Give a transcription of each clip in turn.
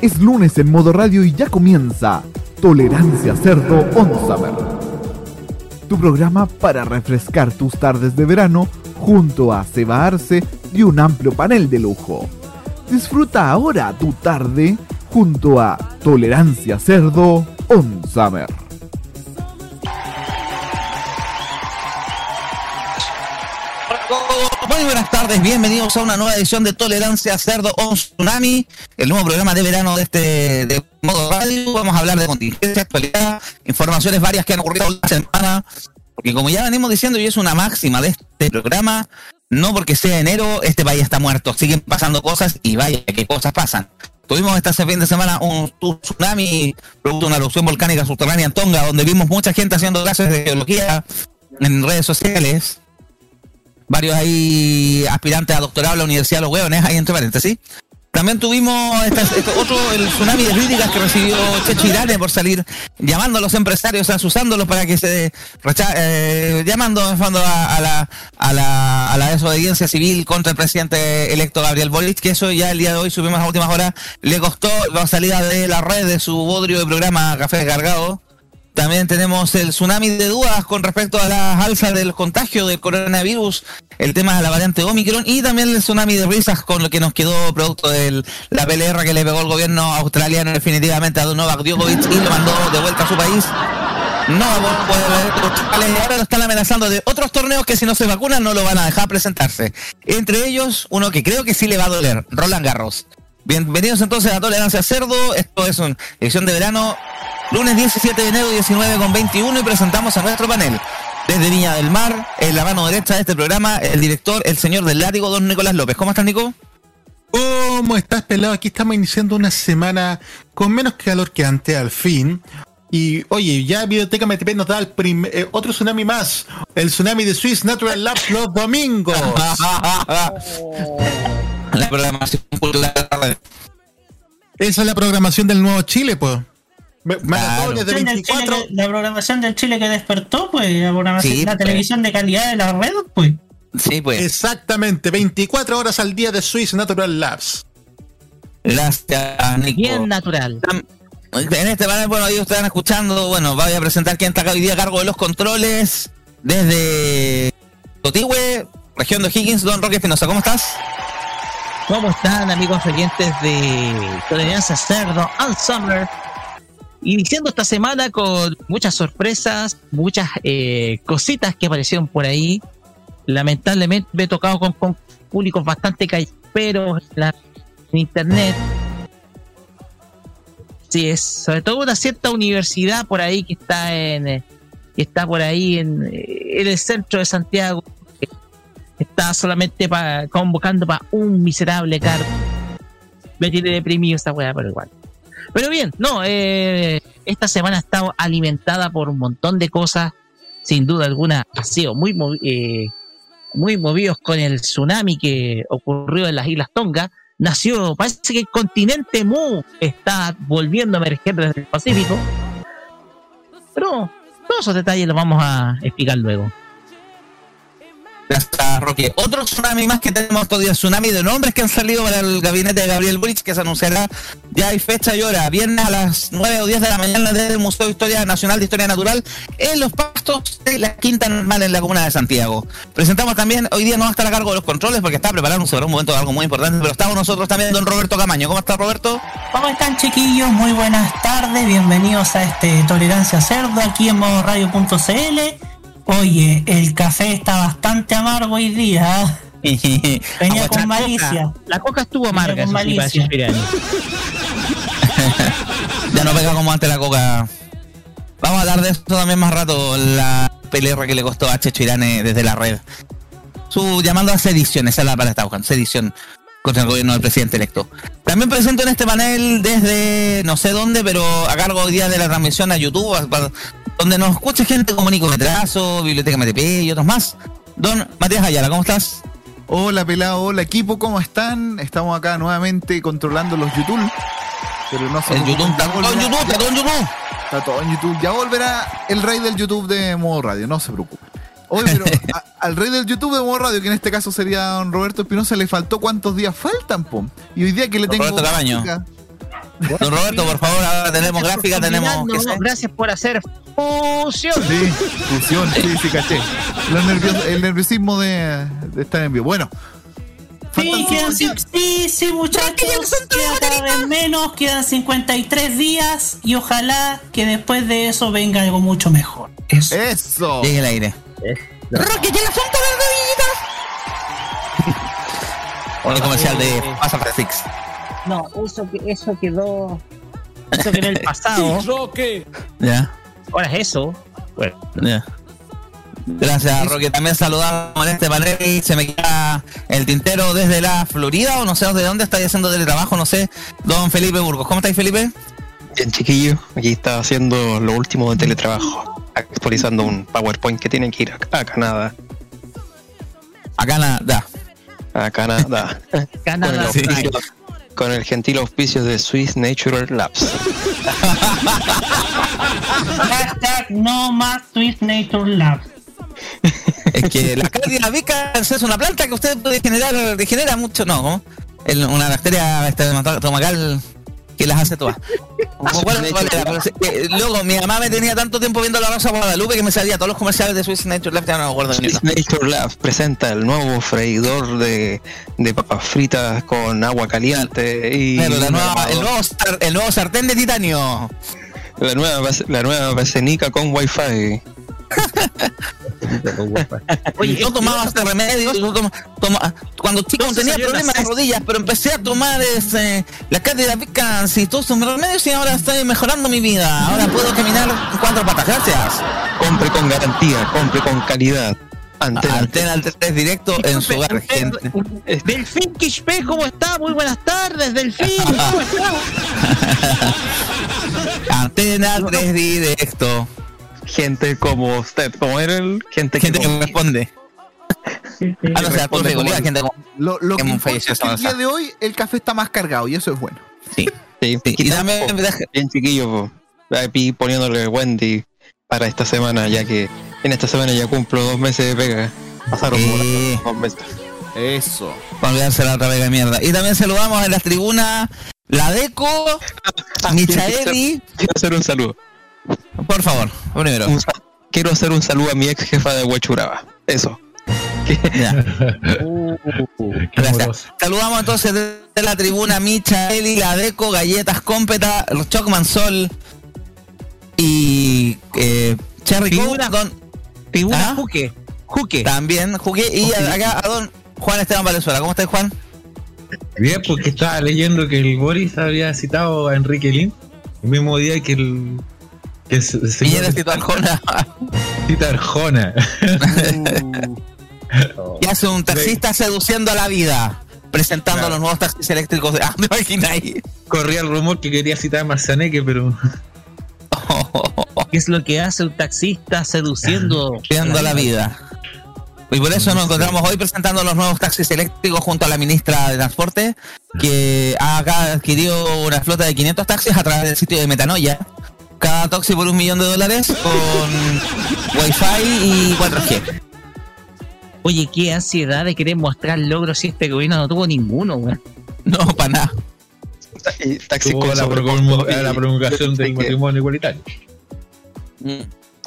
Es lunes en modo radio y ya comienza Tolerancia Cerdo on Summer. Tu programa para refrescar tus tardes de verano junto a Seba Arce y un amplio panel de lujo. Disfruta ahora tu tarde junto a Tolerancia Cerdo on Summer. Tardes, bienvenidos a una nueva edición de Tolerancia Cerdo on Tsunami, el nuevo programa de verano de este de modo radio. Vamos a hablar de contingencia, actualidad, informaciones varias que han ocurrido la semana, porque como ya venimos diciendo y es una máxima de este programa, no porque sea enero, este país está muerto, siguen pasando cosas y vaya que cosas pasan. Tuvimos este fin de semana un tsunami producto de una erupción volcánica subterránea en Tonga, donde vimos mucha gente haciendo clases de geología en redes sociales varios ahí aspirantes a doctorado a la Universidad de los Hueones, ahí entre paréntesis. También tuvimos este, otro, el tsunami de críticas que recibió Checho Irane por salir llamando a los empresarios, asusándolos para que se eh, llamando en fondo a, la, a, la, a la desobediencia civil contra el presidente electo Gabriel Boric, que eso ya el día de hoy subimos a últimas horas, le costó la salida de la red de su bodrio de programa Café Cargado también tenemos el tsunami de dudas con respecto a las alzas del contagio del coronavirus, el tema de la variante Omicron y también el tsunami de risas con lo que nos quedó producto de la PLR que le pegó el gobierno australiano definitivamente a Novak Djokovic y lo mandó de vuelta a su país. No poder ahora lo están amenazando de otros torneos que si no se vacunan no lo van a dejar presentarse. Entre ellos, uno que creo que sí le va a doler, Roland Garros. Bienvenidos entonces a Tolerancia Cerdo, esto es una edición de verano Lunes 17 de enero, 19 con 21 y presentamos a nuestro panel. Desde Viña del Mar, en la mano derecha de este programa, el director, el señor del látigo, don Nicolás López. ¿Cómo estás, Nico? ¿Cómo estás, pelado? Aquí estamos iniciando una semana con menos calor que antes, al fin. Y oye, ya Biblioteca MTP nos da el eh, otro tsunami más, el tsunami de Swiss Natural Labs los domingos. la programación Esa es la programación del Nuevo Chile, pues. la programación del Chile que despertó, pues, la, programación, la pues. televisión de calidad de la red, pues. Sí, pues. Exactamente, 24 horas al día de Swiss Natural Labs. Gracias, Nico. Bien natural. En este panel, bueno, ahí ustedes están escuchando, bueno, voy a presentar quién está hoy día a cargo de los controles desde Totigüe, región de Higgins, Don Roque Espinosa, ¿cómo estás? ¿Cómo están amigos oyentes de Tolerancia Cerdo All Summer? Iniciando esta semana con muchas sorpresas, muchas eh, cositas que aparecieron por ahí. Lamentablemente me he tocado con, públicos bastante caiperos en, internet. Sí, es sobre todo una cierta universidad por ahí que está en eh, que está por ahí en, en el centro de Santiago. Está solamente convocando para un miserable cargo. Me tiene deprimido esta weá, pero igual. Pero bien, no, eh, esta semana ha estado alimentada por un montón de cosas. Sin duda alguna, ha sido muy, eh, muy movidos con el tsunami que ocurrió en las Islas Tonga. Nació, parece que el continente Mu está volviendo a emerger desde el Pacífico. Pero todos esos detalles los vamos a explicar luego. Roque. Otro tsunami más que tenemos todavía, tsunami de nombres que han salido para el gabinete de Gabriel Boric, que se anunciará ya hay fecha y hora, viernes a las 9 o 10 de la mañana desde el Museo de Historia Nacional de Historia Natural en los pastos de la Quinta Normal en la comuna de Santiago. Presentamos también, hoy día no va a estar a cargo de los controles porque está preparando sobre un momento de algo muy importante, pero estamos nosotros también, don Roberto Camaño. ¿Cómo está Roberto? ¿Cómo están chiquillos? Muy buenas tardes, bienvenidos a este Tolerancia Cerdo aquí en modoradio.cl Oye, el café está bastante amargo hoy día. ¿eh? Venía con malicia. La coca estuvo amarga, con malicia. ya no pega como antes la coca. Vamos a hablar de esto también más rato, la PLR que le costó a Checho Irane desde la red. Su llamando a sedición, esa es la palabra que está buscando, sedición contra el gobierno del presidente electo. También presento en este panel desde no sé dónde, pero a cargo hoy día de la transmisión a YouTube, donde nos escucha gente como Nico Metrazo, Biblioteca MTP y otros más. Don Matías Ayala, ¿cómo estás? Hola pelado, hola equipo, ¿cómo están? Estamos acá nuevamente controlando los YouTube. Pero no. El YouTube está todo en YouTube, está todo en YouTube. Está todo en YouTube. Ya volverá el rey del YouTube de modo radio, no se preocupe. Oye, pero al rey del YouTube de modo radio, que en este caso sería don Roberto Espinosa, le faltó cuántos días faltan, pom. Y hoy día que le tengo. Roberto Don Roberto, por favor, ahora tenemos gráfica, tenemos. Gracias por hacer fusión. Sí, fusión, sí, sí, caché. Los nervios- el nerviosismo de, de estar en vivo. Bueno, Sí, quedan, sí, sí, muchachos, queda cada vez menos, quedan 53 días y ojalá que después de eso venga algo mucho mejor. Eso. Eso. Llegue el aire. Roque, ¿qué la suelta de Un comercial de Pasa Fix. No, eso, que- eso quedó. Eso quedó en el pasado. Ya, Ahora es eso. Bueno, ya. Gracias, Roque. También saludamos en este panel y se me queda el tintero desde la Florida o no sé de dónde estáis haciendo teletrabajo, no sé. Don Felipe Burgos. ¿Cómo estáis, Felipe? Bien, chiquillo, aquí está haciendo lo último de teletrabajo, actualizando un PowerPoint que tienen que ir a, a Canadá. A Canadá. con, el Canadá. auspicio- con el gentil auspicio de Swiss Natural Labs. Hashtag no más Swiss Nature Lab. Es que la vicans es una planta que usted puede generar, genera mucho, no. El- una bacteria estomacal que las hace todas. Sí, eh, Luego, mi mamá me tenía tanto tiempo viendo la Rosa Guadalupe que me sabía todos los comerciales de Swiss Nature Lab, ya no me acuerdo ni uno. Nature presenta el nuevo freidor de, de papas fritas con agua caliente y Pero la un nueva- el, nuevo el nuevo sartén de titanio. la nueva la nueva basenica con wifi. Oye, yo tomaba este remedio, yo toma- toma- cuando chico tenía problemas de rodillas, pero empecé a tomar este, la cándida vicans y todos esos remedios y ahora estoy mejorando mi vida. Ahora puedo caminar en cuatro patas. Gracias. Compre con garantía, compre con calidad. Antena. Antena al 3 directo en su hogar, gente. Delfín Quispe, ¿cómo está? Muy buenas tardes, Delfín. ¿Cómo está? Antena 3 directo. Gente como usted, como era el gente, Gente que que me responde. Ah, no, sea, por seguridad, gente como. Lo, lo que es que el día de hoy el café está más cargado y eso es bueno. Sí. Sí, sí. Y también me deja- bien chiquillo, aquí poniéndole Wendy para esta semana, ya que en esta semana ya cumplo dos meses de pega. Pasaron Eh. por dos meses. Eso. para olvidarse la otra vez de mierda. Y también saludamos en las tribunas la Deco, Michaeli. Quiero hacer un saludo. Por favor, primero. Un quiero hacer un saludo a mi ex jefa de Huechuraba. Eso. Uh, Gracias. Saludamos entonces de la tribuna Michaeli, la Deco, Galletas Cómpeta, Chocman Sol y eh, Cherry Coke con Figura ¿Ah? Juque. Juque. también jugué y acá a don Juan Esteban Valenzuela. ¿Cómo estás, Juan? Bien, porque estaba leyendo que el Boris había citado a Enrique Lin el mismo día que el, que señor Piñera a Arjona a Arjona. y hace un taxista seduciendo a la vida, presentando Claro. los nuevos taxis eléctricos de. Ah, ¿me imagináis? Corría el rumor que quería citar a Marzaneque, pero ¿Qué es lo que hace un taxista seduciendo? A la vida. Y por eso nos encontramos hoy presentando los nuevos taxis eléctricos junto a la ministra de Transporte, que ha acá adquirido una flota de 500 taxis a través del sitio de Metanoia. Cada taxi por un millón de dólares con Wi-Fi y 4G. Oye, qué ansiedad de querer mostrar logros si este gobierno no tuvo ninguno, weón. No, para nada. Y taxi tuvo con la, la promulgación del matrimonio igualitario.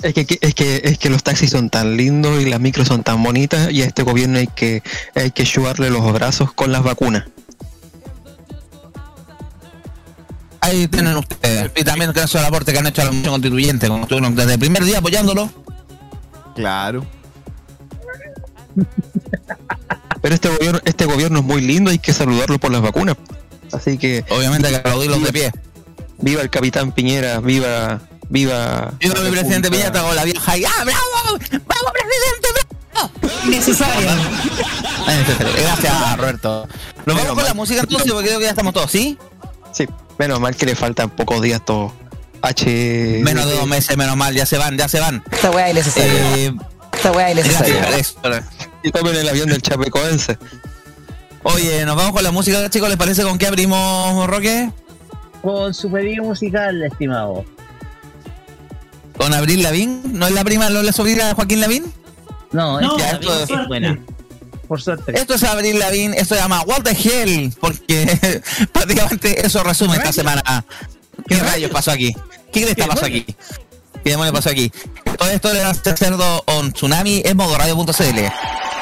Es que, es que es que los taxis son tan lindos y las micros son tan bonitas y a este gobierno hay que hay que ayudarle los brazos con las vacunas. Ahí tienen ustedes. Y también gracias al aporte que han hecho a la Comisión Constituyente, como estuvieron desde el primer día apoyándolo. Claro. Pero este gobierno este gobierno es muy lindo, hay que saludarlo por las vacunas. Así que Obviamente hay que aplaudirlos de pie. viva el capitán Piñera, viva viva la mi presidente. Piñata con la vieja y ¡ah, bravo! ¡Vamos, presidente, bravo! Necesario. Gracias, Roberto. Nos vamos con la música entonces porque creo que ya estamos todos, ¿sí? Sí, menos mal que le faltan pocos días todo. H Menos de dos meses, menos mal, ya se van, ya se van. Esta weá es innecesaria. Eh, Esta weá es eso. y tomen el avión del Chapecoense. Oye, nos vamos con la música, chicos. ¿Les parece con qué abrimos, Roque? Con su pedido musical, estimado. ¿Con Abril Lavín? ¿No es la prima, no es la sobrina de Joaquín Lavín? No, No, ya, esto es es buena. Esto es Abril Lavín, esto se llama What the Hell, porque prácticamente eso resume esta semana. ¿Qué, rayos pasó aquí? ¿Qué crees que pasó aquí? ¿Qué demonios pasó aquí? Todo esto le hace cerdo on tsunami, esmodoradio.cl.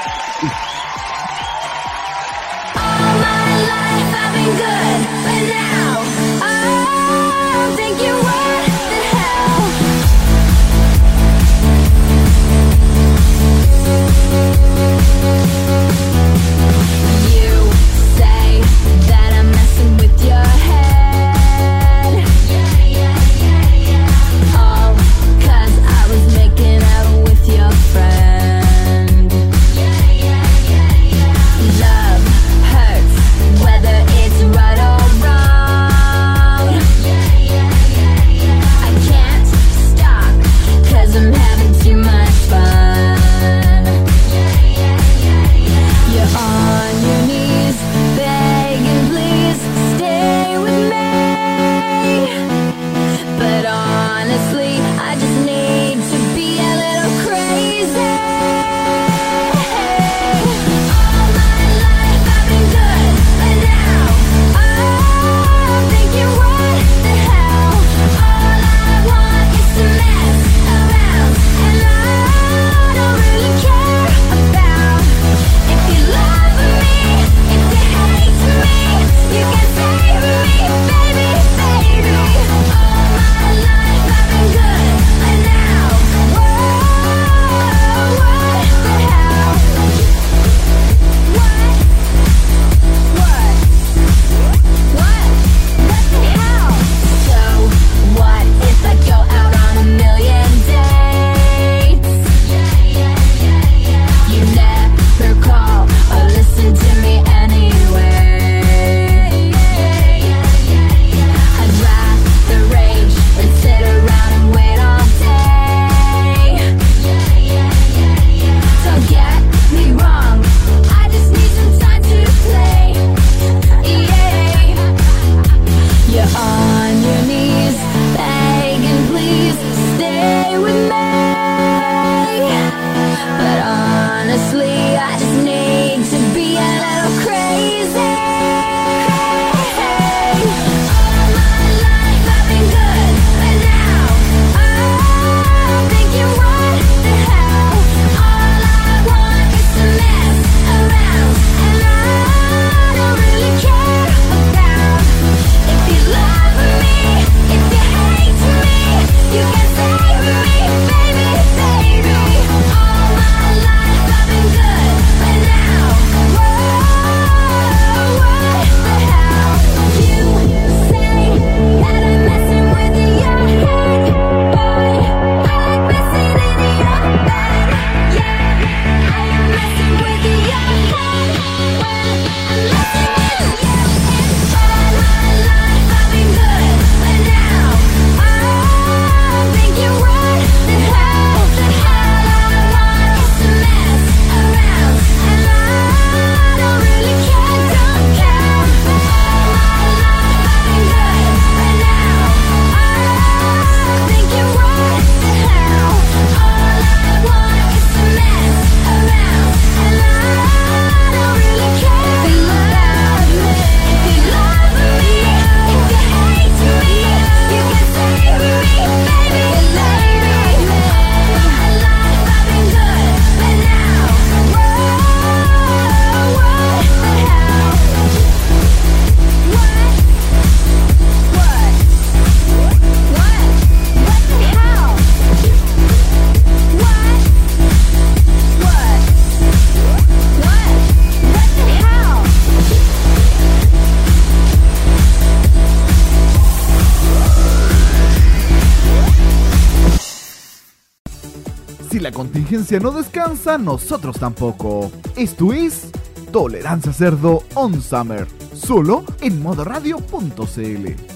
no descansa, nosotros tampoco. Esto es Tolerancia Cerdo On Summer, solo en modoradio.cl.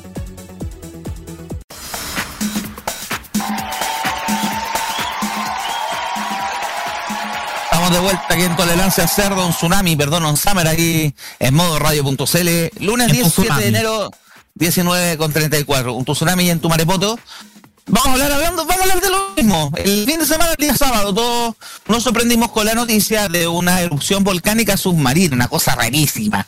de vuelta aquí en Tolerancia Cerdo, un tsunami, perdón, on summer aquí en modo radio.cl. Lunes 17 de enero, 19 con 34. Un tsunami en tu marepoto vamos a hablar de lo mismo. El fin de semana, el día sábado, todos nos sorprendimos con la noticia de una erupción volcánica submarina, una cosa rarísima,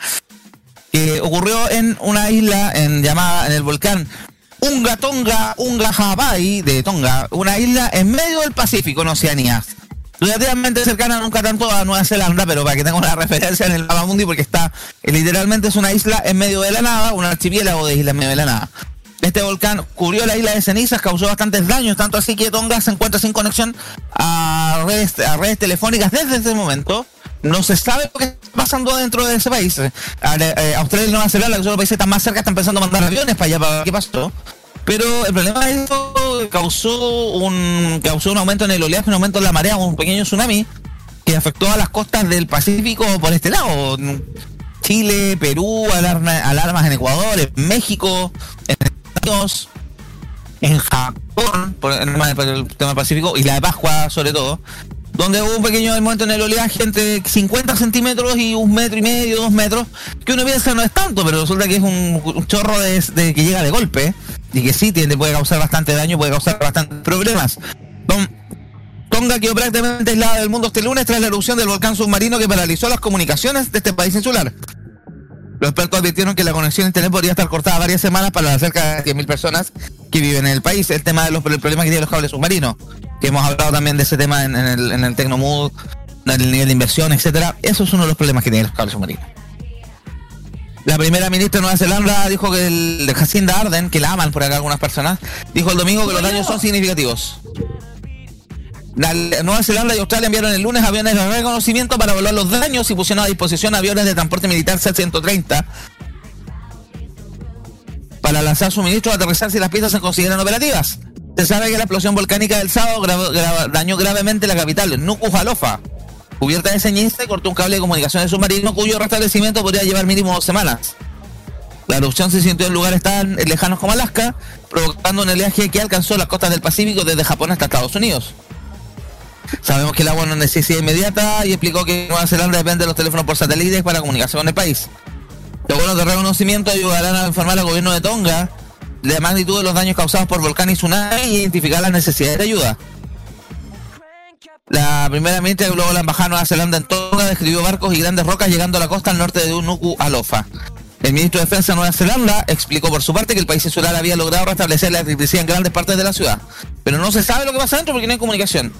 que ocurrió en una isla en llamada en el volcán Unga Tonga, Unga Hawaii de Tonga, una isla en medio del Pacífico, en Oceanía. Relativamente cercana, nunca tanto a Nueva Zelanda, pero para que tengan una referencia en el mapa mundi, porque está, eh, literalmente es una isla en medio de la nada, un archipiélago de islas en medio de la nada. Este volcán cubrió la isla de cenizas, causó bastantes daños, tanto así que Tonga se encuentra sin conexión a redes, a redes telefónicas desde ese momento. No se sabe lo que está pasando dentro de ese país. Eh, Australia y Nueva Zelanda, que son los países que están más cerca, están pensando en mandar aviones para allá para ver qué pasó. Pero el problema de esto causó un, causó un aumento en el oleaje, un aumento en la marea, un pequeño tsunami que afectó a las costas del Pacífico por este lado. Chile, Perú, alarma- alarmas en Ecuador, en México, en En Japón, por el, por tema Pacífico, y la de Pascua sobre todo, donde hubo un pequeño aumento en el oleaje entre 50 centímetros y un metro y medio, dos metros, que uno piensa no es tanto, pero resulta que es un, chorro de, de que llega de golpe, y que sí tiende, puede causar bastante daño, puede causar bastantes problemas. Don- Tonga quedó prácticamente aislada del mundo este lunes tras la erupción del volcán submarino que paralizó las comunicaciones de este país insular. Los expertos advirtieron que la conexión a internet podría estar cortada varias semanas para las cerca de 100.000 personas que viven en el país. El tema de los el problema que tienen los cables submarinos, que hemos hablado también de ese tema en, en el, en el Tecnomood, el nivel de inversión, etcétera. Eso es uno de los problemas que tienen los cables submarinos. La primera ministra de Nueva Zelanda dijo que el Jacinda Arden, que la aman por acá algunas personas, dijo el domingo que los daños son significativos. Nueva Zelanda y Australia enviaron el lunes aviones de reconocimiento para evaluar los daños y pusieron a disposición aviones de transporte militar C-130 para lanzar suministros, aterrizar si las pistas se consideran operativas. Se sabe que la explosión volcánica del sábado dañó gravemente la capital, Nuku'alofa, cubierta de ceniza y cortó un cable de comunicación de submarino cuyo restablecimiento podría llevar mínimo dos semanas. La erupción se sintió en lugares tan lejanos como Alaska, provocando un oleaje que alcanzó las costas del Pacífico desde Japón hasta Estados Unidos. Sabemos que el agua no es necesidad inmediata y explicó que Nueva Zelanda depende de los teléfonos por satélites para comunicación con el país. Los vuelos de reconocimiento ayudarán a informar al gobierno de Tonga de la magnitud de los daños causados por volcán y tsunami e identificar las necesidades de ayuda. La primera ministra luego la embajada de Nueva Zelanda en Tonga describió barcos y grandes rocas llegando a la costa al norte de Nuku Alofa. El ministro de Defensa de Nueva Zelanda explicó por su parte que el país insular había logrado restablecer la electricidad en grandes partes de la ciudad, pero no se sabe lo que pasa dentro porque no hay comunicación.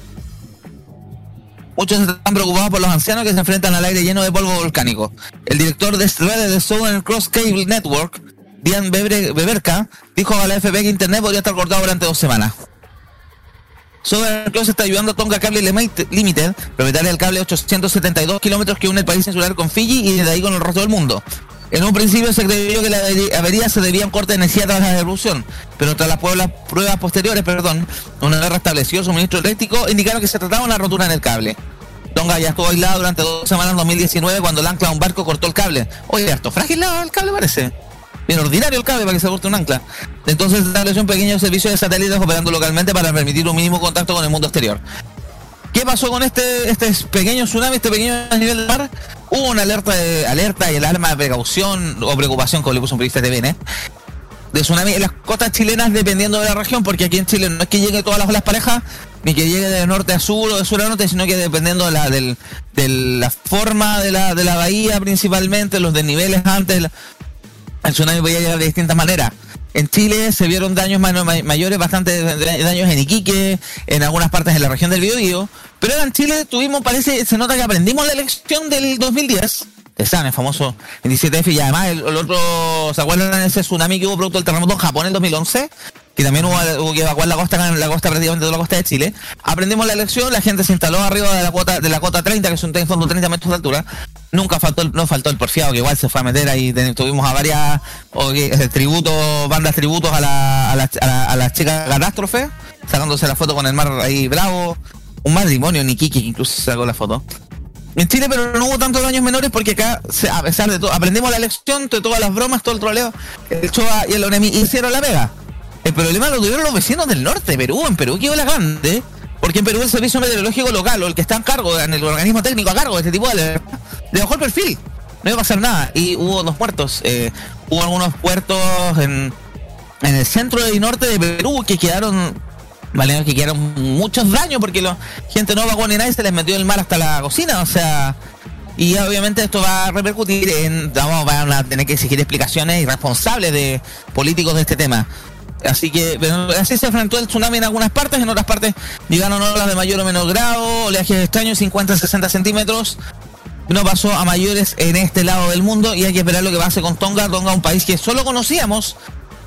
Muchos están preocupados por los ancianos que se enfrentan al aire lleno de polvo volcánico. El director de redes de Southern Cross Cable Network, Bebre- Beberka, dijo a la FP que Internet podría estar cortado durante dos semanas. Southern Cross está ayudando a Tonga Cable Limit- Limited, propietaria del cable 872 kilómetros que une el país insular con Fiji y desde ahí con el resto del mundo. En un principio se creyó que la avería se debía a un corte de energía tras la erupción, pero tras las pruebas, posteriores, perdón, una vez restablecido el suministro eléctrico, indicaron que se trataba de una rotura en el cable. Tonga ya estuvo aislada durante dos semanas en 2019 cuando el ancla de un barco cortó el cable. Oye, harto frágil el cable parece. Bien ordinario el cable para que se corte un ancla. Entonces estableció un pequeño servicio de satélites operando localmente para permitir un mínimo contacto con el mundo exterior. ¿Qué pasó con este, este pequeño tsunami, este pequeño nivel del mar? Hubo una alerta de, alerta y el alarma de precaución o preocupación, como le puso un periodista de TVN, ¿eh? de tsunami en las costas chilenas dependiendo de la región, porque aquí en Chile no es que llegue todas las olas parejas, ni que llegue de norte a sur o de sur a norte, sino que dependiendo de la, del- de la forma de la, de la bahía principalmente, los desniveles antes, el tsunami podía llegar de distintas maneras. En Chile se vieron daños ma- ma- mayores, bastante daños en Iquique, en algunas partes de la región del Biobío, pero en Chile tuvimos, parece, se nota que aprendimos la elección del 2010, el SAN, el famoso 27F, y además el otro, ¿se acuerdan de ese tsunami que hubo producto del terremoto en Japón en el 2011? Que también hubo, que evacuar la costa, la costa prácticamente toda la costa de Chile. Aprendimos la elección, la gente se instaló arriba de la cuota, de la cota 30, que es un en fondo 30 metros de altura. Nunca faltó el, no faltó el porfiado, que igual se fue a meter ahí, tuvimos a varias o que, eh, tributos, bandas tributos a la, a la, a la, a chica catástrofe, sacándose la foto con el mar ahí bravo, un matrimonio, ni Kiki que incluso sacó la foto. En Chile, pero no hubo tantos daños menores porque acá, a pesar de todo, aprendimos la lección de todas las bromas, todo el troleo, el Choa y el Onemi hicieron la pega. El problema lo tuvieron los vecinos del norte de Perú, en Perú quedó la grande, porque en Perú el servicio meteorológico local o el que está en cargo, en el organismo técnico a cargo de este tipo de alerta, le bajó el perfil, no iba a pasar nada, y hubo dos muertos, eh, hubo algunos puertos en, en el centro y norte de Perú que quedaron Baleanos que quedaron muchos daños porque la gente no vagó ni nadie se les metió el mar hasta la cocina, o sea, y obviamente esto va a repercutir en, vamos, van a tener que exigir explicaciones irresponsables de políticos de este tema. Así que así se enfrentó el tsunami en algunas partes, en otras partes llegaron olas de mayor o menor grado, oleajes extraños 50 60 centímetros. No pasó a mayores en este lado del mundo y hay que esperar lo que pase con Tonga. Tonga, un país que solo conocíamos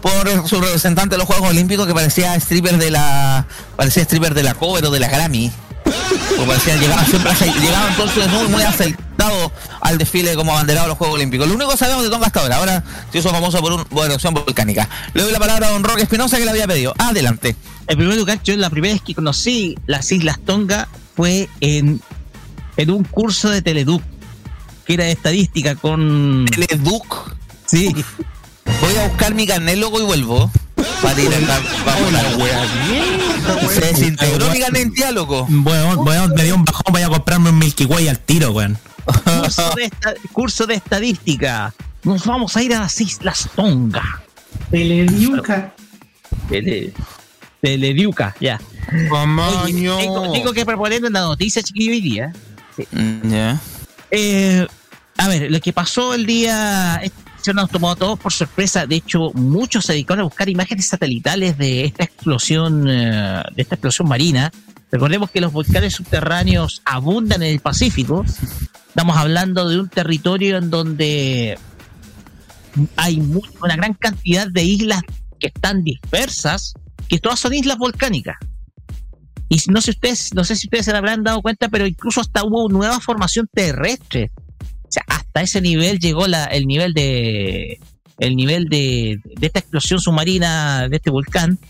por su representante de los Juegos Olímpicos que parecía stripper de la parecía stripper de la cover o de la Grammy. O parecía llegaban siempre llegaban todos muy, muy al desfile como abanderado de los Juegos Olímpicos. Lo único que sabemos de Tonga hasta ahora. Ahora se hizo famoso por un- por una erupción volcánica. Le doy la palabra a don Roque Espinosa que le había pedido. Adelante. En primer lugar, yo la primera vez que conocí las Islas Tonga fue en, en un curso de Teleduc, que era de estadística con... Teleduc. Sí, Voy a buscar mi carnet loco y vuelvo. Para ir a la Se desintegró en loco. Bueno, bueno, me dio un bajón, voy a comprarme un Milky Way al tiro, weón. curso de, esta- curso de estadística. Nos vamos a ir a las Islas Tonga. Telediuca. Tele, Telediuca, ya. Oye, tengo, tengo que proponer una noticia, chiquillo, hoy día. Mm, Ya. Eh, a ver, lo que pasó el día se nos tomó a todos por sorpresa. De hecho, muchos se dedicaron a buscar imágenes satelitales de esta explosión, eh, de esta explosión marina. Recordemos que los volcanes subterráneos abundan en el Pacífico. Estamos hablando de un territorio en donde hay una gran cantidad de islas que están dispersas, que todas son islas volcánicas. Y no sé ustedes, no sé si ustedes se habrán dado cuenta, pero incluso hasta hubo nueva formación terrestre. O sea, hasta ese nivel llegó la, el nivel de el nivel de, de esta explosión submarina de este volcán,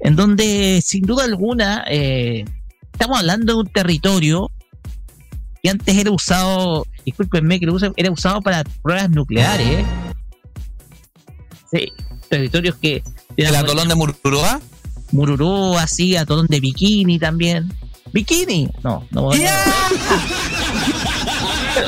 en donde sin duda alguna eh, estamos hablando de un territorio que antes era usado, discúlpenme que lo era usado para pruebas nucleares. Sí, territorios que ¿El atolón de Mururoa? Mururú, así, atolón de Bikini también. ¿Bikini? No, no. no.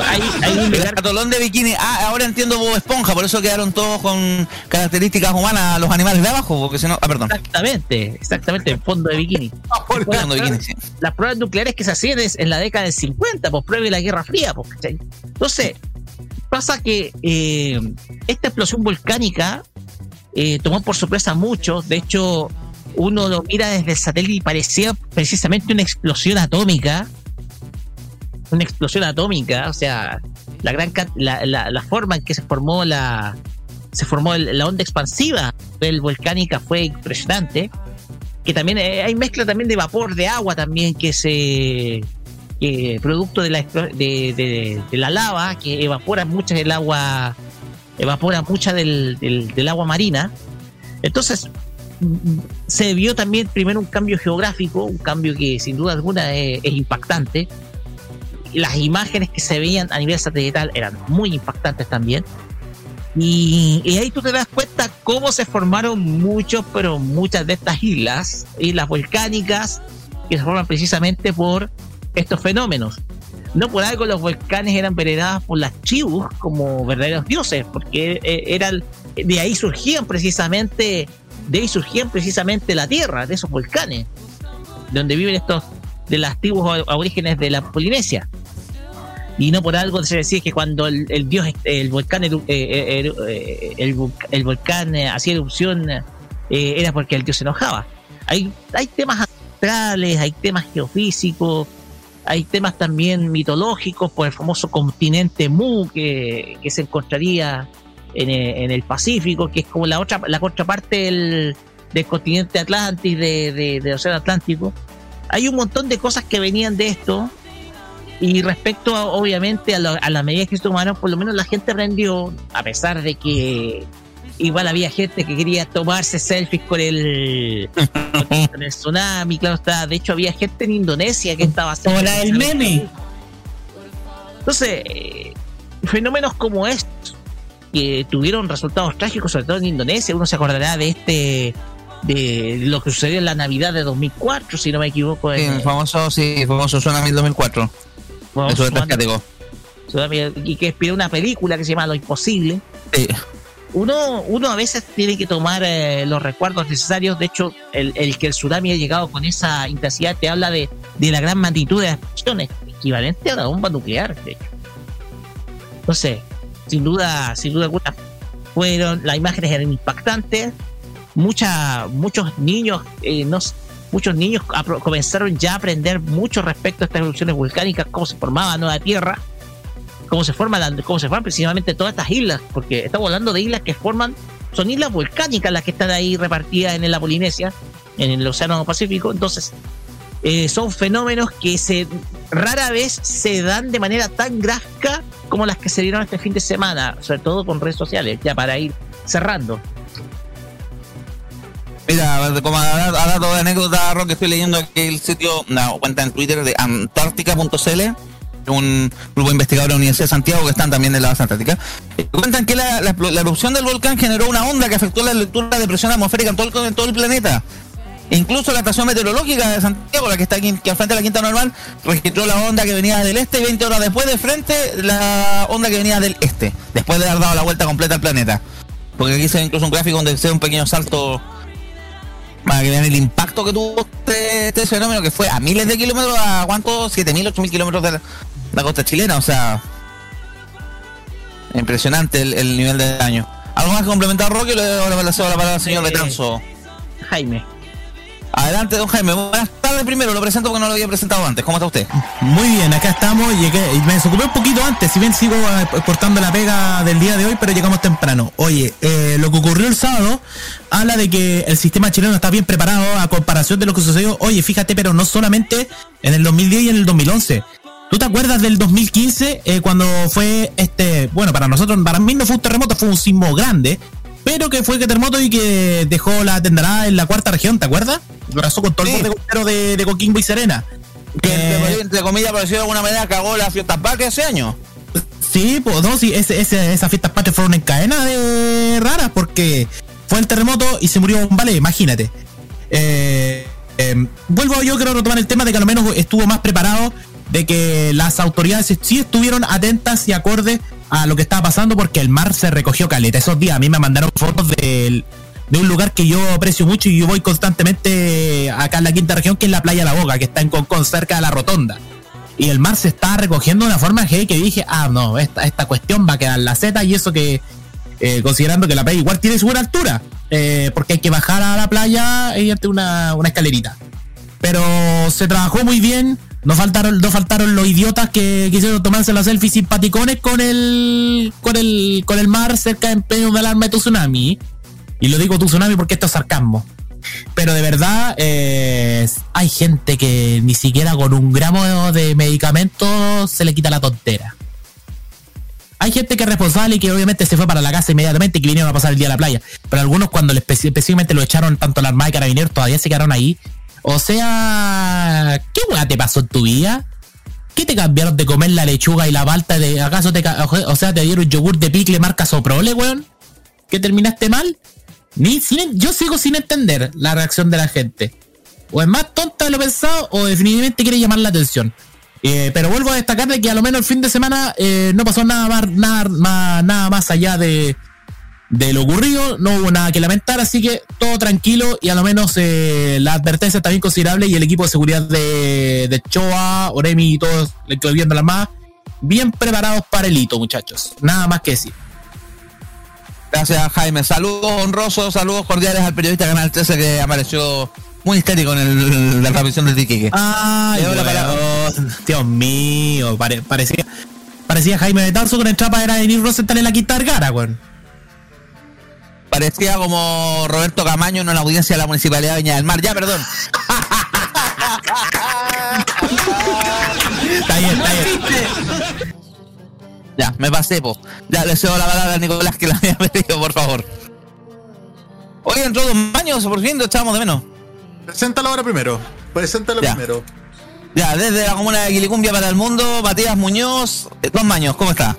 Hay, hay un El lugar atolón de bikini. Ah, ahora entiendo Bob Esponja, por eso quedaron todos con características humanas los animales de abajo, porque si no. Ah, perdón. Exactamente, exactamente, en fondo de bikini. Fondo de bikini, sí. Las pruebas nucleares que se hacían es en la década del 50, pues pruebe la Guerra Fría. Pues, ¿cachai? Entonces, pasa que eh, esta explosión volcánica eh, tomó por sorpresa a muchos. De hecho, uno lo mira desde el satélite y parecía precisamente una explosión atómica. Una explosión atómica, o sea, la gran la, la- forma en que se formó la se formó la onda expansiva del volcánica fue impresionante que también eh, hay mezcla también de vapor de agua también que se que producto de la de, de- la lava que evapora mucha del agua evapora mucha del, del- agua marina. Entonces mm, se vio también primero un cambio geográfico un cambio que sin duda alguna es, es impactante las imágenes que se veían a nivel satelital eran muy impactantes también y, y ahí tú te das cuenta cómo se formaron muchos, pero muchas de estas islas, islas volcánicas, que se forman precisamente por estos fenómenos. No por algo los volcanes eran venerados por las tribus como verdaderos dioses, porque eh, eran, de ahí surgían precisamente, de ahí surgían precisamente la tierra, de esos volcanes, donde viven estos, de las tribus aborígenes de la Polinesia. Y no por algo se decía que cuando el, el dios el volcán eh, eh, eh, el, volc- el volcán hacía erupción era porque el dios se enojaba. Hay hay temas astrales hay temas geofísicos hay temas también mitológicos por el famoso continente Mu que, que se encontraría en, en el Pacífico que es como la otra la contraparte del, del continente Atlantis de, de- del océano Atlántico hay un montón de cosas que venían de esto y respecto a, obviamente a, lo- a la medida que se tomaron, por lo menos la gente aprendió, a pesar de que igual había gente que quería tomarse selfies con el, con el tsunami, claro está. De hecho, había gente en Indonesia que estaba haciendo la del meme. Entonces, eh, fenómenos como estos, que tuvieron resultados trágicos, sobre todo en Indonesia, uno se acordará de este de lo que sucedió en la Navidad de 2004, si no me equivoco. Sí, en, el famoso, sí, el famoso Tsunami 2004. famoso Eso tsunami, y que inspiró una película que se llama Lo Imposible. Sí. uno, uno a veces tiene que tomar eh, los recuerdos necesarios. De hecho, el, el que el tsunami ha llegado con esa intensidad te habla de, de la gran magnitud de las explosiones, equivalente a una bomba nuclear, de hecho. Entonces, sin duda, sin duda alguna, fueron, las imágenes eran impactantes. Mucha, muchos niños, eh, no, muchos niños comenzaron ya a aprender mucho respecto a estas erupciones volcánicas, cómo se formaba nueva tierra, cómo se forman, la- cómo se forman precisamente todas estas islas, porque estamos hablando de islas que forman, son islas volcánicas las que están ahí repartidas en la Polinesia, en el Océano Pacífico, entonces eh, son fenómenos que se rara vez se dan de manera tan gráfica como las que se dieron este fin de semana, sobre todo con redes sociales, ya para ir cerrando. Mira, como a, a dato de anécdota, Rock, estoy leyendo aquí el sitio, una cuenta en Twitter de antártica.cl, un grupo de investigadores de la Universidad de Santiago que están también en la base antártica. Eh, Cuentan que la, la- erupción del volcán generó una onda que afectó la lectura de presión atmosférica en todo, en todo el planeta. Incluso la estación meteorológica de Santiago, la que está aquí, que al frente de la quinta normal, registró la onda que venía del este y 20 horas después de frente la onda que venía del este, después de haber dado la vuelta completa al planeta. Porque aquí se ve incluso un gráfico donde se ve un pequeño salto para que vean el impacto que tuvo este, este fenómeno que fue a miles de kilómetros, a cuánto, 7000, 8000 kilómetros de la, la costa chilena, o sea, impresionante el, el nivel de daño. ¿Algo más que complementar, Roque? Le doy la la palabra al señor Eh, Betanzo. Jaime. Adelante, don Jaime. Buenas tardes primero, lo presento porque no lo había presentado antes. ¿Cómo está usted? Muy bien, acá estamos. Llegué, y me desocupé un poquito antes, si bien sigo eh, portando la pega del día de hoy, pero llegamos temprano. Oye, eh, lo que ocurrió el sábado habla de que el sistema chileno está bien preparado a comparación de lo que sucedió. Oye, fíjate, pero no solamente en el 2010 y en el 2011. ¿Tú te acuerdas del 2015 eh, cuando fue este, bueno, para nosotros, para mí no fue un terremoto, fue un sismo grande, pero que fue que terremoto y que dejó la tenderada en la cuarta región, ¿te acuerdas? Lo pasó con todo Sí. el costero de, de Coquimbo y Serena. Que Eh, entre, comillas, por decirlo de alguna manera, cagó las fiestas patrias ese año. Sí, pues no, sí, ese, ese- esas fiestas patrias fueron en cadena de raras porque fue el terremoto y se murió un vale, imagínate. Eh, eh, vuelvo yo creo a retomar el tema de que al menos estuvo más preparado, de que las autoridades sí estuvieron atentas y acordes a lo que estaba pasando porque el mar se recogió caleta. Esos días a mí me mandaron fotos del- de un lugar que yo aprecio mucho y yo voy constantemente acá en la quinta región, que es la playa La Boca, que está en Concón, cerca de la rotonda y el mar se está recogiendo de una forma que, dije, ah, no, esta, esta cuestión va a quedar la Z y eso que, eh, considerando que la playa igual tiene su buena altura, eh, porque hay que bajar a la playa y darte una, una escalerita. Pero se trabajó muy bien, no faltaron, no faltaron los idiotas que quisieron tomarse las selfies simpaticones con el, con el, con el mar cerca en pleno de alarma de tsunami. Y lo digo tu tsunami porque esto es sarcasmo. Pero de verdad, eh, hay gente que ni siquiera con un gramo de medicamento se le quita la tontera. Hay gente que es responsable y que obviamente se fue para la casa inmediatamente y que vinieron a pasar el día a la playa. Pero algunos cuando específicamente lo echaron tanto la armada de carabineros todavía se quedaron ahí. O sea, ¿qué weá te pasó en tu vida? ¿Qué te cambiaron de comer la lechuga y la palta? De, ¿Acaso te, o sea, te dieron yogur de picle marca Soprole, weón? ¿Que terminaste mal? Ni, yo sigo sin entender la reacción de la gente. O es más tonta de lo pensado o definitivamente quiere llamar la atención. Eh, pero vuelvo a destacar de que a lo menos el fin de semana eh, no pasó nada más, nada, más, nada más allá de, de lo ocurrido, no hubo nada que lamentar, así que todo tranquilo y a lo menos eh, la advertencia está bien considerable y el equipo de seguridad de, de Choa, Oremi y todos, incluyendo las más, bien preparados para el hito, muchachos. Nada más que decir. Gracias, Jaime. Saludos honrosos, saludos cordiales al periodista Canal 13 que apareció muy histérico en el, la transmisión del la palabra. weón, Dios mío, pare- parecía, parecía Jaime de Tarso con el trapa era Denis Rosenthal en la quinta Vergara, weón. Parecía como Roberto Camaño en una audiencia de la Municipalidad de Viña del Mar. Ya, perdón. Está bien, está bien. Ya, me pasé, po. Ya, le cedo la palabra a Nicolás que la había pedido, por favor. Hoy entró Don Baños, por fin lo echábamos de menos. Preséntalo ahora primero. Preséntalo Ya. primero. Ya, desde la comuna de Quilicumbia para el mundo, Matías Muñoz. Eh, Don Baños, ¿cómo está?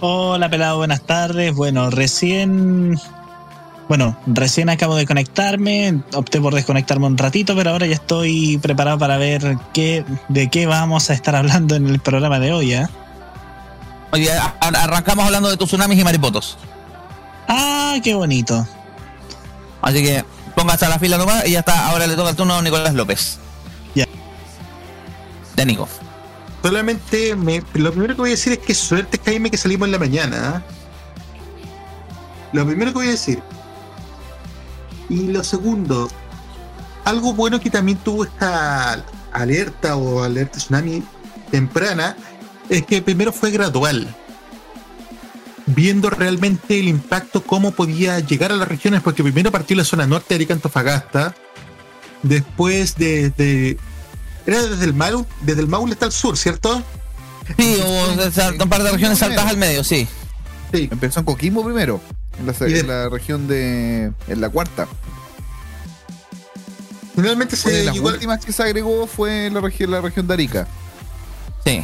Hola pelado, buenas tardes. Bueno, recién. Bueno, recién acabo de conectarme. Opté por desconectarme un ratito, pero ahora ya estoy preparado para ver qué, de qué vamos a estar hablando en el programa de hoy. ¿eh? Oye, arrancamos hablando de tus tsunamis y maripotos. Ah, qué bonito. Así que póngase a la fila nomás y ya está. Ahora le toca el turno a Nicolás López. Ya. De Nico. Solamente me- lo primero que voy a decir es que suerte Jaime que salimos en la mañana. ¿ah? Lo primero que voy a decir. Y lo segundo, algo bueno que también tuvo esta alerta o alerta tsunami temprana es que primero fue gradual. Viendo realmente el impacto, cómo podía llegar a las regiones, porque primero partió la zona norte de Arica Antofagasta, después desde. Era desde el Maule, desde el Maule hasta el sur, ¿cierto? Sí, hubo un par de regiones saltadas al medio, sí. Sí. Empezó en Coquimbo primero, en la, Y de- en la región de. en la cuarta. Finalmente de se las llegó, últimas que se agregó fue la región, la región de Arica. Sí.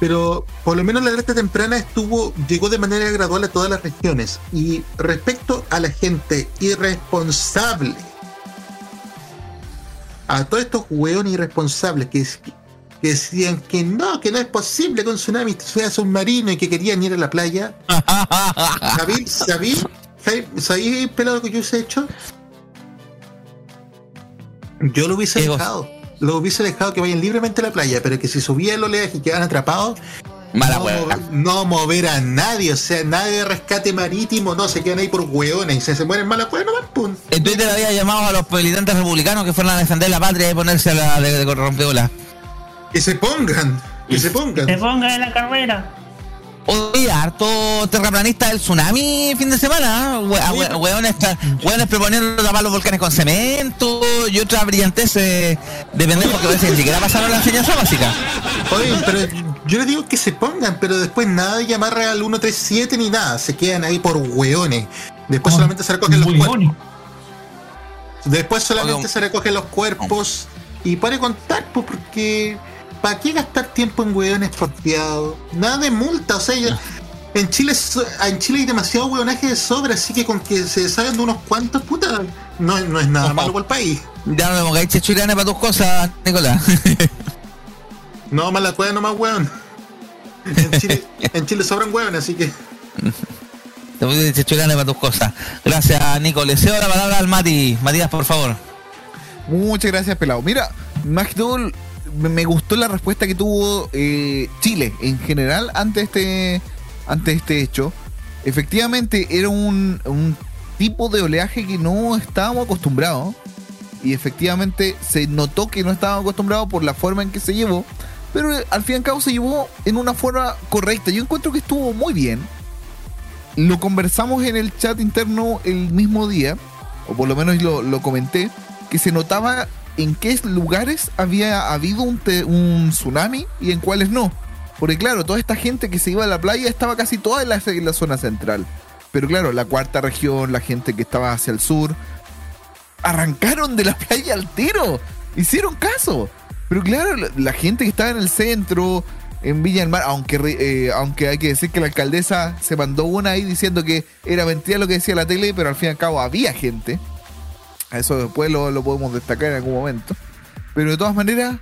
Pero por lo menos la alerta temprana estuvo, llegó de manera gradual a todas las regiones. Y respecto a la gente irresponsable, a todos estos hueones irresponsables que, que decían que no, que no es posible que un tsunami sea submarino y que querían ir a la playa. ¿Sabí? ¿Sabí, ¿Sabí, pelado que yo hubiese hecho? Yo lo hubiese dejado. Lo hubiese dejado que vayan libremente a la playa, pero que si subía el oleaje y quedan atrapados, Mala no, mover, no mover a nadie, o sea, nadie de rescate marítimo, no, se quedan ahí por hueones y se, se mueren malas hueones, no pum. En Twitter había llamado a los militantes republicanos que fueran a defender la patria y ponerse a la de, de rompeola. Que se pongan, que se pongan. Te ponga en la carrera. Oye, harto terraplanista del tsunami fin de semana. Hueones, tra- hueones proponiendo tapar los volcanes con cemento y otra brillantez eh, de pendejos que a veces ni siquiera pasaron la enseñanza básica. Oye, pero yo les digo que se pongan, pero después nada de llamar al 137 ni nada, se quedan ahí por hueones. Después solamente se recogen los cuerpos. Después solamente se recogen los cuerpos y para contar, pues, porque ¿para qué gastar tiempo en hueones porfiados? Nada de multa, o sea, en Chile en Chile hay demasiado hueonaje de sobra, así que con que se salgan de unos cuantos, puta, no, no es nada malo para el país. Ya no me pongáis chechurane para tus cosas, Nicolás. No, más la cueva, no más hueón. En Chile, en Chile sobran hueones, así que Te voy a para tus cosas. Gracias, Nico. Le cedo la palabra al Mati. Matías, por favor. Muchas gracias, pelado. Mira, más que todo, me gustó la respuesta que tuvo eh, Chile en general ante este, este hecho. Efectivamente, era un, tipo de oleaje que no estábamos acostumbrados. Y efectivamente se notó que no estábamos acostumbrados por la forma en que se llevó. Pero al fin y al cabo se llevó en una forma correcta. Yo encuentro que estuvo muy bien. Lo conversamos en el chat interno el mismo día, o por lo menos lo comenté, que se notaba en qué lugares había habido un, tsunami y en cuáles no. Porque claro, toda esta gente que se iba a la playa estaba casi toda en la, zona central. Pero claro, la cuarta región, la gente que estaba hacia el sur, arrancaron de la playa al tiro. Hicieron caso. Pero claro, la, gente que estaba en el centro, en Villa del Mar, aunque, eh, aunque hay que decir que la alcaldesa se mandó una ahí diciendo que era mentira lo que decía la tele, pero al fin y al cabo había gente. Eso después lo, lo podemos destacar en algún momento. Pero de todas maneras,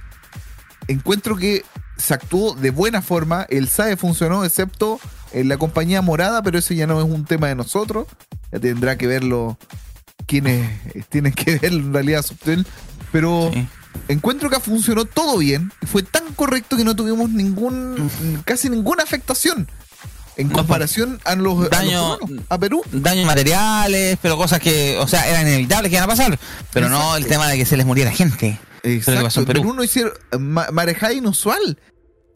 encuentro que se actuó de buena forma. El SAE funcionó, excepto en la compañía morada, pero ese ya no es un tema de nosotros. Ya tendrá que verlo quienes tienen que ver en realidad Subtel. Pero Sí. encuentro que funcionó todo bien. Fue tan correcto que no tuvimos ningún, casi ninguna afectación. En No, comparación a los, a, los Daño- a Perú. Daños materiales, pero cosas que, o sea, eran inevitables que iban a pasar. Pero no Exacto. el tema de que se les muriera gente. Lo que pasó en Exacto, Perú. Perú no hicieron ma- marejada inusual.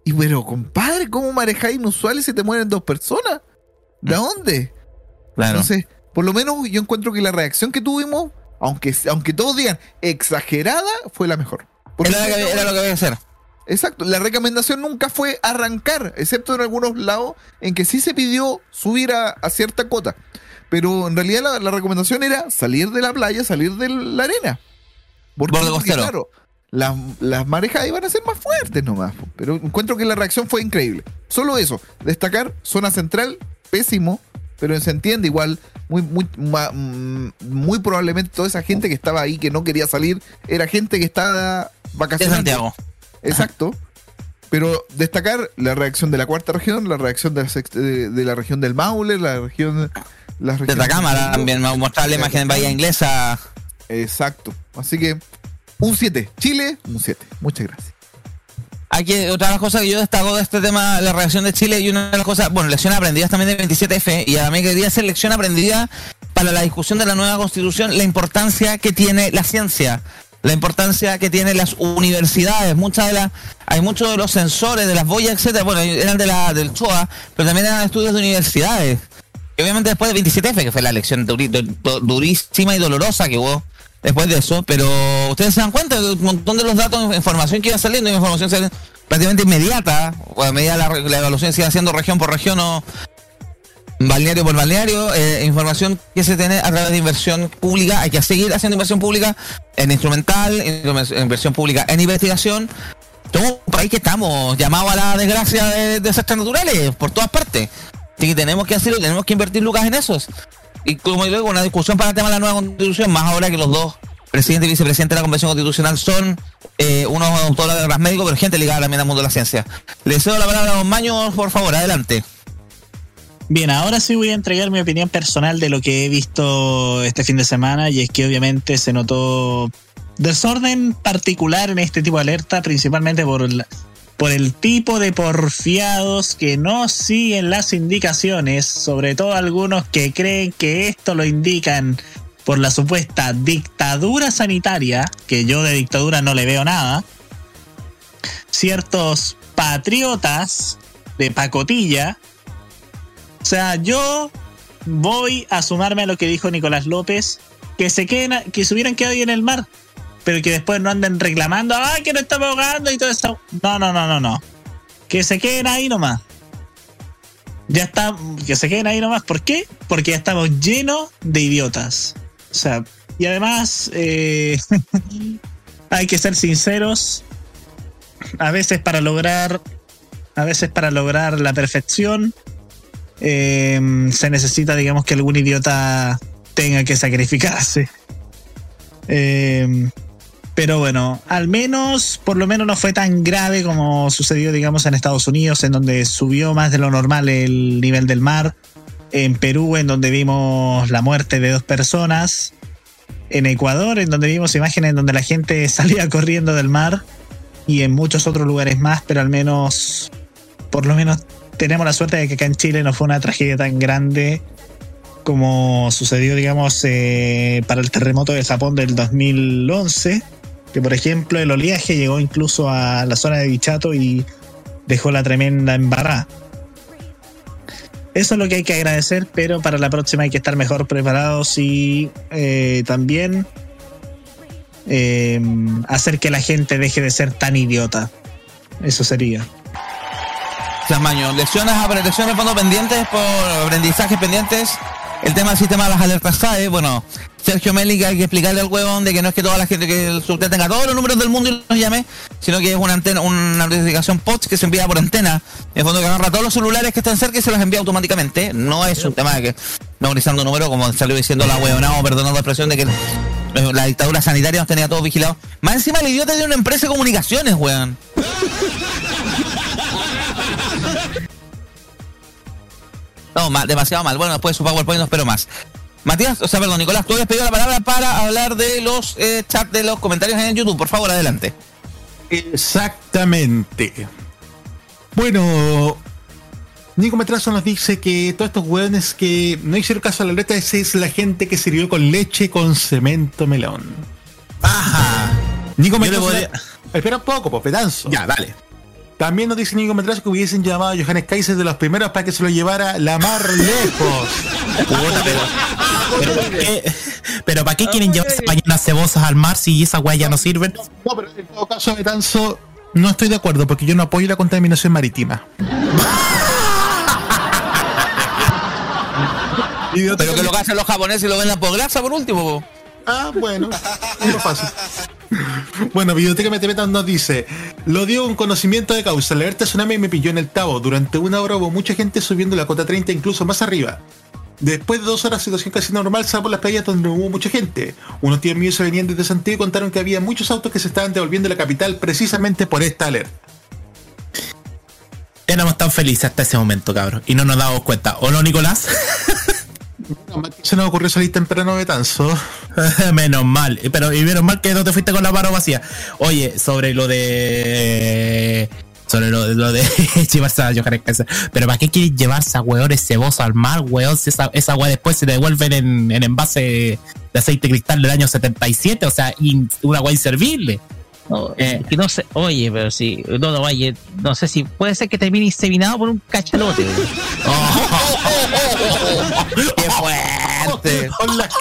Y pero, compadre, ¿cómo marejada inusual y se te mueren dos personas? ¿De dónde? Claro. Entonces, por lo menos yo encuentro que la reacción que tuvimos, aunque, aunque todos digan exagerada, fue la mejor. Era, que, era lo que había que hacer. Exacto, la recomendación nunca fue arrancar, excepto en algunos lados en que sí se pidió subir a, a cierta cota. Pero en realidad la, la recomendación era salir de la playa, salir de la arena. Porque, claro, las, las marejadas iban a ser más fuertes nomás. Pero encuentro que la reacción fue increíble. Solo eso, destacar, zona central, pésimo, pero se entiende igual, muy, muy, ma- mm, muy probablemente toda esa gente que estaba ahí, que no quería salir, era gente que estaba De vacacionando. Santiago. Exacto. Pero destacar la reacción de la cuarta región, la reacción de la, sext- de, de la región del Maule, la región De Atacama mundo. también, me mostraba la imagen en Bahía Inglesa. Exacto. Así que un 7. Chile, un 7. Muchas gracias. Hay que, otra de las cosas que yo destaco de este tema, la reacción de Chile, y una de las cosas, bueno, lecciones aprendidas también del 27F, y a mí quería hacer lección aprendida para la discusión de la nueva constitución, la importancia que tiene la ciencia, la importancia que tienen las universidades, muchas de las, hay muchos de los sensores de las boyas, etcétera, bueno, eran de la, del CHOA, pero también eran estudios de universidades. Y obviamente después del 27F, que fue la elección durísima y dolorosa que hubo después de eso, pero ustedes se dan cuenta de un montón de los datos, información que iba saliendo, información prácticamente inmediata, o a medida la, la evaluación se iba haciendo región por región o balneario por balneario, eh, información que se tiene a través de inversión pública, hay que seguir haciendo inversión pública en instrumental, in- inversión pública en investigación. Somos un país que estamos llamados a la desgracia de desastres naturales por todas partes. Así que tenemos que hacerlo, tenemos que invertir lucas en esos. Y como digo, una discusión para el tema de la nueva constitución, más ahora que los dos presidentes y vicepresidentes de la Convención Constitucional son eh, unos autores de médicos, pero gente ligada también al mundo de la ciencia. Le cedo la palabra a Don Maño, por favor, adelante. Bien, ahora sí voy a entregar mi opinión personal de lo que he visto este fin de semana y es que obviamente se notó desorden particular en este tipo de alerta, principalmente por por el tipo de porfiados que no siguen las indicaciones, sobre todo algunos que creen que esto lo indican por la supuesta dictadura sanitaria, que yo de dictadura no le veo nada, ciertos patriotas de pacotilla, o sea, yo voy a sumarme a lo que dijo Nicolás López, que se queden, que se hubieran quedado ahí en el mar, pero que después no anden reclamando, ah, que no estamos ahogando y todo eso. No, no, no, no, no. Que se queden ahí nomás. Ya está, que se queden ahí nomás. ¿Por qué? Porque ya estamos llenos de idiotas. O sea, y además, eh, hay que ser sinceros. A veces para lograr, a veces para lograr la perfección, eh, se necesita, digamos, que algún idiota tenga que sacrificarse. Eh, pero bueno, al menos, por lo menos no fue tan grave como sucedió, digamos, en Estados Unidos, en donde subió más de lo normal el nivel del mar. En Perú, en donde vimos la muerte de dos personas. En Ecuador, en donde vimos imágenes en donde la gente salía corriendo del mar. Y en muchos otros lugares más, pero al menos, por lo menos tenemos la suerte de que acá en Chile no fue una tragedia tan grande como sucedió, digamos, eh, para el terremoto de Japón del 2011, que por ejemplo el oleaje llegó incluso a la zona de Bichato y dejó la tremenda embarrada. Eso es lo que hay que agradecer, pero para la próxima hay que estar mejor preparados y eh, también eh, hacer que la gente deje de ser tan idiota. Eso sería. Maño, lecciones, lecciones de fondo pendientes por aprendizajes pendientes. El tema del sistema de las alertas SAE, bueno, Sergio Mélica hay que explicarle al huevón de que no es que toda la gente que el subte tenga todos los números del mundo y los llame, sino que es una antena, una notificación POTS que se envía por antena, en fondo que agarra todos los celulares que están cerca y se los envía automáticamente. No es un tema de que memorizando números, como salió diciendo la huevona, o perdonando la expresión de que la dictadura sanitaria nos tenía todos vigilados. Más encima el idiota de una empresa de comunicaciones, weón. No, ma- demasiado mal. Bueno, después de su PowerPoint no espero más. Matías, o sea, perdón, Nicolás, tú habías pedido la palabra para hablar de los eh, chats de los comentarios en YouTube. Por favor, adelante. Exactamente. Bueno, Nico Metrazo nos dice que todos estos hueones que no hicieron caso a la letra, esa es la gente que sirvió con leche con cemento melón. Ajá. Nico Metrazo. podría- Espera un poco, pues pedanzo. Ya, dale. También nos dice Nico Metrazo que hubiesen llamado a Johannes Kaiser de los primeros para que se lo llevara la mar lejos. Pero, pero, ¿para qué, pero ¿para qué quieren llevarse ballenas cebosas al mar si esas weas ya no sirven? No, pero en todo caso, Betanzo, no estoy de acuerdo porque yo no apoyo la contaminación marítima. Pero que lo que hacen los japoneses y lo vendan por grasa por último. po. Ah, bueno, no fácil. Bueno, Biblioteca Metepeta nos dice: Lo dio un conocimiento de causa. La alerta tsunami me pilló en el Tabo. Durante una hora hubo mucha gente subiendo la cota 30, incluso más arriba. Después de dos horas, situación casi normal, salvo las playas donde hubo mucha gente. Unos tíos míos se venían desde Santiago y contaron que había muchos autos que se estaban devolviendo la capital precisamente por esta alerta. Éramos tan felices hasta ese momento, cabrón. Y no nos dábamos cuenta. ¿O no, Nicolás? Se nos ocurrió salir temprano de Tanzo. menos mal, pero y menos mal que no te fuiste con la mano vacía. Oye, sobre lo de sobre lo, de llevarse a Johannes Kaiser. Pero ¿para qué quieres llevarse a hueones cebosos al mar, hueón? Si esa, esa después se devuelven en, en envase de aceite cristal del año 77, o sea, una hueá inservible. No, Eh. que no sé, oye, pero si, no, no, oye, no sé si puede ser que termine inseminado por un cachalote. güey. ¡Qué fuerte! Con la que-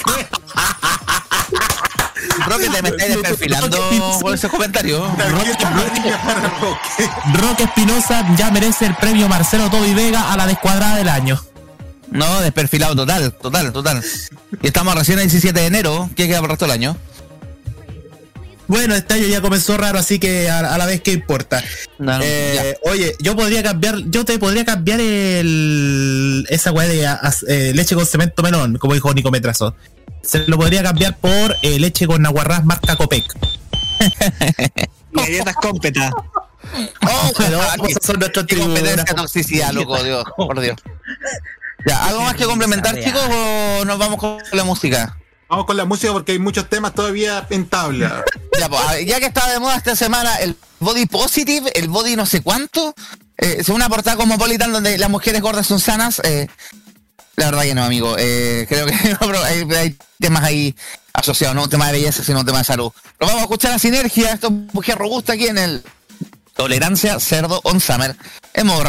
Roque, te me desperfilando por ese comentario. tarjeta amarilla para Roque. Roque Espinosa ya merece el premio Marcelo Toby Vega a la descuadrada del año. No, desperfilado total, total, total. Y estamos recién el 17 de enero. ¿Qué queda por el resto del año? Bueno, este año ya comenzó raro, así que a, a la vez, ¿qué importa? No, no, Eh, oye, yo podría cambiar, yo te podría cambiar el esa weá de eh, leche con cemento melón, como dijo Nico Metrazo. Se lo podría cambiar por eh, leche con naguarrás marca Copec. Galletas cómpeta. Oh, Pero son tribunas. toxicidad, loco, Dios, por Dios. Ya, ¿algo más que complementar, chicos, o nos vamos con la música? Vamos con la música porque hay muchos temas todavía en tabla. Ya, pues, ya que estaba de moda esta semana el body positive, el body no sé cuánto, eh, según una portada cosmopolitan donde las mujeres gordas son sanas, eh, la verdad que no, amigo. Eh, creo que hay, temas ahí asociados, no un tema de belleza, sino un tema de salud. Lo vamos a escuchar a Sinergia, esto es mujer robusta aquí en el Tolerancia Cerdo on Summer en modo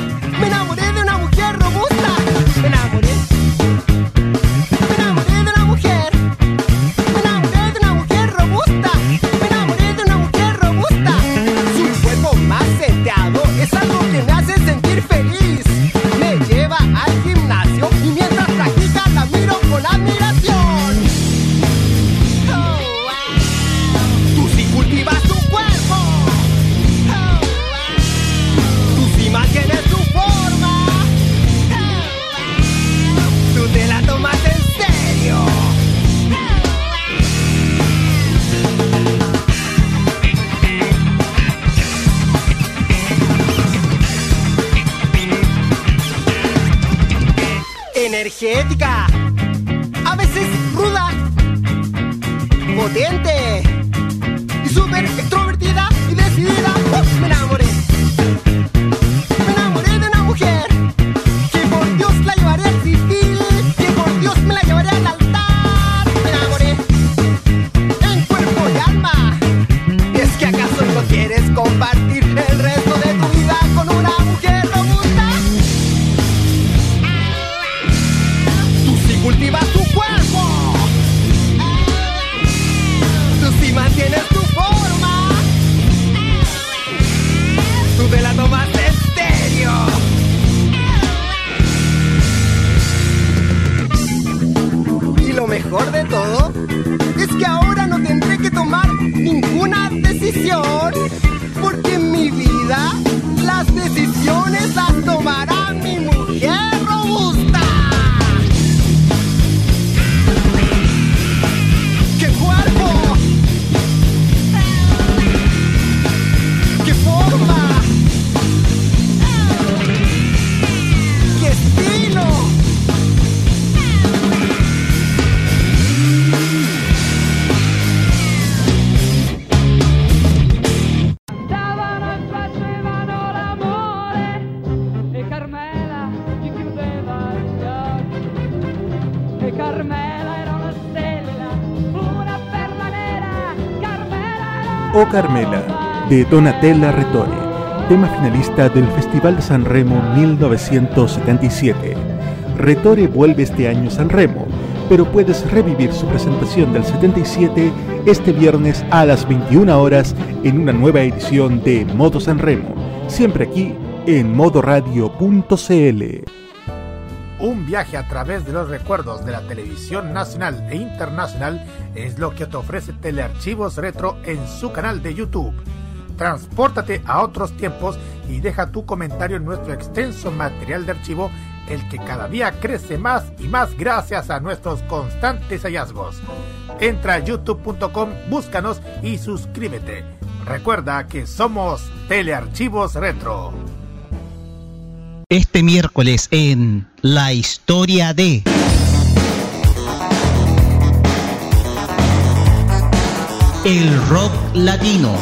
robusta. Energética. Carmela, de Donatella Rettore, tema finalista del Festival de San Remo 1977. Rettore vuelve este año a San Remo, pero puedes revivir su presentación del 77 este viernes a las 21 horas en una nueva edición de Modo San Remo, siempre aquí en modoradio.cl. Un viaje a través de los recuerdos de la televisión nacional e internacional es lo que te ofrece Telearchivos Retro en su canal de YouTube. Transpórtate a otros tiempos y deja tu comentario en nuestro extenso material de archivo, el que cada día crece más y más gracias a nuestros constantes hallazgos. Entra a youtube.com, búscanos y suscríbete. Recuerda que somos Telearchivos Retro. Este miércoles en La Historia de... El rock latino.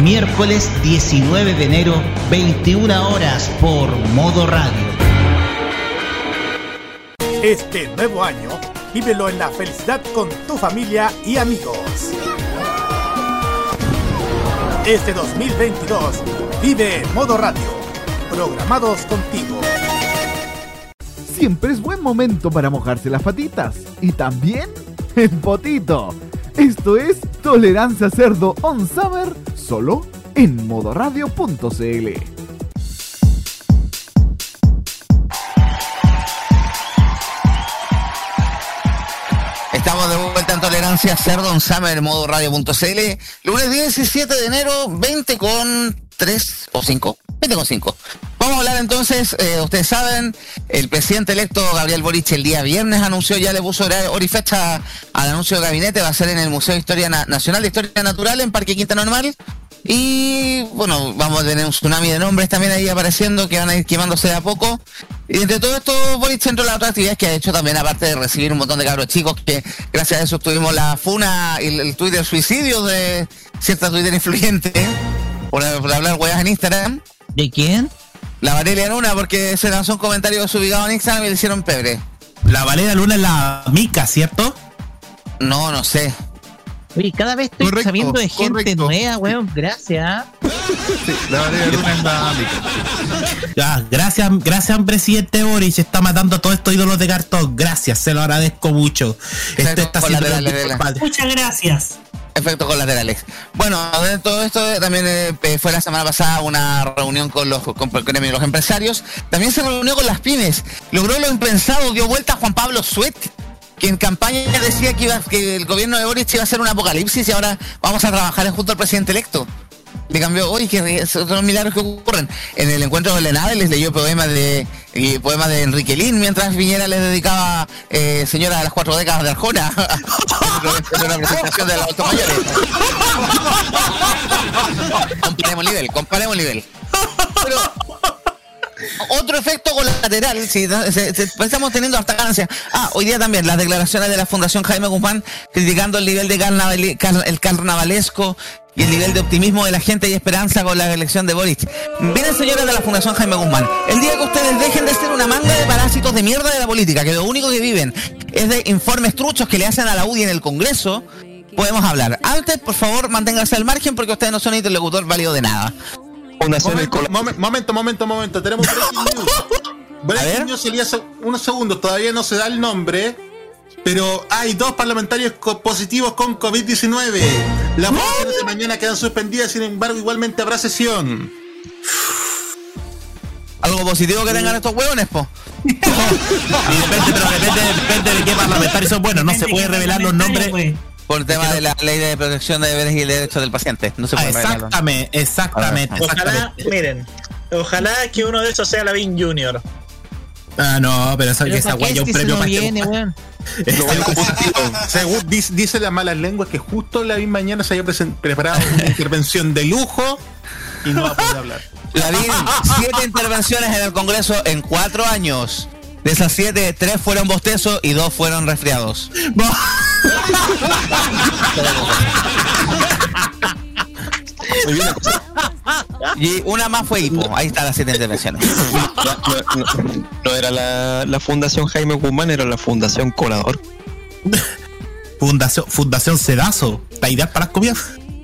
Miércoles 19 de enero, 21 horas por Modo Radio. Este nuevo año, vívelo en la felicidad con tu familia y amigos. Este 2022, vive modo radio. Programados contigo. Siempre es buen momento para mojarse las patitas. Y también el potito. Esto es Tolerancia Cerdo On Summer, solo en modoradio.cl. Estamos de vuelta en Tolerancia Cerdo en Summer modo radio.cl. Lunes 17 de enero, 20 con 3 o 5. 20 con 5. Vamos a hablar entonces, eh, ustedes saben, el presidente electo Gabriel Boric el día viernes anunció, ya le puso hora al anuncio de gabinete, va a ser en el Museo de Historia Na- Nacional de Historia Natural en Parque Quinta Normal. Y bueno, vamos a tener un tsunami de nombres también ahí apareciendo que van a ir quemándose de a poco. Y entre todo esto, Boric entre las otras actividades que ha hecho también, aparte de recibir un montón de cabros chicos, que gracias a eso tuvimos la funa y el, el Twitter suicidio de cierta Twitter influyente, por, por hablar weas en Instagram. ¿De quién? La Valeria Luna, porque se lanzó un comentario desubicado en Instagram y le hicieron pebre. La Valeria Luna es la mica, ¿cierto? No, no sé. Oye, cada vez estoy Correcto, sabiendo de gente correcto. nueva, weón. Gracias. La Valeria Luna es la Ya, gracias, gracias presidente Boric, está matando a todos estos ídolos de cartón. Gracias, se lo agradezco mucho. Este está Lela. Muchas gracias. Efectos colaterales. Bueno, de todo esto eh, también eh, eh, fue la semana pasada una reunión con los con los empresarios. También se reunió con las pymes. Logró lo impensado, dio vuelta a Juan Pablo Suet, que en campaña decía que, iba, que el gobierno de Boric iba a ser un apocalipsis y ahora vamos a trabajar junto al presidente electo. Le cambió, oye, que son los milagros que ocurren. En el encuentro de Lenade les leyó poemas de y poemas de Enrique Lin, mientras Viñera les dedicaba eh, Señora de las cuatro décadas de Arjona. en una presentación de los comparemos nivel, comparemos nivel. Otro efecto colateral, si se- estamos teniendo hasta ganancia. Ah, hoy día también las declaraciones de la Fundación Jaime Guzmán criticando el nivel de carnaval, car- el carnavalesco y el nivel de optimismo de la gente y esperanza con la elección de Boric. Miren, señores de la Fundación Jaime Guzmán, el día que ustedes dejen de ser una manga de parásitos de mierda de la política, que lo único que viven es de informes truchos que le hacen a la UDI en el Congreso, podemos hablar. Antes, por favor, manténganse al margen porque ustedes no son interlocutor válido de nada. Momento, momen- momento, momento, momento. Tenemos breaking news. Breaking news el día se- unos segundos. Todavía no se da el nombre. Pero hay dos parlamentarios co- positivos con COVID-19. Las votaciones de mañana quedan suspendidas, sin embargo, igualmente habrá sesión. Algo positivo que tengan estos hueones, po. Y depende, pero depende, depende de qué parlamentarios son buenos. No se puede revelar los nombres. Por el tema de la ley de protección de deberes y derechos del paciente. No se puede Ah, revelar. exactamente, exactamente, Ojalá, exactamente. miren, ojalá que uno de esos sea Lavín Junior. Ah, no, pero esa, esa guaya es un premio para Según dice, dice las malas lenguas que justo la misma mañana se había preparado una intervención de lujo y no va a poder hablar. Lavín, siete intervenciones en el Congreso en cuatro años. De esas siete, tres fueron bostezos y dos fueron resfriados. Y una más fue hipo. Ahí están las siete intervenciones. No, no- no era la, la Fundación Jaime Guzmán, era la Fundación Colador. Fundación, Fundación Sedazo. ¿Está ideal para las comidas?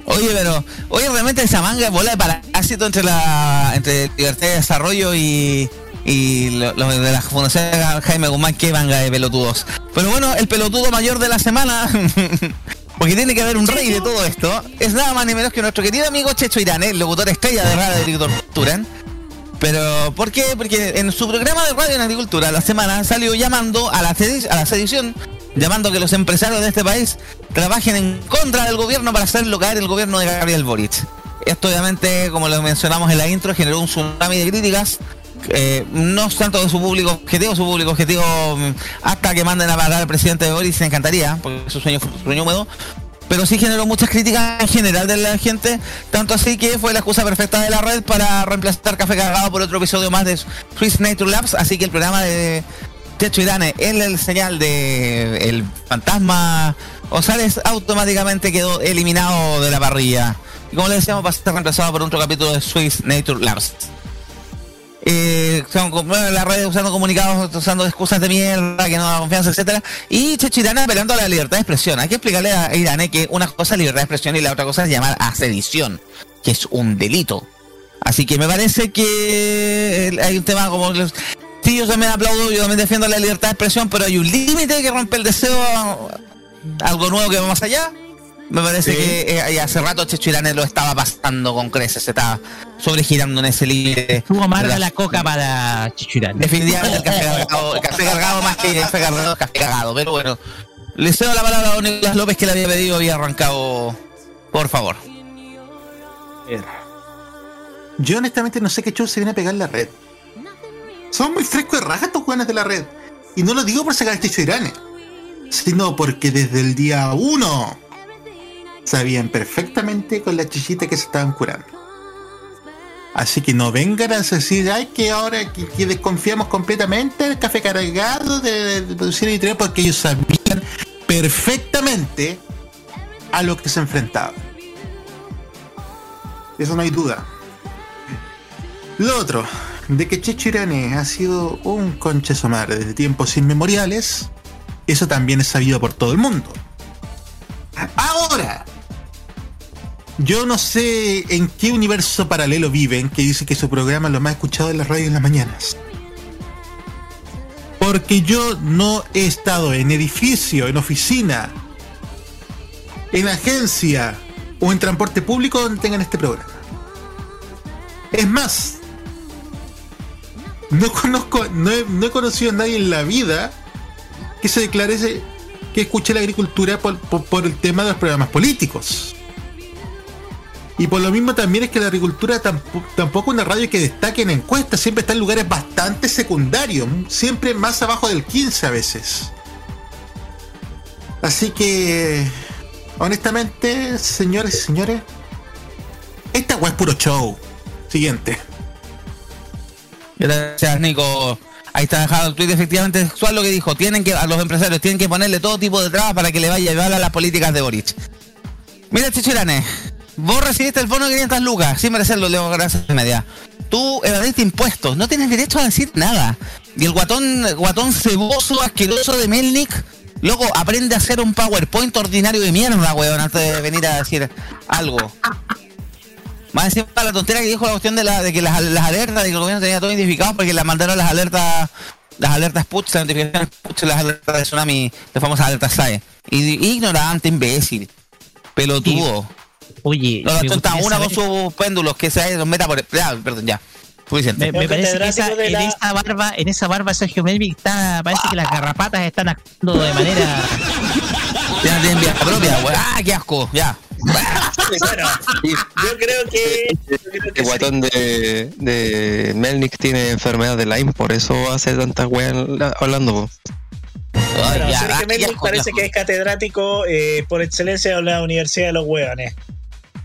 Oye, pero, oye, realmente esa manga de bola de parásito entre la entre libertad de desarrollo y, y lo, lo de la Fundación Jaime Guzmán, qué manga de pelotudos. Pero bueno, el pelotudo mayor de la semana porque tiene que haber un rey de todo esto, es nada más ni menos que nuestro querido amigo Checho Irán, el locutor estrella de Radio Agricultura. Pero, ¿por qué? Porque en su programa de Radio en Agricultura la semana salió llamando a la, a la sedición, llamando que los empresarios de este país trabajen en contra del gobierno para hacerlo caer el gobierno de Gabriel Boric. Esto obviamente, como lo mencionamos en la intro, generó un tsunami de críticas. Eh, no tanto de su público objetivo, su público objetivo mm, hasta que manden a parar al presidente de Boris, me encantaría, porque su sueño su sueño húmedo, pero sí generó muchas críticas en general de la gente, tanto así que fue la excusa perfecta de la red para reemplazar Café Cargado por otro episodio más de Swiss Nature Labs, así que el programa de Techo Irane en el señal de el fantasma Osales automáticamente quedó eliminado de la parrilla. Y como le decíamos, va a ser reemplazado por otro capítulo de Swiss Nature Labs. Eh, las redes usando comunicados, usando excusas de mierda, que no da confianza, etcétera Y Checho Irane apelando a la libertad de expresión. Hay que explicarle a Irane que una cosa es libertad de expresión y la otra cosa es llamar a sedición, que es un delito. Así que me parece que eh, hay un tema como los... Sí, yo también aplaudo, yo también defiendo la libertad de expresión, pero hay un límite que rompe el deseo algo nuevo que va más allá. Me parece que eh, hace rato Checho Irane lo estaba pasando con creces, se estaba sobregirando en ese límite. Estuvo amarga la coca para Chichurán. Definitivamente el café cargado, el café cargado más que el café cargado, el café cagado, pero bueno. Le cedo la palabra a don Nicolás López que le había pedido había arrancado. Por favor. Yo honestamente no sé qué show se viene a pegar la red. Son muy frescos de raja estos jóvenes de la red. Y no lo digo por sacar techo Irane, sino porque desde el día 1 sabían perfectamente con la chichita que se estaban curando. Así que no vengan a decir, ay, que ahora que, desconfiamos completamente del café cargado de, de producción editorial, porque ellos sabían perfectamente a lo que se enfrentaban. Eso no hay duda. Lo otro, de que Checho Irane ha sido un conche su madre desde tiempos inmemoriales, eso también es sabido por todo el mundo. Ahora, yo no sé en qué universo paralelo viven que dice que su programa lo más escuchado en la radio en las mañanas. Porque yo no he estado en edificio, en oficina, en agencia o en transporte público donde tengan este programa. Es más, no conozco, no he, no he conocido a nadie en la vida que se declare que escuche la agricultura por el tema de los programas políticos. Y por lo mismo también es que la agricultura tampo- tampoco es una radio que destaque en encuestas, siempre está en lugares bastante secundarios, siempre más abajo del 15 a veces. Así que, honestamente, señores y señores, esta weá es puro show. Siguiente. Gracias, Nico. Ahí está dejado el tweet, efectivamente sexual lo que dijo. Tienen que, a los empresarios tienen que ponerle todo tipo de trabas para que le vaya a llevar a las políticas de Boric. Mira, Chichirane, vos recibiste el bono de 500 lucas, sin merecerlo, Leo, gracias media. Tú evadiste impuestos, no tienes derecho a decir nada. Y el guatón, guatón ceboso, asqueroso de Melnik, loco, aprende a hacer un PowerPoint ordinario de mierda, weón, antes de venir a decir algo. Más encima la tontera que dijo la cuestión de, la, de que las, alertas, de que el gobierno tenía todo identificado porque le mandaron las alertas, las alertas PUTS, las notificaciones las alertas de tsunami, las famosas alertas SAE. Ignorante, imbécil, pelotudo. Oye, la gustaría una con saber- sus péndulos que se los meta por. Ya, perdón, ya. Suficiente. Me, me parece que esa, en esa barba, en esa barba Sergio Melvin está, parece que las garrapatas están actuando de manera. Ya tienen vida propia, weón. Ah, qué asco, ya. Bueno, yo creo que. El guatón de, de Melnik tiene enfermedad de Lyme, por eso hace tantas weas hablando. po. Bueno, ya, Sergio ah, asco, parece que es catedrático eh, por excelencia de la Universidad de los Hueones.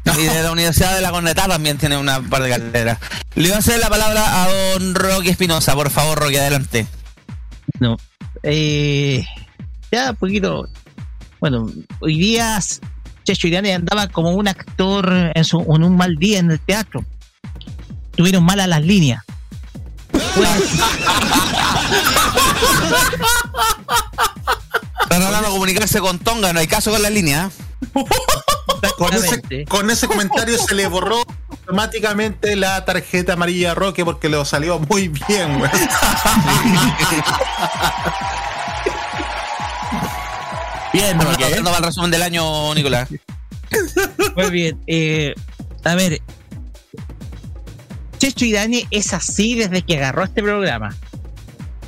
Y de la Universidad de la Corneta también tiene una par de carreras. Le voy a hacer la palabra a don Roque Espinosa, por favor, Roque, adelante. No. Eh, ya poquito. Bueno, hoy día Checho Irane andaba como un actor en, su, en un mal día en el teatro. Tuvieron malas las líneas. Están hablando de comunicarse con Tonga, no hay caso con la línea. Con ese, con ese comentario se le borró automáticamente la tarjeta amarilla a Roque porque le salió muy bien, güey. Bien, Bueno, Miguel. dando el resumen del año, Nicolás. Muy bien. eh, a ver. Checho y Dani es así desde que agarró este programa.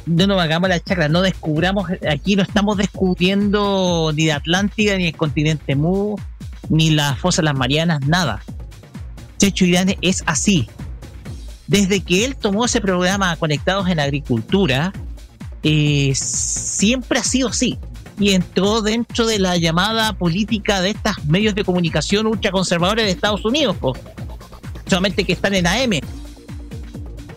No nos hagamos la chacra, no descubramos, aquí no estamos descubriendo ni la Atlántida, ni el continente Mu, ni las fosas las Marianas, nada. Checho Dani es así. Desde que él tomó ese programa Conectados en Agricultura, eh, siempre ha sido así y entró dentro de la llamada política de estos medios de comunicación ultraconservadores de Estados Unidos, solamente que están en AM.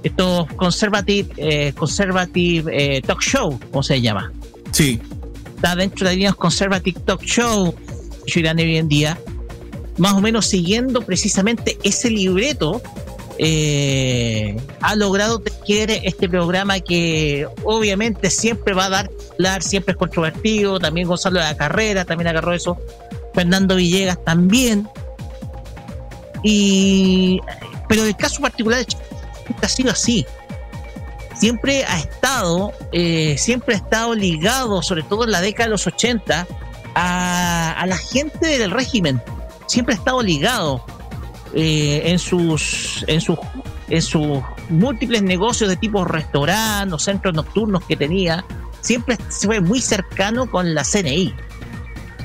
Estos conservative, eh, conservative eh, talk show, ¿cómo se llama? Sí. Está dentro de líneas conservative talk show, Irán hoy en día, más o menos siguiendo precisamente ese libreto eh, ha logrado tejer este programa que obviamente siempre va a dar hablar, siempre es controvertido, también Gonzalo de la Carrera también agarró eso, Fernando Villegas también. Y pero el caso particular de Ch- ha sido así. Siempre ha estado, eh, siempre ha estado ligado, sobre todo en la década de los 80, a, la gente del régimen. Siempre ha estado ligado eh, en sus en sus en sus múltiples negocios de tipo restaurantes o centros nocturnos que tenía siempre se fue muy cercano con la CNI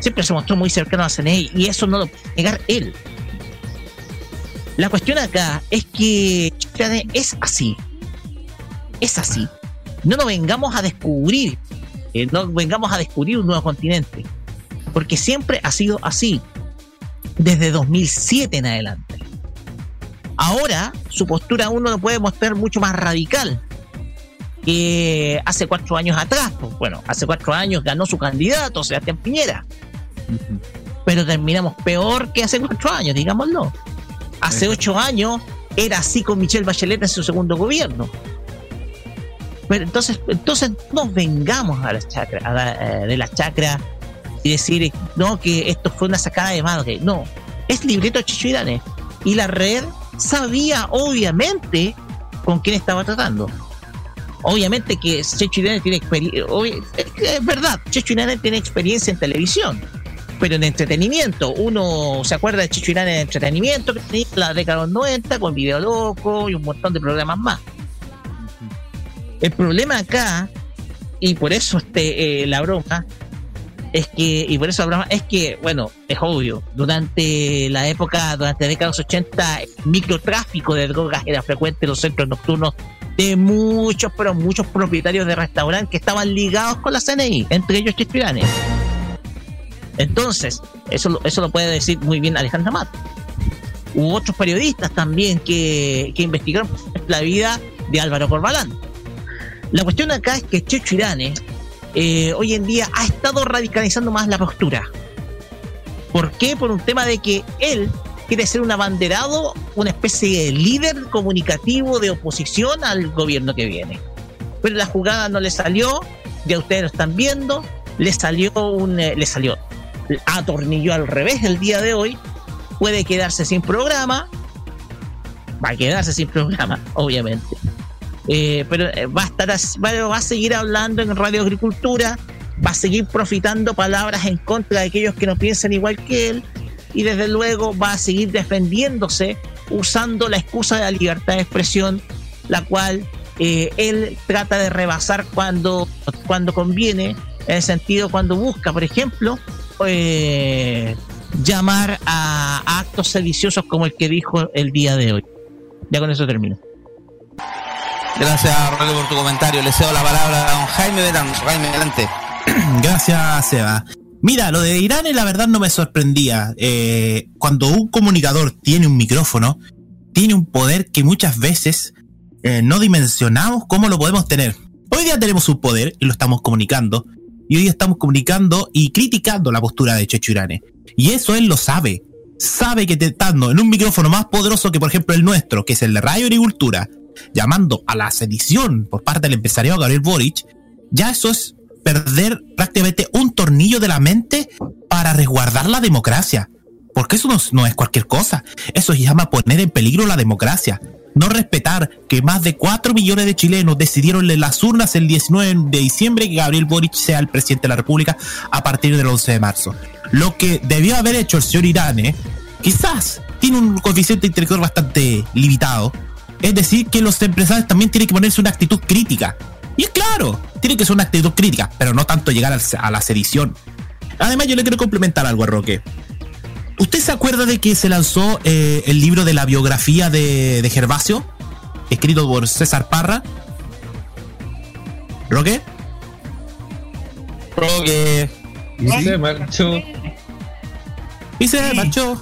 siempre se mostró muy cercano a la CNI y eso no lo puede negar él la cuestión acá es que es así es así no nos vengamos a descubrir eh, no vengamos a descubrir un nuevo continente porque siempre ha sido así desde 2007 en adelante. Ahora su postura uno lo puede mostrar mucho más radical que hace cuatro años atrás. Pues, bueno, hace cuatro años ganó su candidato, Sebastián Piñera. Pero terminamos peor que hace cuatro años, digámoslo. Hace ocho años era así con Michelle Bachelet en su segundo gobierno. Pero entonces, entonces no nos vengamos a la chacra, a la, eh, de la chacra y decir no que esto fue una sacada de madre. No, es libreto Chicho y la red sabía obviamente con quién estaba tratando. Obviamente que Checho tiene experiencia, es verdad, Checho tiene experiencia en televisión, pero en entretenimiento, uno se acuerda de Dane en entretenimiento que tenía en la década de los 90 con Video Loco y un montón de programas más. El problema acá, y por eso este, eh, la broma, es que, y por eso la broma, es que, bueno, es obvio, durante la época, durante la década de los 80, el microtráfico de drogas era frecuente en los centros nocturnos de muchos, pero muchos propietarios de restaurantes que estaban ligados con la CNI, entre ellos Chispiranes. Entonces, eso, eso lo puede decir muy bien Alejandra Mat. Hubo otros periodistas también que, que investigaron la vida de Álvaro Corbalán. La cuestión acá es que Checho Irane eh, hoy en día ha estado radicalizando más la postura. ¿Por qué? Por un tema de que él quiere ser un abanderado, una especie de líder comunicativo de oposición al gobierno que viene. Pero la jugada no le salió, ya ustedes lo están viendo, le salió un, eh, le salió, atornilló al revés el día de hoy, puede quedarse sin programa, va a quedarse sin programa, obviamente. Eh, pero eh, va a estar va a seguir hablando en Radio Agricultura, va a seguir profitando palabras en contra de aquellos que no piensan igual que él y desde luego va a seguir defendiéndose usando la excusa de la libertad de expresión, la cual eh, él trata de rebasar cuando, cuando conviene, en el sentido cuando busca, por ejemplo, eh, llamar a, a actos sediciosos como el que dijo el día de hoy. Ya con eso termino. Gracias, Rolando, por tu comentario. Le cedo la palabra a don Jaime Betán. Jaime, adelante. Gracias, Seba. Mira, lo de Irán, la verdad, no me sorprendía. Eh, cuando un comunicador tiene un micrófono, tiene un poder que muchas veces eh, no dimensionamos cómo lo podemos tener. Hoy día tenemos un poder y lo estamos comunicando. Y hoy estamos comunicando y criticando la postura de Checho Irane. Y eso él lo sabe. Sabe que te- estando en un micrófono más poderoso que, por ejemplo, el nuestro, que es el de Radio Agricultura, llamando a la sedición por parte del empresariado Gabriel Boric, ya eso es perder prácticamente un tornillo de la mente para resguardar la democracia. Porque eso no, es- no es cualquier cosa. Eso se llama poner en peligro la democracia. No respetar que más de 4 millones de chilenos decidieron en las urnas el 19 de diciembre que Gabriel Boric sea el presidente de la República a partir del 11 de marzo. Lo que debió haber hecho el señor Irane, quizás tiene un coeficiente intelectual bastante limitado, es decir, que los empresarios también tienen que ponerse una actitud crítica. Y es claro, tiene que ser una actitud crítica, pero no tanto llegar a la sedición. Además, yo le quiero complementar algo a Roque. ¿Usted se acuerda de que se lanzó eh, el libro de la biografía de, de Gervasio? Escrito por César Parra. ¿Roque? Roque. Y se marchó. Y se marchó.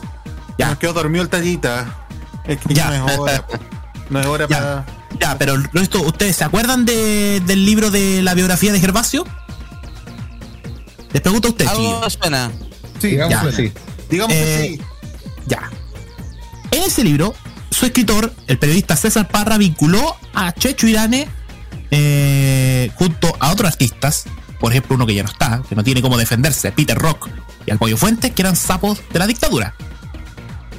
Ya. Nos quedó dormido el tallita. Es que ya. no es hora. po. No es hora para. Ya, pero esto, ¿ustedes se acuerdan de- del libro de la biografía de Gervasio? Les pregunto a usted, Algo chiquillo. suena. Sí, Digamos Ya. sí. Digamos Eh, que sí. Ya. En ese libro, su escritor, el periodista César Parra, vinculó a Checho Irane eh, junto a otros artistas, por ejemplo, uno que ya no está, que no tiene cómo defenderse, Peter Rock y al Pollo Fuentes, que eran sapos de la dictadura.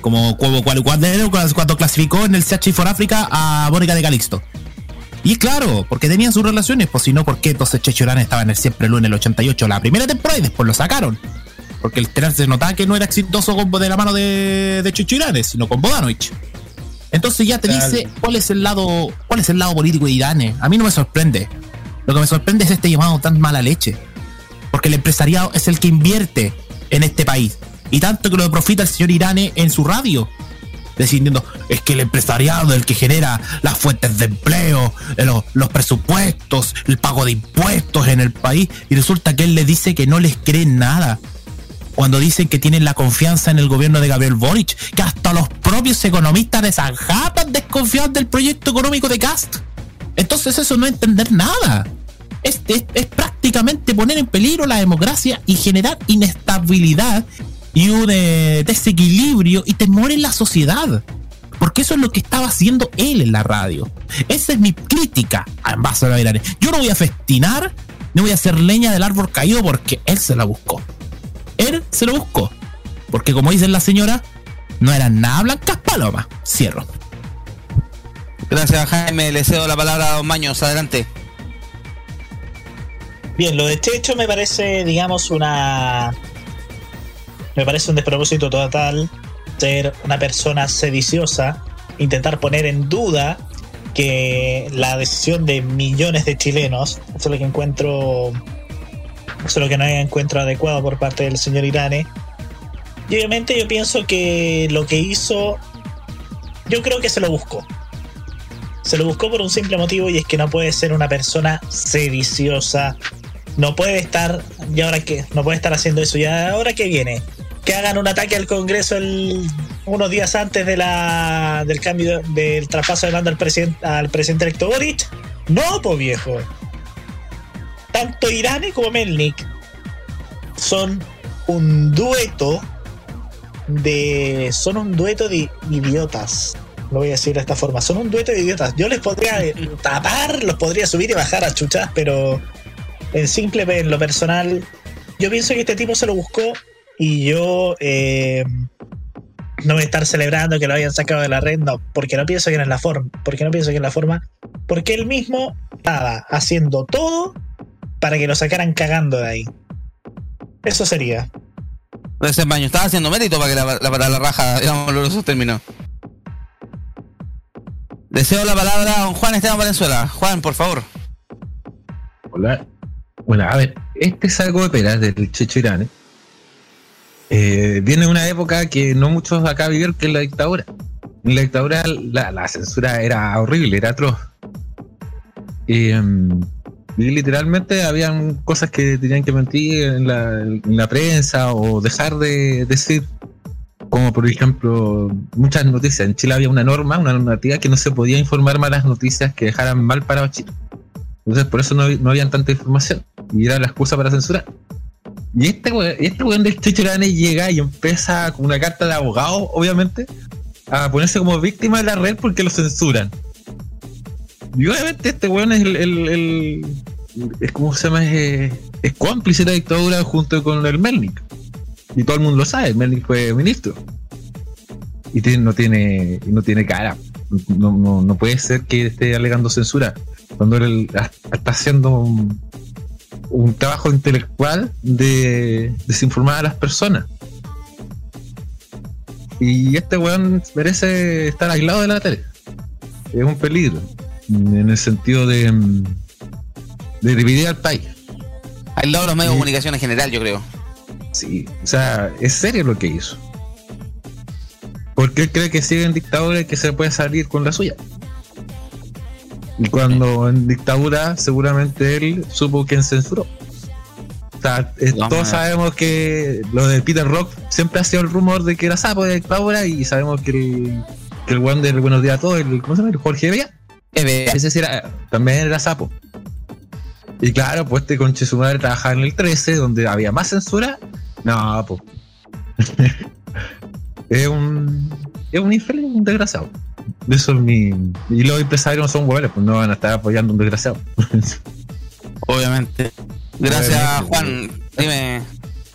Como, cuando, cuando clasificó en el CH for África a Mónica de Calixto. Y claro, porque tenían sus relaciones, pues si no, ¿por qué entonces Checho Irane estaba en el Siempre Luna en el 88, la primera temporada y después lo sacaron? Porque el tener se notaba que no era exitoso con, de la mano de, de Checho Irane, sino con Bodanovich. Entonces ya te Claro. dice cuál es el lado, cuál es el lado político de Irane. A mí no me sorprende. Lo que me sorprende es este llamado tan mala leche. Porque el empresariado es el que invierte en este país. Y tanto que lo profita el señor Irane en su radio. Decidiendo, es que el empresariado es el que genera las fuentes de empleo, eh, los, los presupuestos, el pago de impuestos en el país. Y resulta que él le dice que no les cree nada cuando dicen que tienen la confianza en el gobierno de Gabriel Boric, que hasta los propios economistas de Sanjata desconfían del proyecto económico de Cast. Entonces eso no es entender nada. Es, es- prácticamente poner en peligro la democracia y generar inestabilidad y un eh, desequilibrio y temor en la sociedad. Porque eso es lo que estaba haciendo él en la radio. Esa es mi crítica a Ambassador Aguilar. Yo no voy a festinar, no voy a hacer leña del árbol caído porque él se la buscó se lo buscó. Porque como dice la señora, no eran nada blancas palomas. Cierro. Gracias, Jaime. Le cedo la palabra a Don Maños. Adelante. Bien, lo de Checho me parece, digamos, una. Me parece un despropósito total ser una persona sediciosa, intentar poner en duda que la decisión de millones de chilenos, eso es lo que encuentro. Eso es lo que no encuentro adecuado por parte del señor Irane. Y obviamente yo pienso que lo que hizo. Yo creo que se lo buscó. Se lo buscó por un simple motivo y es que no puede ser una persona sediciosa. No puede estar, y ahora que no puede estar haciendo eso. ¿Y ahora que viene? Que hagan un ataque al Congreso unos días antes de la, del cambio del traspaso de mando al presidente al presidente electo Boric. No, pues viejo. Tanto Irane como Melnik son un dueto de. son un dueto de idiotas. Lo voy a decir de esta forma. Son un dueto de idiotas. Yo les podría eh, tapar, los podría subir y bajar a chuchas, pero en simple, en lo personal, yo pienso que este tipo se lo buscó y yo eh, no voy a estar celebrando que lo hayan sacado de la red, no, porque no pienso que no es la forma, porque no pienso que es la forma, porque él mismo estaba haciendo todo para que lo sacaran cagando de ahí. Eso sería. Gracias, Maños. Estaba haciendo mérito para que la, la, para la raja, digamos, términos. Le cedo la palabra a don Juan Esteban Valenzuela. Juan, por favor. Hola. Bueno, a ver, este saco de peras del Checho Irán eh, viene de una época que no muchos acá vivieron, que es la dictadura. En la dictadura la, la censura era horrible, era atroz. Eh, y literalmente habían cosas que tenían que mentir en la, en la prensa o dejar de decir, como por ejemplo muchas noticias. En Chile había una norma, una normativa que no se podía informar malas noticias que dejaran mal para Chile. Entonces por eso no, no había tanta información. Y era la excusa para censurar. Y este weón, este weón del Checho Irane llega y empieza con una carta de abogado, obviamente, a ponerse como víctima de la red porque lo censuran. Y obviamente este weón es el, es como se llama, es, es cómplice de la dictadura junto con el Melnik. Y todo el mundo lo sabe, el Melnik fue ministro. Y no tiene, no tiene cara. No, no, no puede ser que esté alegando censura cuando él está haciendo un, un trabajo intelectual de desinformar a las personas. Y este weón merece estar aislado de la tele. Es un peligro. En el sentido de, mm, de dividir al país. Aislado de los medios de comunicación en general, yo creo. Sí, o sea, es serio lo que hizo. Porque él cree que sigue en dictadura y que se puede salir con la suya. Y cuando en dictadura, seguramente él supo quién censuró. O sea, eh, No, todos sabemos que lo de Peter Rock siempre ha sido el rumor de que era sapo de dictadura y sabemos que el, que el del Buenos Días a todos, el, ¿cómo se llama? El Jorge Ese sí era, también era sapo. Y claro, pues este conche su madre trabajaba en el 13, donde había más censura. No, pues. es un. Es un infeliz, un desgraciado. Eso es mi. Y los empresarios no son huevones, pues no van a estar apoyando a un desgraciado. Obviamente. Gracias, Obviamente. Juan. Dime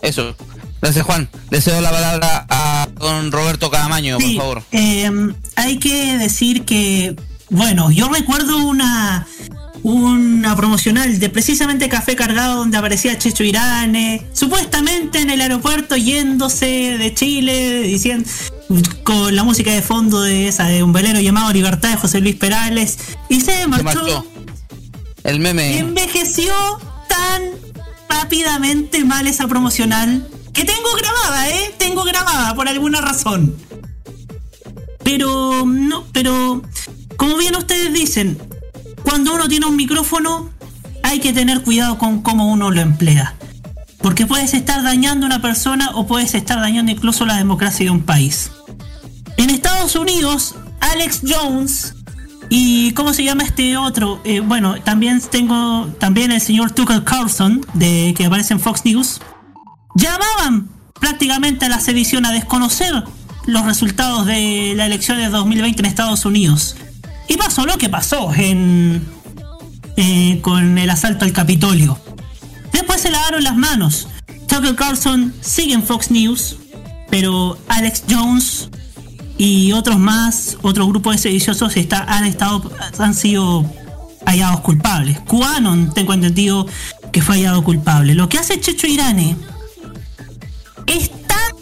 eso. Gracias, Juan. Le cedo la palabra a don Roberto Cadamaño, Sí, por favor. eh, hay que decir que, bueno, yo recuerdo una una promocional de precisamente Café Cargado donde aparecía Checho Irane, supuestamente en el aeropuerto yéndose de Chile, diciendo con la música de fondo de esa de un velero llamado Libertad de José Luis Perales y se marchó. marchó. El meme. Envejeció tan rápidamente mal esa promocional que tengo grabada, ¿eh? Tengo grabada por alguna razón. Pero, no, pero, como bien ustedes dicen, cuando uno tiene un micrófono hay que tener cuidado con cómo uno lo emplea. Porque puedes estar dañando a una persona o puedes estar dañando incluso la democracia de un país. En Estados Unidos, Alex Jones y ¿cómo se llama este otro? Eh, bueno, también tengo también el señor Tucker Carlson de que aparece en Fox News. Llamaban prácticamente a la sedición a desconocer los resultados de la elección de 2020 en Estados Unidos. Y pasó lo que pasó en eh, con el asalto al Capitolio. Después se lavaron las manos. Tucker Carlson sigue en Fox News, pero Alex Jones y otros más, otro grupo de sediciosos está, han estado, han sido hallados culpables. QAnon, tengo entendido que fue hallado culpable. Lo que hace Checho Irane es tan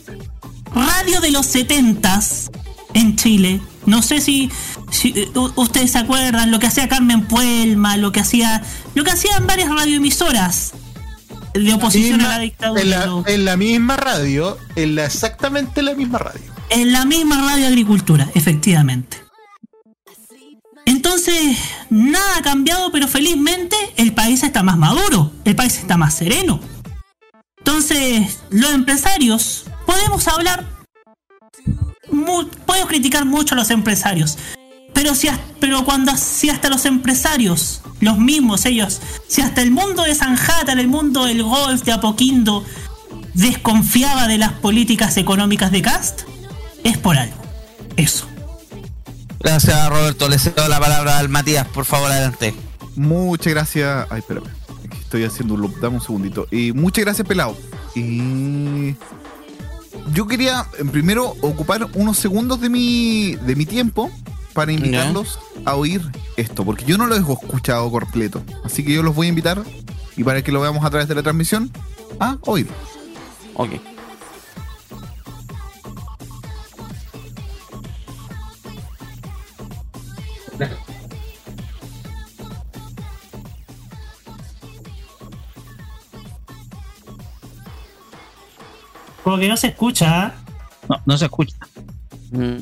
radio de los 70s en Chile. No sé si, si, eh, ustedes se acuerdan lo que hacía Carmen Puelma, lo que hacía, lo que hacían varias radioemisoras de oposición a la dictadura. En la, en la misma radio, en la exactamente la misma radio. En la misma radio agricultura, efectivamente. Entonces, nada ha cambiado, pero felizmente el país está más maduro, el país está más sereno. Entonces, los empresarios, podemos hablar, puedo criticar mucho a los empresarios, pero si, pero cuando si hasta los empresarios, los mismos ellos, si hasta el mundo de Sanjata, el mundo del golf, de Apoquindo, desconfiaba de las políticas económicas de Cast, es por algo. Eso. Gracias, Roberto. Le cedo la palabra al Matías, por favor, adelante. Muchas gracias. Ay, espérame. Estoy haciendo un loop. Dame un segundito. Y muchas gracias, pelado. Y. Yo quería primero ocupar unos segundos de mi, de mi tiempo para invitarlos a oír esto, porque yo no lo he escuchado completo. Así que yo los voy a invitar y para que lo veamos a través de la transmisión, a oír. Ok. Como que no se escucha. ¿ah? No, no se escucha. Mm.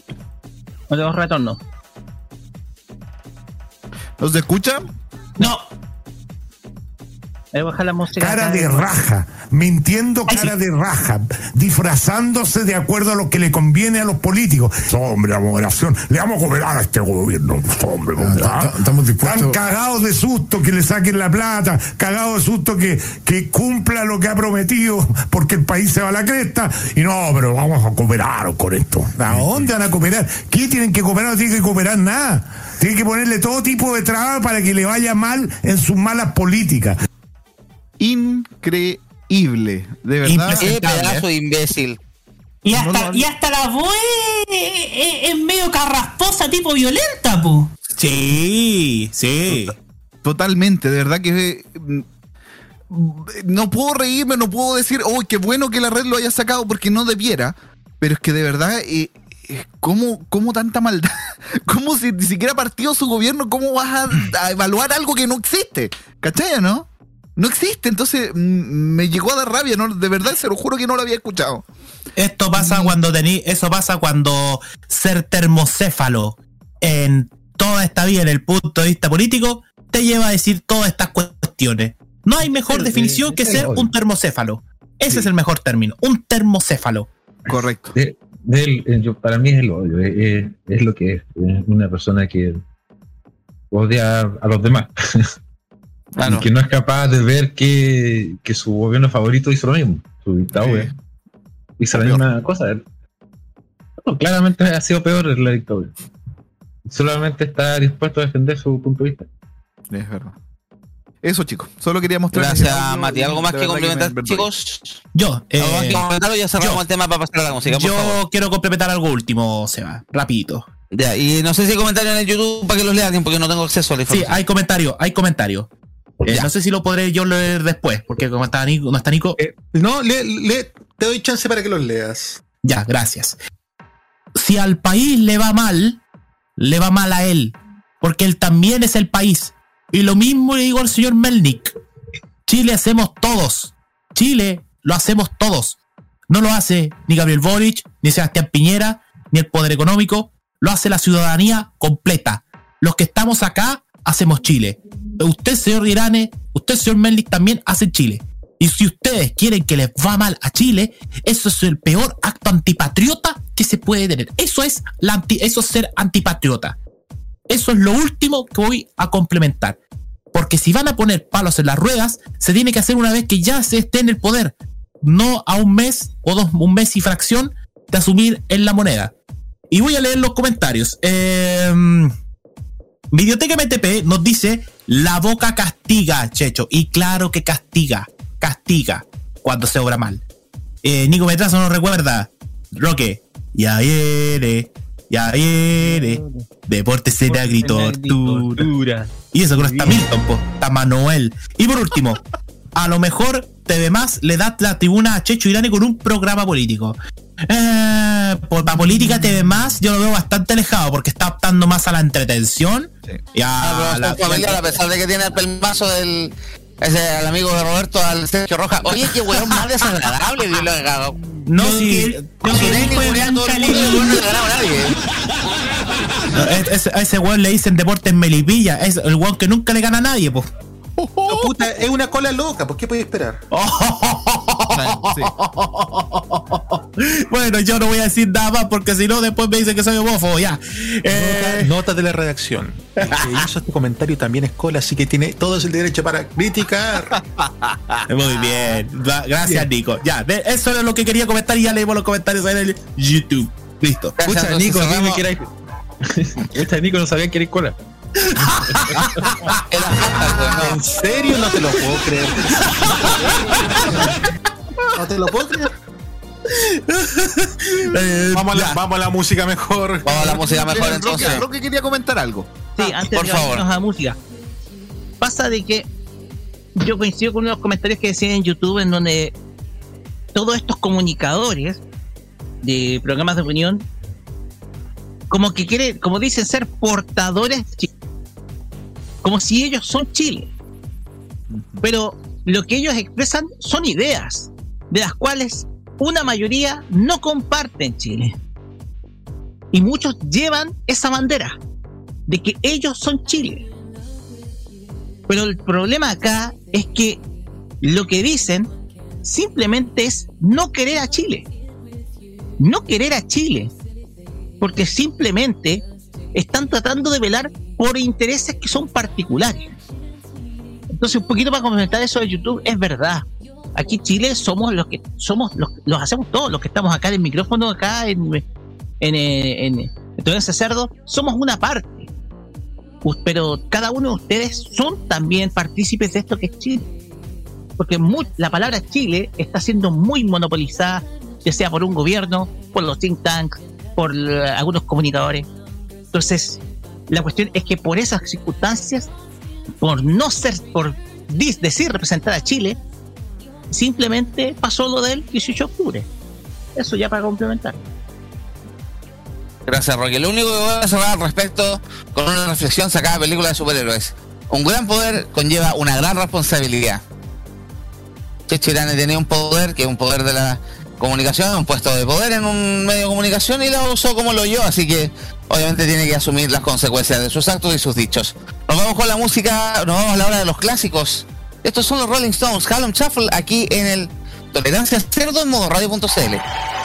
No tengo retorno. ¿No se escucha? No. Voy a bajar la música. Cara de raja, mintiendo cara de raja, disfrazándose de acuerdo a lo que le conviene a los políticos. Hombre, moderación, le vamos a cooperar a este gobierno. Hombre, ¿ah? estamos dispuestos- Están cagados de susto que le saquen la plata, cagados de susto que, que cumpla lo que ha prometido, porque el país se va a la cresta. Y no, pero vamos a cooperar con esto. ¿A dónde van a cooperar? ¿Qué tienen que cooperar? No tienen que cooperar nada. Tienen que ponerle todo tipo de trabas para que le vaya mal en sus malas políticas. Increíble. De verdad. Qué pedazo de imbécil. Y hasta, y hasta la voz es, es- es medio carrasposa, tipo violenta, po. Sí, sí. Totalmente, de verdad que mm, no puedo reírme, no puedo decir, oh, qué bueno que la red lo haya sacado porque no debiera, pero es que de verdad, eh, eh, ¿cómo, ¿cómo tanta maldad? ¿Cómo si ni siquiera partido su gobierno, cómo vas a, a evaluar algo que no existe? ¿Cachai, no? No existe, entonces mm, me llegó a dar rabia, ¿no? De verdad, se lo juro que no lo había escuchado. Esto pasa cuando tení, eso pasa cuando ser termocéfalo en toda esta vida, en el punto de vista político, te lleva a decir todas estas cuestiones. No hay mejor Sí, definición sí, que sí, ser obvio. un termocéfalo. Ese es el mejor término, un termocéfalo. Correcto. De él, eh, yo- para mí es el odio, es, es- es lo que es, es una persona que odia a los demás. Que no es capaz de ver que, que su gobierno favorito hizo lo mismo, su dictadura. Hizo la misma cosa. Bueno, claramente ha sido peor la dictadura. Solamente está dispuesto a defender su punto de vista. Es verdad. Eso, chicos. Solo quería mostrar. Gracias, Mati. ¿Algo más que complementar, chicos? Yo, eh, ¿Algo más que complementar o ya cerramos el tema para pasar a la música? Yo favor. quiero complementar algo último, Seba, rapidito. Ya, y no sé si hay comentarios en el YouTube para que los lean, porque no tengo acceso a la Sí, información. hay comentario, hay comentario. Eh, no sé si lo podré yo leer después, porque como está Nico, no está Nico. no, le, le- te doy chance para que los leas. Ya, gracias. Si al país le va mal, le va mal a él, porque él también es el país. Y lo mismo le digo al señor Melnik. Chile hacemos todos. Chile lo hacemos todos. No lo hace ni Gabriel Boric, ni Sebastián Piñera, ni el poder económico. Lo hace la ciudadanía completa. Los que estamos acá hacemos Chile. Usted, señor Irane, usted, señor Melnik, también hacen Chile. Y si ustedes quieren que les va mal a Chile, eso es el peor acto antipatriota que se puede tener. Eso es, la anti- eso es ser antipatriota. Eso es lo último que voy a complementar. Porque si van a poner palos en las ruedas, se tiene que hacer una vez que ya se esté en el poder. No a un mes o dos, un mes y fracción de asumir en la moneda. Y voy a leer los comentarios. Eh, Videoteca MTP nos dice, la boca castiga, Checho. Y claro que castiga, castiga cuando se obra mal. Eh, Nico Metrazo nos recuerda, Roque, ya viene, ya viene. Deportes en agritortura. Y eso que no está Milton, po, está Manuel. Y por último, a lo mejor TV Más le da la tribuna a Checho Irane con un programa político. Eh, por la política TV Más yo lo veo bastante alejado porque está optando más a la entretención. Y a Ah, la- familiar, a pesar de que tiene el pelmazo del. Ese, al amigo de Roberto, al Sergio Rojas. Oye, qué weón más desagradable, Dios lo cagado. No, si. No, si el el no a nadie. No, es- es- a ese weón le dicen deportes Melipilla. Es el weón que nunca le gana a nadie, po. No, puta, es una cola loca, ¿por qué podéis esperar? Bueno, yo no voy a decir nada más porque si no, después me dicen que soy homófobo. Ya. Nota, nota de la redacción. El que hizo este comentario también es cola, así que tiene todo el derecho para criticar. Muy bien. Gra- Gracias, Nico. Ya, de- eso es lo que quería comentar y ya leímos los comentarios en el YouTube. Listo. Pucha, Nico, dime que era. Pucha, Nico no sabía que era cola. ¿En serio? No te lo puedo creer. No te lo puedo creer. vamos, a la, vamos a la música mejor. Vamos a la música mejor entonces. Roque quería comentar algo. Sí, antes por de favor. a la música. Pasa de que yo coincido con uno de los comentarios que decían en YouTube en donde todos estos comunicadores de programas de opinión como que quieren, como dicen ser portadores de Chile. como si ellos son Chile. Pero lo que ellos expresan son ideas, de las cuales una mayoría no comparten Chile. Y muchos llevan esa bandera de que ellos son Chile. Pero el problema acá es que lo que dicen simplemente es no querer a Chile. No querer a Chile. Porque simplemente están tratando de velar por intereses que son particulares. Entonces, un poquito para complementar eso de YouTube, es verdad. Aquí Chile somos los que somos, los, los hacemos todos, los que estamos acá en el micrófono, acá en, en, en, en ese cerdo, somos una parte. Pero cada uno de ustedes son también partícipes de esto que es Chile. Porque mu- la palabra Chile está siendo muy monopolizada ya sea por un gobierno, por los think tanks, por eh, algunos comunicadores. Entonces, la cuestión es que por esas circunstancias, por no ser, por decir representar a Chile, simplemente pasó lo del 18 de octubre. Eso ya para complementar. Gracias, Roque. Lo único que voy a cerrar al respecto con una reflexión sacada de película de superhéroes. Un gran poder conlleva una gran responsabilidad. Checho Irane tenía un poder, que es un poder de la comunicación, un puesto de poder en un medio de comunicación y lo usó como lo oyó, así que obviamente tiene que asumir las consecuencias de sus actos y sus dichos. Nos vamos con la música, nos vamos a la hora de los clásicos. Estos son los Rolling Stones, Callum Shuffle, aquí en el Tolerancia Cerdo en modo radio.cl.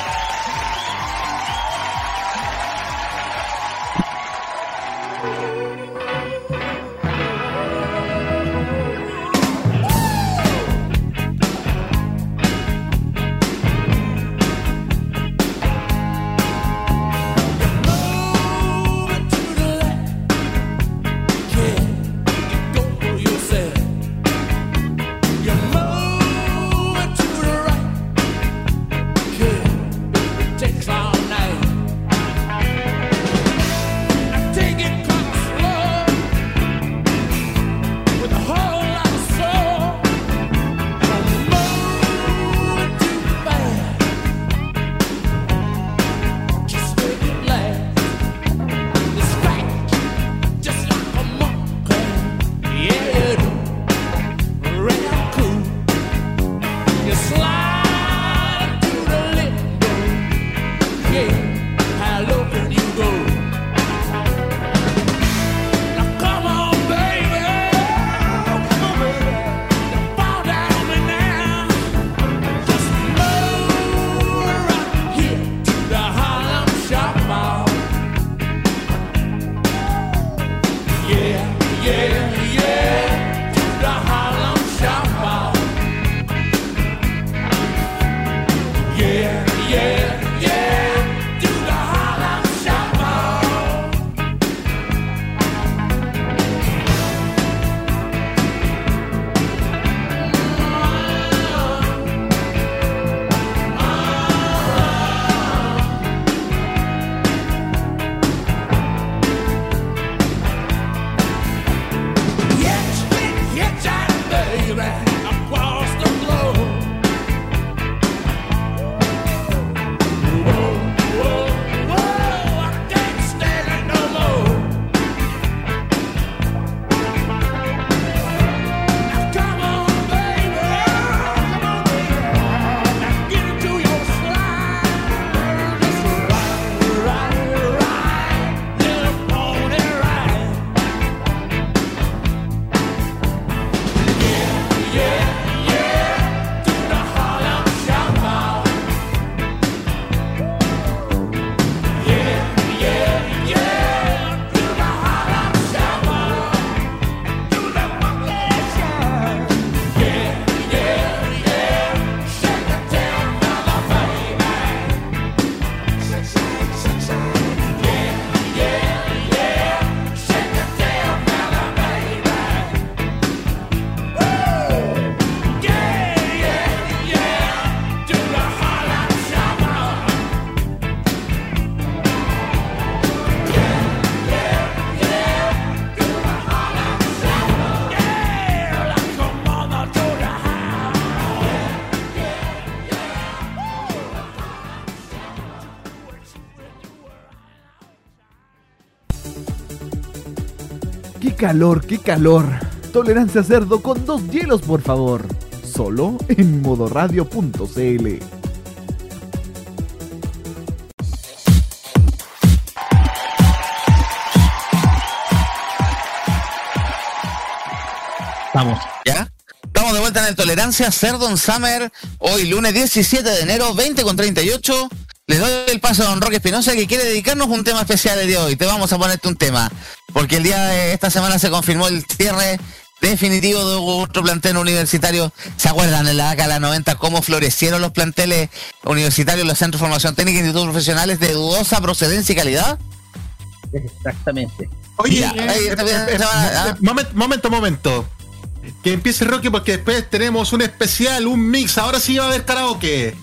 calor, qué calor! Tolerancia cerdo con dos hielos, por favor. Solo en modoradio.cl. Vamos. ¿Ya? Estamos de vuelta en el Tolerancia Cerdon Summer, hoy lunes 17 de enero, 20 con 38. Le doy el paso a don Roque Espinosa que quiere dedicarnos un tema especial el día de hoy. Te vamos a ponerte un tema, porque el día de esta semana se confirmó el cierre definitivo de otro plantel universitario. ¿Se acuerdan en la década de la 90 cómo florecieron los planteles universitarios, los centros de formación técnica e institutos profesionales de dudosa procedencia y calidad? Exactamente. Oye, eh, ahí, eh, eh, eh, momento, momento, momento. Que empiece Rocky porque después tenemos un especial, un mix. Ahora sí va a haber karaoke.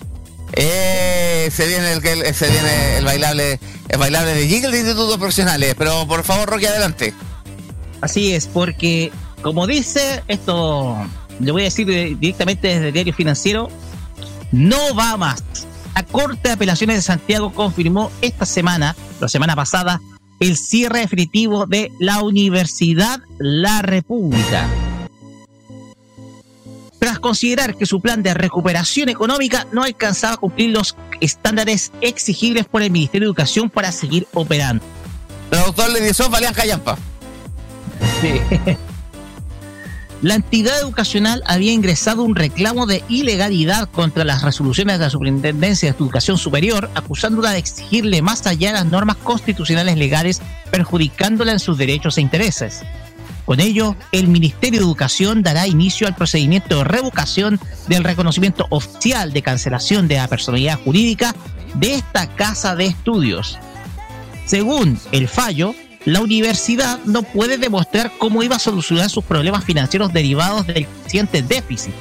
Eh, se viene el se viene el bailable, el bailable de Jingle de Institutos Profesionales. Pero por favor, Rocky, adelante. Así es, porque como dice esto, le voy a decir de- directamente desde el diario financiero, no va más. La Corte de Apelaciones de Santiago confirmó esta semana, la semana pasada, el cierre definitivo de la Universidad La República. Tras considerar que su plan de recuperación económica no alcanzaba a cumplir los estándares exigibles por el Ministerio de Educación para seguir operando. Traductor le dio Valian Callampa. La entidad educacional había ingresado un reclamo de ilegalidad contra las resoluciones de la Superintendencia de Educación Superior, acusándola de exigirle más allá las normas constitucionales legales, perjudicándola en sus derechos e intereses. Con ello, el Ministerio de Educación dará inicio al procedimiento de revocación del reconocimiento oficial de cancelación de la personalidad jurídica de esta casa de estudios. Según el fallo, la universidad no puede demostrar cómo iba a solucionar sus problemas financieros derivados del creciente déficit,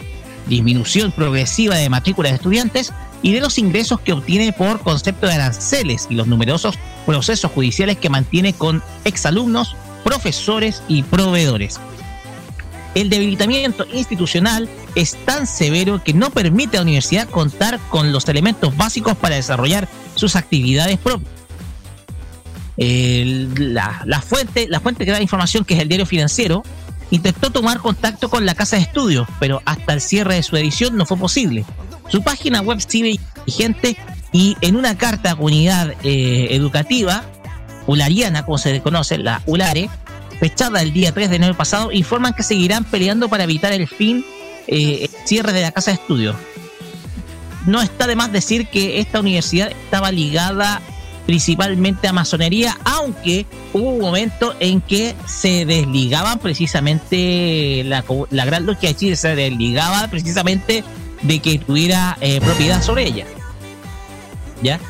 disminución progresiva de matrículas de estudiantes y de los ingresos que obtiene por concepto de aranceles y los numerosos procesos judiciales que mantiene con exalumnos, profesores y proveedores. El debilitamiento institucional es tan severo que no permite a la universidad contar con los elementos básicos para desarrollar sus actividades propias. La fuente, la fuente que da información, que es el diario financiero, intentó tomar contacto con la casa de estudios, pero hasta el cierre de su edición no fue posible. Su página web sigue vigente y en una carta a comunidad eh, educativa, ulariana, como se conoce, la ULARE, fechada el día 3 de enero pasado, informan que seguirán peleando para evitar el fin, eh, el cierre de la casa de estudios. No está de más decir que esta universidad estaba ligada principalmente a masonería, aunque hubo un momento en que se desligaban precisamente la, la Gran Logia de Chile, se desligaba precisamente de que tuviera eh, propiedad sobre ella. ¿Ya?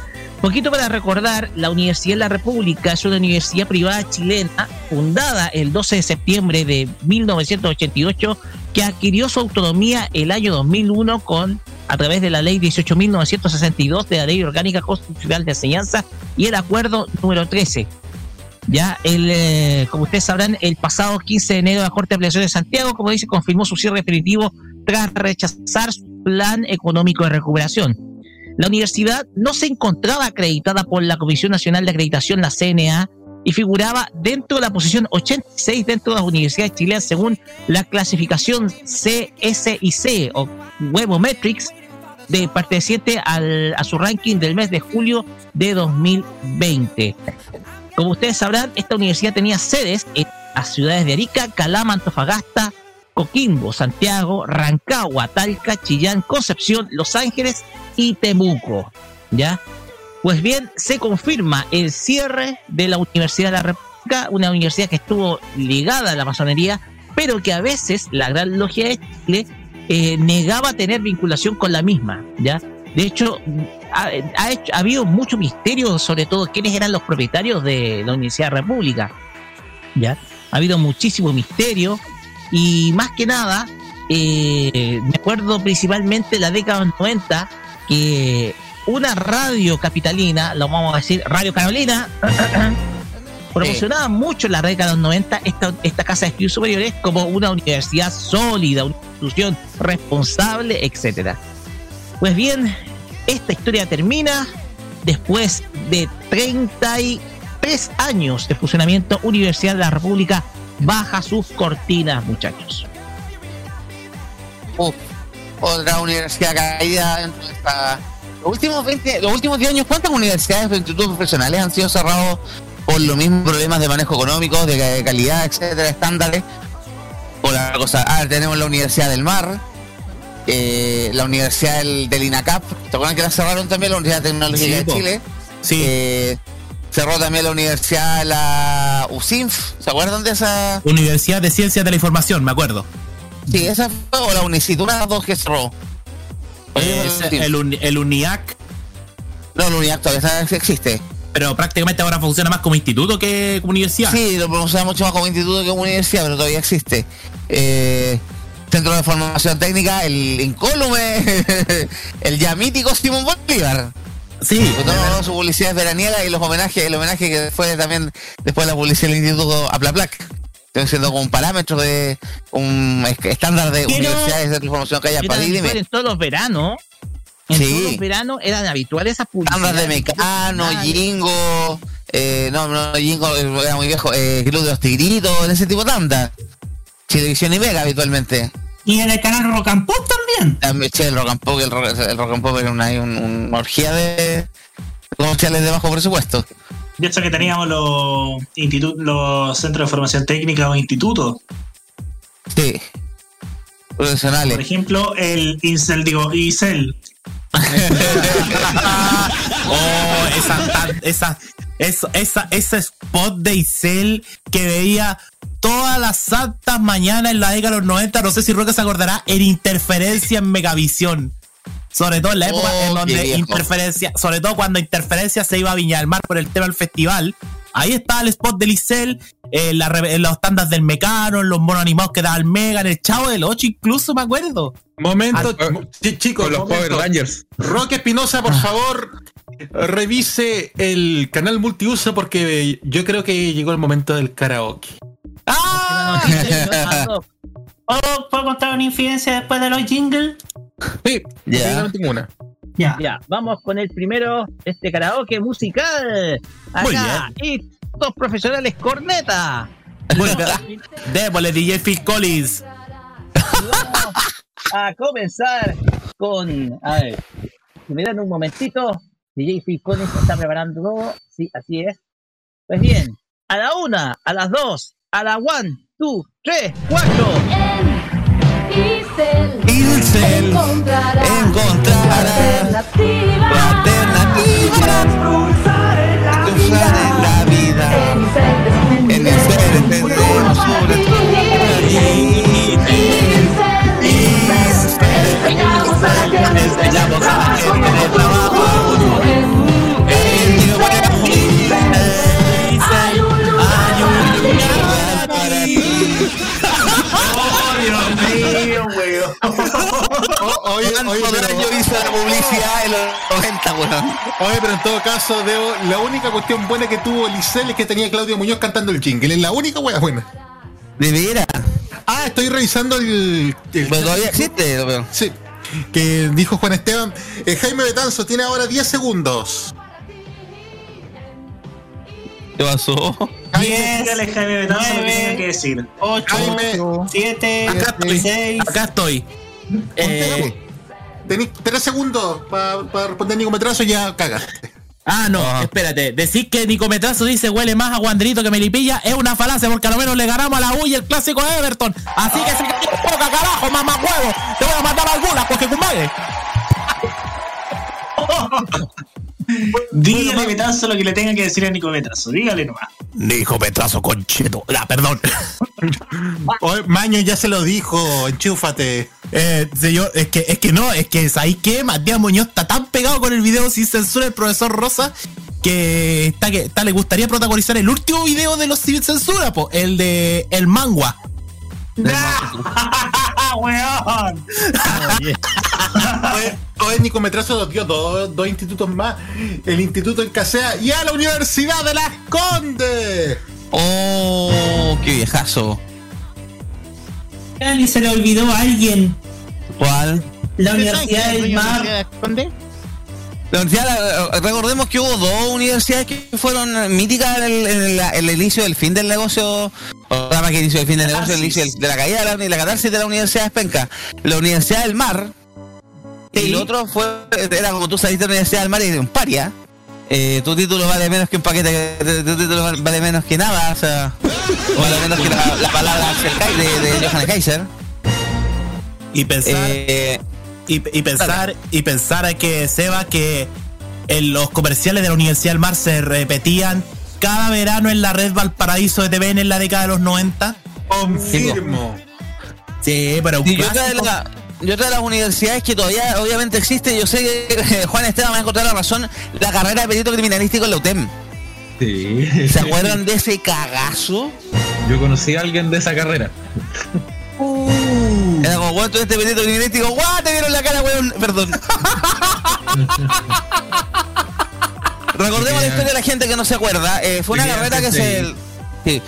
Poquito para recordar, la Universidad de la República es una universidad privada chilena fundada el 12 de septiembre de 1988 que adquirió su autonomía el año 2001 con a través de la ley 18.962 de la Ley Orgánica Constitucional de Enseñanza y el acuerdo número 13. Ya, el, eh, como ustedes sabrán, el pasado 15 de enero la Corte de Apelaciones de Santiago, como dice, confirmó su cierre definitivo tras rechazar su plan económico de recuperación. La universidad no se encontraba acreditada por la Comisión Nacional de Acreditación, la CNA, y figuraba dentro de la posición 86 dentro de las universidades chilenas según la clasificación CSIC o Webometrics de perteneciente al, a su ranking del mes de julio de 2020. Como ustedes sabrán, esta universidad tenía sedes en las ciudades de Arica, Calama, Antofagasta, Coquimbo, Santiago, Rancagua, Talca, Chillán, Concepción, Los Ángeles y Temuco. ¿Ya? Pues bien, se confirma el cierre de la Universidad de la República, una universidad que estuvo ligada a la masonería, pero que a veces la Gran Logia de Chile eh, negaba tener vinculación con la misma, ¿ya? De hecho, ha, habido mucho misterio sobre todo quiénes eran los propietarios de la Universidad de la República, ¿ya? Ha habido muchísimo misterio y más que nada, eh, me acuerdo principalmente la década de los 90 que una radio capitalina, lo vamos a decir, Radio Carolina, promocionaba mucho en la década de los 90 esta, esta casa de estudios superiores como una universidad sólida, una institución responsable, etcétera. Pues bien, esta historia termina después de 33 años de funcionamiento. Universidad de la República baja sus cortinas, muchachos. Uf, otra universidad caída dentro de esta. Los últimos 20, los últimos 10 años, ¿cuántas universidades de institutos profesionales han sido cerrados por los mismos problemas de manejo económico, de ca- calidad, etcétera, estándares? Por la cosa. Ah, tenemos la Universidad del Mar, eh, la Universidad del, del INACAP, ¿te acuerdan que la cerraron también la Universidad Tecnológica Sí, de. Chile? Sí. Eh, cerró también la Universidad la UCINF, ¿se acuerdan de esa? Universidad de Ciencias de la Información, me acuerdo. Sí, esa fue o la Unicit, una de las dos que cerró. Es el, Uni- el UNIAC. No, el UNIAC todavía existe. Pero prácticamente ahora funciona más como instituto que como universidad. Sí, lo pronunciaba mucho más como instituto que como universidad, pero todavía existe. Eh, Centro de Formación Técnica, el incólume, el ya mítico Simón Bolívar. Sí. Todas sus publicidades veraniegas y los homenajes, el homenaje que fue también después de la publicidad del Instituto Aplaplac. Estoy siendo como un parámetro de un es- estándar de Pero- universidades de formación que haya para en todos los veranos. En Sí. todos los veranos eran habituales esas Estándar publicidades. de Mecano, Jingo, eh, no, no, Jingo era muy viejo, eh, Club de los Tigritos, en ese tipo de tanda. Televisión y Mega habitualmente. Y en el canal Rock and Pop también. También, el rock and pop, el rock, el rock and pop era una, un- una orgía de comerciales de bajo presupuesto. De hecho que teníamos los institutos, los centros de formación técnica o institutos. Sí. Profesionales. Por ejemplo, el Incel, digo, ICEL. Oh, esa, tan- esa, eso- esa, ese spot de Isel que veía todas las santas mañanas en la década de los 90, no sé si Roque se acordará, en interferencia en Megavisión. Sobre todo en la época Oh, en qué donde interferencia, sobre todo cuando interferencia se iba a Viña del Mar por el tema del festival. Ahí estaba el spot del Isel, en, la en los tandas del Mecano, en los monos animados que daba el Mega, en el Chavo del 8 incluso, me acuerdo. Momento, Ah, mo- chi- chicos, los momento. Power Rangers. Roque Espinosa, por favor, revise el canal multiuso porque yo creo que llegó el momento del karaoke. ¡Ah! ¿Puedo, ¿Puedo contar una infidencia después de los jingles? Sí, Ya. no tengo una. Ya. Ya, vamos con el primero, este karaoke musical. Muy Acá, y dos profesionales corneta. Démosle DJ Phil Collins. Vamos a comenzar con. A ver, si me dan un momentito, DJ Phil Collins está preparando todo. Sí, así es. Pues bien, a la una, a las dos, a la one, two, tres, cuatro. Incel encontrará encontrará alternativa la alternativa cruzar en la cruzar en la vida. En el ser entendemos sobre Enseñamos a O- Oye, oye, ¿Cuántos pero, años hizo la publicidad en los 90, weón? oye, pero en todo caso, Debo, la única cuestión buena que tuvo Licel es que tenía Claudio Muñoz cantando el jingle. Es la única wea buena. ¿De veras? Ah, estoy revisando el. el- Pero todavía existe, weón. Sí. Que dijo Juan Esteban. eh, Jaime Betanzo tiene ahora 10 segundos. ¿Qué pasó? Jaime, Dígale Jaime Betanzo lo que tenga que decir. 8, Jaime, 7, Acá estoy. 6. Acá estoy. Eh, Tenéis 3 segundos para responder Nicometrazo y ya cagas. ah, no, Ah. espérate. Decir que Nicometrazo dice huele más a Guandrito que Melipilla es una falacia porque a lo menos le ganamos a la U y el clásico de Everton. Así que se cayó poca carajo, mamá huevo. Te voy a matar algunas porque compadre. Dígale Betanzo lo que le tenga que decir a Nico Betanzo. Dígale nomás. Nicometrazo concheto. Ah, perdón. Oye, Maño ya se lo dijo, enchúfate. Eh, señor, es que, es que no, es que ¿sabéis qué? Matías Muñoz está tan pegado con el video sin censura del profesor Rosa que está que está, le gustaría protagonizar el último video de los sin censura, po, el de el mangua. ¡Weón! Oye, oye, Nicometrazo nos dio dos, dos institutos más. El Instituto en Casea y a la Universidad de Las Condes. Oh, qué viejazo. Y se le olvidó a alguien. ¿Cuál? La Universidad del Mar. La universidad, recordemos que hubo dos universidades que fueron míticas en el, en la- en el inicio del fin del negocio, o sea, más que inicio del fin del negocio, el inicio del- de la caída de la, de la catarsis de la Universidad de Espenca. La Universidad del Mar, y el otro fue, era como tú saliste de la Universidad del Mar y de un paria. Eh, tu título vale menos que un paquete, tu, tu título vale menos que nada, o sea, vale menos que la, la palabra de, de Johann Kaiser. Y pensar, Eh, y, y pensar, y pensar que Seba que en los comerciales de la Universidad del Mar se repetían cada verano en la red Valparaíso de TVN en la década de los 90. Confirmo. Sí, pero un de clásico. Y otra de las universidades que todavía obviamente existe, yo sé que Juan Esteban va a encontrar la razón, la carrera de perito criminalístico en la UTEM. Sí. ¿Se acuerdan de ese cagazo? Yo conocí a alguien de esa carrera. Era como, weón, tú este pelito lingüístico, guau, te vieron la cara, weón. Perdón. Recordemos la historia de la gente que no se acuerda. Eh, fue una carrera que sí. se. sí,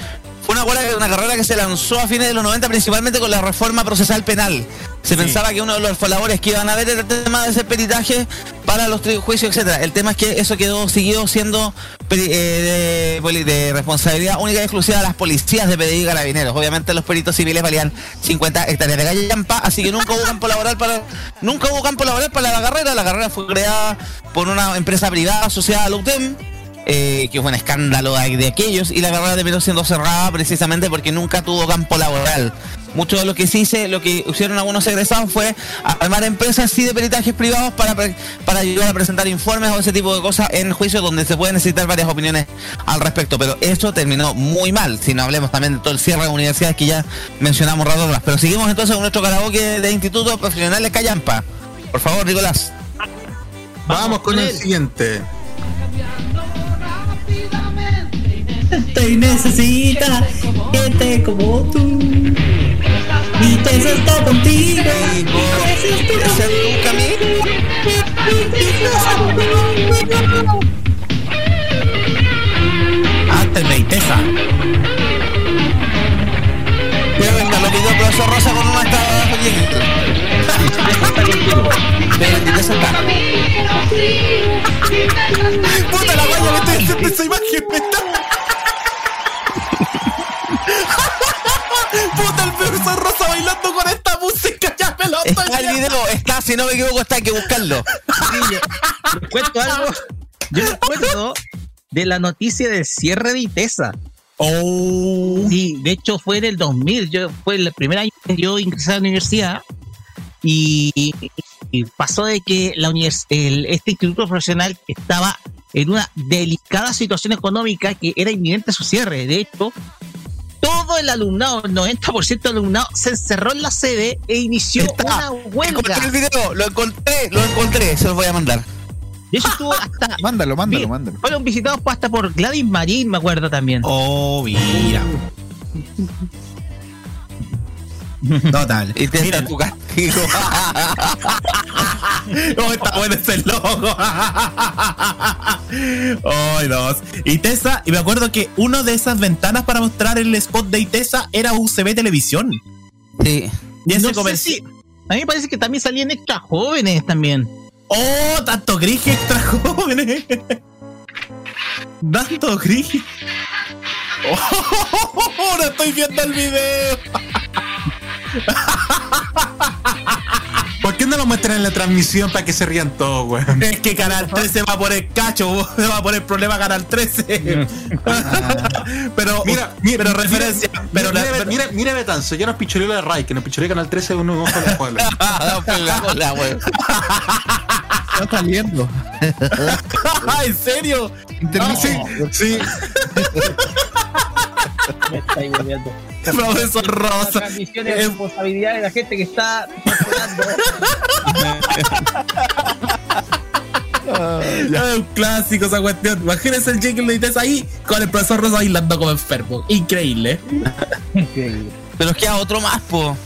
una, carrera- una carrera que se lanzó a fines de los 90 principalmente con la reforma procesal penal. Se pensaba que uno de los labores que iban a ver era el tema de ese peritaje para los juicios, etcétera. El tema es que eso quedó siguió siendo eh, de responsabilidad única y exclusiva de las policías de PDI y carabineros. Obviamente los peritos civiles valían 50 hectáreas de gallampa, así que nunca hubo campo laboral para nunca hubo campo laboral para la carrera. La carrera fue creada por una empresa privada asociada a la UTEM eh, que fue un escándalo de, de aquellos, y la carrera terminó siendo cerrada precisamente porque nunca tuvo campo laboral. Mucho de lo que sí se, lo que hicieron algunos egresados fue armar empresas sí de peritajes privados para, pre- para ayudar a presentar informes o ese tipo de cosas en juicios donde se pueden necesitar varias opiniones al respecto. Pero eso terminó muy mal, si no hablemos también de todo el cierre de universidades que ya mencionamos rato atrás. Pero seguimos entonces con nuestro karaoke de Instituto Profesionales Callampa. Por favor, Nicolás. Vamos con el siguiente. Te necesita gente como tú. Y te está contigo. Antes de Itesa. Pero venga, lo pidió el profesor Rosa con una Pero en Itesa está. Puta la guaya, me estoy haciendo esa imagen, me está. Profesor Rosa bailando con esta música, ya me lo estoy Está el video, está, si no me equivoco, está, hay que buscarlo. Les cuento algo. Yo me acuerdo de la noticia del cierre de Itesa. Oh. Sí, de hecho fue en el 2000. Yo, fue el primer año que yo ingresé a la universidad. Y, y pasó de que la univers- el- este instituto profesional estaba en una delicada situación económica que era inminente su cierre. De hecho, todo el alumnado, el 90% del alumnado, se encerró en la sede e inició una huelga. Encontré el video, lo encontré, lo encontré, se los voy a mandar. De hecho, estuvo hasta. Mándalo, mándalo, Mira, mándalo. Fueron visitados hasta por Gladys Marín, me acuerdo también. Oh, mira. Total. Y te tu castigo. Oh, está bueno ese logo. Ay, dos. Itesa, y me acuerdo que una de esas ventanas para mostrar el spot de Itesa era UCB Televisión. Sí. Y ese No sé si- a mí me parece que también salían extra jóvenes también. Oh, tanto gris extra jóvenes. Tanto gris. Oh, ahora estoy viendo el video. ¿Por qué no lo muestran en la transmisión para que se rían todos, weón? Es que Canal 13 va a poner cacho, se va a poner problema Canal 13. pero, Mira, mira, pero referencia. Mira, pero mira, la- mira, mira, mira Betanzo, ya nos pichoreó la de Ray, que nos pichoreó Canal 13 uno ojo de la weón. Está saliendo. ¿En serio? Sí, sí. Me estáis volviendo. Profesor Rosa. Transmisión es responsabilidad de la gente que está controlando. Es un clásico esa cuestión. Imagínense el de Itesa ahí con el profesor Rosa bailando como enfermo. Increíble. Pero queda otro más, po.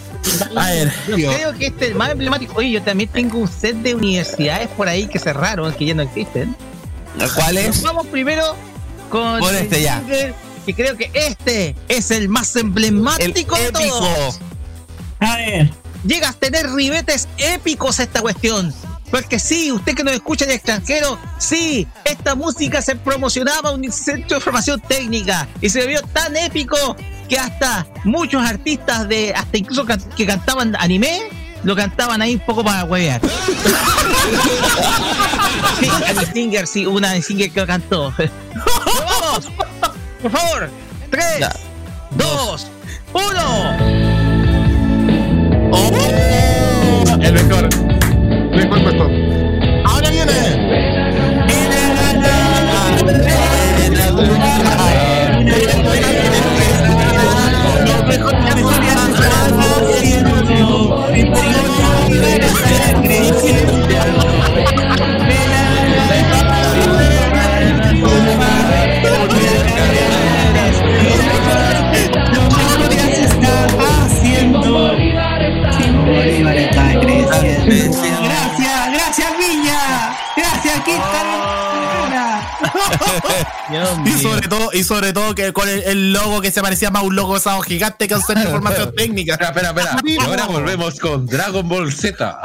A ver, Yo creo que este es el más emblemático. Oye, yo también tengo un set de universidades por ahí que cerraron, que ya no existen. ¿Cuál es? Vamos primero con Por este ya. jingle, que creo que este es el más emblemático El de todos. A ver. Llega a tener ribetes épicos esta cuestión. Porque sí, usted que nos escucha en el extranjero, sí, esta música se promocionaba en un centro de formación técnica y se vio tan épico que hasta muchos artistas de, hasta incluso can- que cantaban anime, lo cantaban ahí un poco para huevear. sí, Annie Singer, sí, una Annie Singer que lo cantó. Vamos, por favor, tres, Ya. dos, uno. el mejor. Mejor puesto. Ahora viene. Y sobre todo, y sobre todo que con el, el logo que se parecía más a un logo usado gigante que un centro de información técnica. Espera, espera, espera. Y ahora volvemos con Dragon Ball Z.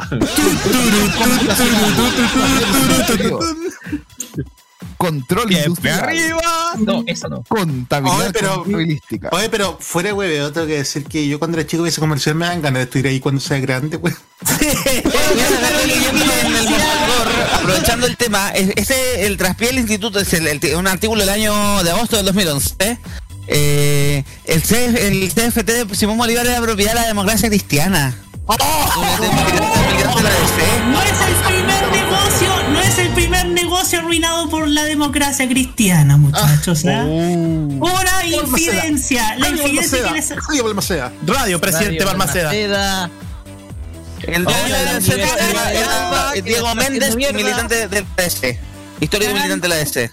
Control industrial. arriba. No, eso no. Contabilidad Oye, pero- contabilística. Oye, pero fuera de hueveo, tengo que decir que yo cuando era chico ese comercial me dan ganas de estudiar ahí cuando sea grande, pues. el mostrador, aprovechando el tema, es- ese, el traspié del instituto, es el- el- un artículo del año de agosto del 2011. Eh, el, C- el CFT de Simón Bolívar era propiedad de la democracia cristiana. No es el primer negocio, no es el primer negocio arruinado por la democracia cristiana, muchachos. ¿ah? Una infidencia. La infidencia que les. Radio Balmaceda. Radio, presidente Balmaceda. El Hola, que Diego Méndez, militante del PS. Histórico militante de la DC.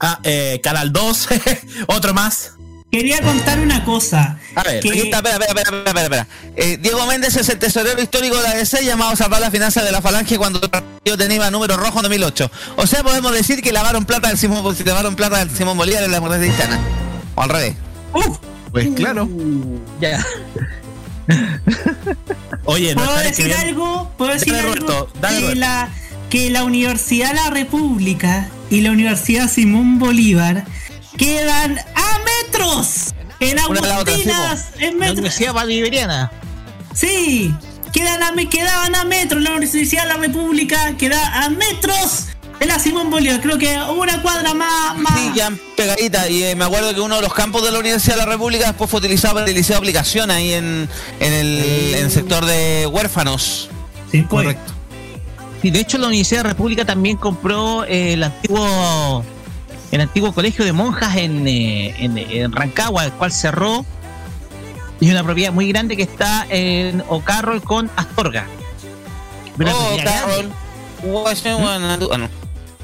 Ah, eh, Canal 2, otro más. Quería contar una cosa. A ver, que- Aquí está, espera, espera, espera, espera, espera. Eh, Diego Méndez es el tesorero histórico de la DC llamado a salvar las finanzas de la falange cuando el partido tenía número rojo en 2008. O sea, podemos decir que lavaron plata del Simón, si lavaron plata del Simón Bolívar en la democracia cristiana. O al revés. Pues claro. Ya. Oye, no ¿Puedo decir escribiendo. algo? ¿Puedo decir Dale, algo? Roberto, dale, que, la, que la Universidad La República y la Universidad Simón Bolívar quedan a metros. En otra, Agustinas, en La. Universidad Bolivariana. Sí, quedan a, quedaban a metros. La Universidad de la República queda a metros de la Simón Bolívar. Creo que una cuadra más. más. Sí, ya pegadita. Y eh, me acuerdo que uno de los campos de la Universidad de la República después fue utilizado para el liceo de aplicación ahí en, en, el, en el sector de huérfanos. Sí, pues. Correcto. Y de hecho la Universidad de República también compró eh, el antiguo el antiguo colegio de monjas en, eh, en, en Rancagua, el cual cerró. Y una propiedad muy grande que está en Ocarrol con Astorga. Oh.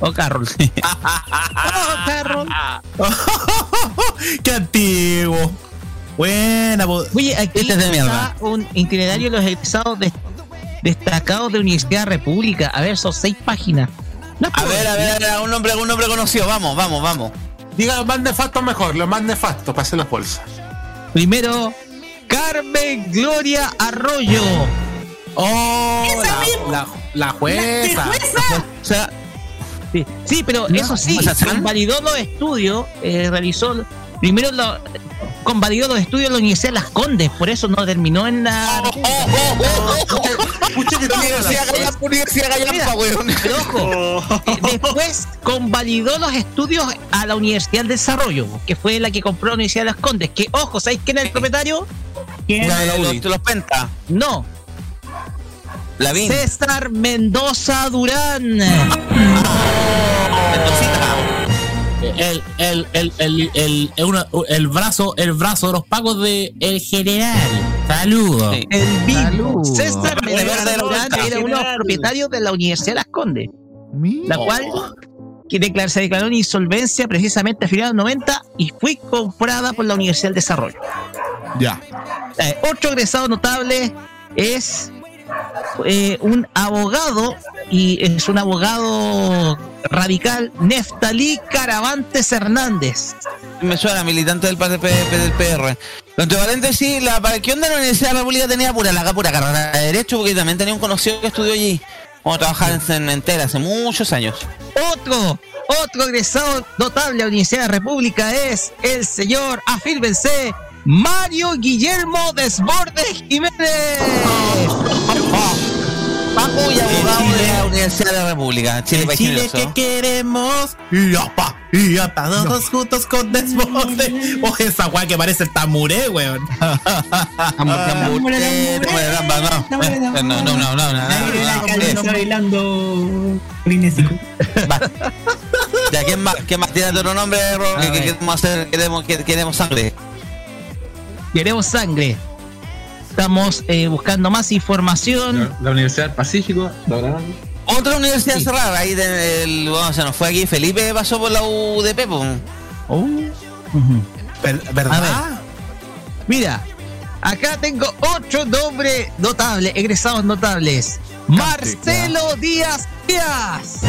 Ah, no. Ocarrol. Ocarrol. Qué antiguo. Buena, Oye, aquí Este es de está un itinerario de los egresados de- destacados de Universidad República. A ver, son seis páginas. No A ver, a ver, a ver, un nombre, un nombre conocido. Vamos, vamos, vamos. Diga lo más nefasto mejor, lo más nefasto, pase las bolsas. Primero, Carmen Gloria Arroyo. Oh, la, la, la jueza. jueza? Sí, sí, pero eso sí, convalidó los estudios, eh, realizó, primero lo, convalidó los estudios de la Universidad de Las Condes, por eso no terminó en la... Pero ojo, eh, después convalidó los estudios a la Universidad del Desarrollo, que fue la que compró la Universidad de Las Condes, que ojo, ¿sabéis quién es el propietario? ¿Quién? Una de los, de los penta. No, César Mendoza Durán. Mendocita. El, el, el, el, el, el, una- el brazo, el brazo de los pagos de el general. Saludos. Sí. El. Saludos. César Mendoza Durán era uno de los propietarios de la Universidad de Las Condes. Mira. la cual que declar- se declaró en insolvencia precisamente a finales de los 90 y fue comprada por la Universidad del Desarrollo. Ya. Eh, otro egresado notable es eh, un abogado y es un abogado radical, Neftalí Caravantes Hernández. Me suena, militante del, PDP del PR. Entre paréntesis, la ¿qué onda la Universidad de la República tenía pura, la pura carrera de Derecho? Porque también tenía un conocido que estudió allí. Como trabajaba en entera hace muchos años. Otro, otro egresado notable de la Universidad de la República es el señor, afírmense, Mario Guillermo Desbordes Jiménez. Paco y abogado de la Universidad de la República. Chile, El Chile que queremos. Y apa, y apa, todos juntos con desborde. Oye, esa weá que parece el tamuré, weón. No. Eh, No, no, no, no, no, no, eh, bailando. Ya, ¿quién más, quién más tiene otro nombre, Ro? A que, queremos hacer? Queremos, que- queremos sangre. Queremos sangre. Estamos eh, buscando más información. La, la Universidad del Pacífico, ¿la? Otra universidad cerrada, ahí del, bueno, se nos fue aquí, Felipe pasó por la UDP, A ¿Verdad? ver. Mira, acá tengo ocho nombres notables, egresados notables. Marcelo Díaz Díaz.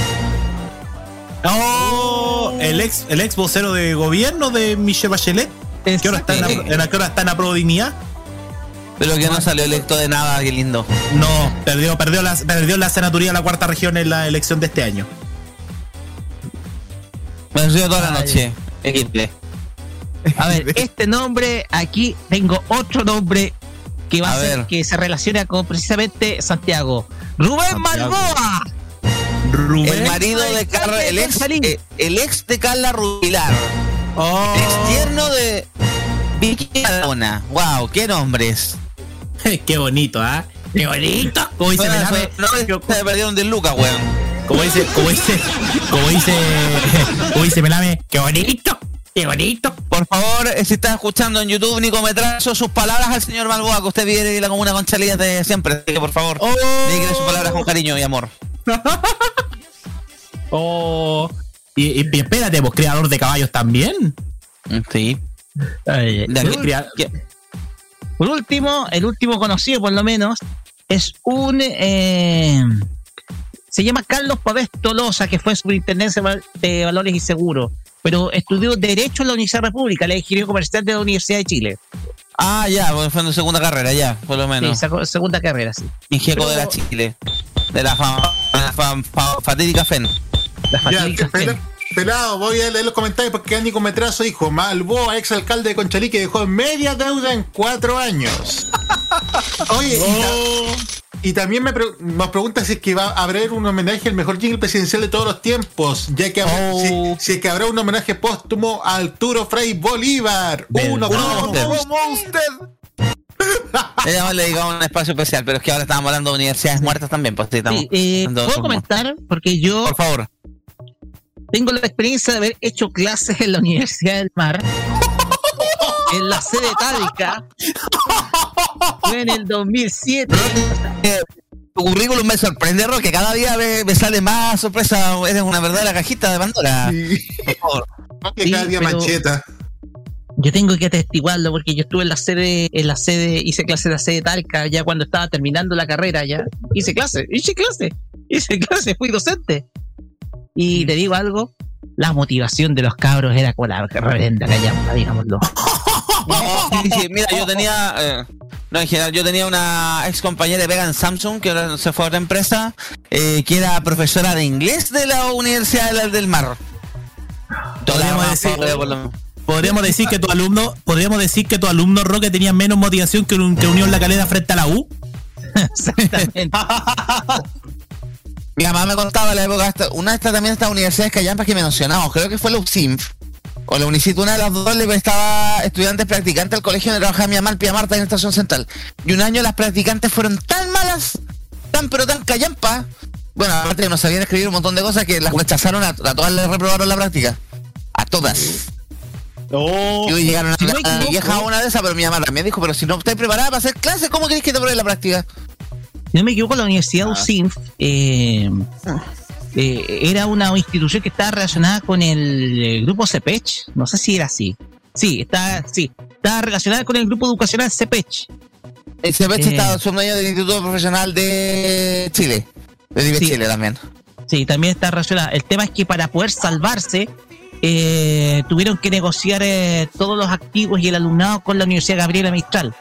Oh, el ex, el ex vocero de gobierno de Michelle Bachelet. ¿Qué hora está en, la- en la qué hora está en la prodignidad? Pero que no salió electo de nada, qué lindo. No, perdió, perdió la, perdió la senaturía de la cuarta región en la elección de este año. Me sido toda la noche. XD. A ver, este nombre, aquí tengo otro nombre que va a, A ser ver. que se relaciona con precisamente Santiago. Rubén Santiago. Malboa. El marido de Carla, el ex, eh, el ex de Carla Rubilar. Oh. Tierno de Vicky Maradona. Wow, qué nombres. Qué bonito, ¿ah? Qué bonito. Como dice Bueno, Melame, no, se perdieron de Lucas, weón. como dice, como dice, como dice, como dice Melame, qué bonito, qué bonito. Por favor, eh, si está escuchando en YouTube, Nico Metrazo, sus palabras al señor Malboa, que usted viene de la comuna con Chalías de siempre. Así que por favor, Oh. dígale sus palabras con cariño y amor. Oh. Y, y- y espérate, vos creador de caballos también. Sí. Ay, De por, último, por último, el último conocido por lo menos, es un... eh, se llama Carlos Pavés Tolosa, que fue superintendencia de Valores y Seguros, pero estudió Derecho en la Universidad República, la Ingeniería Comercial de la Universidad de Chile. Ah, ya, fue en su segunda carrera, ya, por lo Sí, menos. sacó segunda carrera, sí. Ingeco Pero- de la Chile. De la fam- la fam- fa- fatídica FEN. La Ya, fatídica pela- fe. pelado, voy a leer los comentarios porque Nico Metrazo dijo, Malboa, ex alcalde de Conchalí, que dejó media deuda en cuatro años. Oye, y, ta- y también me pre- nos pregunta si es que va a haber un homenaje al mejor jingle presidencial de todos los tiempos, ya que habrá- si, si es que habrá un homenaje póstumo a Arturo Frei Bolívar. Uno, ¿Cómo ¿cómo? usted? Ella le dedicamos un espacio especial, pero es que ahora estamos hablando de universidades muertas también, pues sí, estamos. Eh, ¿Puedo comentar? Porque yo Por favor. Tengo la experiencia de haber hecho clases en la Universidad del Mar, en la sede tádica, fue en el 2007. Eh, Tu currículum me sorprende, Roque. Cada día me, me sale más sorpresa. Eres una verdadera cajita de Pandora. Por favor. Que cada día mancheta. Yo tengo que atestiguarlo porque yo estuve en la sede, en la sede, hice clase en la sede Talca ya cuando estaba terminando la carrera ya. Hice clase, hice clase, hice clase, fui docente. Y te digo algo, la motivación de los cabros era con la reverenda callampa, digámoslo. Sí, sí, mira, yo tenía. eh, no, en general, yo tenía una ex compañera de pega en Samsung que ahora se fue a otra empresa, eh, que era profesora de inglés de la Universidad del, del Mar. Podríamos decir, por lo- podríamos decir que tu alumno, podríamos decir que tu alumno Roque tenía menos motivación que, un, que Unión La Calera frente a la U. Exactamente. Mi mamá me contaba la época, una de estas también estas universidades callampas que mencionamos, creo que fue la UCINF, o la Unicit, una de las dos le prestaba estudiantes practicantes al colegio donde trabajaba mi mamá, el Pia Marta, en Estación Central. Y un año las practicantes fueron tan malas, tan pero tan callampas, bueno, aparte que no sabían escribir un montón de cosas que las rechazaron, a, a todas les reprobaron la práctica. A todas. y hoy llegaron a, si no me a- a vieja una de esas, pero mi mamá también dijo, pero si no estás preparada para hacer clases, ¿cómo querés que te pruebe la práctica? Si no me equivoco, la Universidad UCINF eh, eh, era una institución que estaba relacionada con el eh, grupo CEPECH. No sé si era así. Sí, está, sí, está relacionada con el grupo educacional CEPECH. El CPH Eh. está son dueños del Instituto Profesional de Chile. De Sí. Chile también. Sí, también está relacionada. El tema es que para poder salvarse, eh, tuvieron que negociar eh, todos los activos y el alumnado con la Universidad Gabriela Mistral.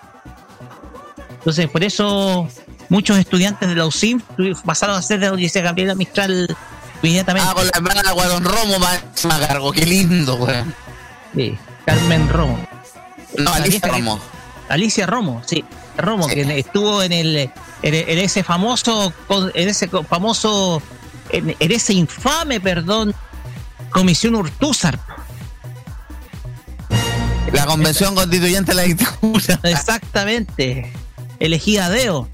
Entonces, por eso muchos estudiantes de la tuvi- pasaron a ser de la Universidad Gabriela Mistral inmediatamente. Ah, con la hermana Guadón Romo más a cargo. Qué lindo, weón. Sí, Carmen Romo. No, Alicia Romo. Alicia Romo, sí. Romo, Sí. que estuvo en el en, en ese famoso en ese famoso en, en ese infame, perdón, Comisión Urtúzar. La convención constituyente de la dictadura. Exactamente. Elegida a Deo.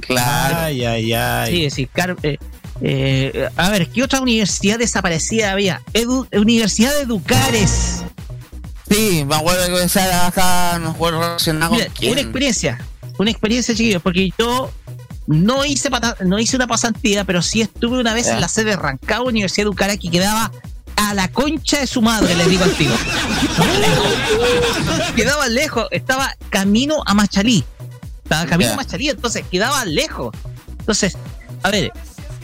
Claro. Ay, ay, ay. Sí, Car- eh, eh, a ver, ¿qué otra universidad desaparecida había? Edu- Universidad de Educares. Sí, me acuerdo que esa era acá, no recuerdo relacionada con Mira, quién. una experiencia, una experiencia, chiquillos, porque yo no hice pata- no hice una pasantía, pero sí estuve una vez Ya. en la sede de Rancagua, Universidad de Educara, que quedaba a la concha de su madre, les digo al tiro. quedaba lejos, estaba camino a Machalí. Estaba camino Ya. a Machalí, entonces quedaba lejos. Entonces, A ver,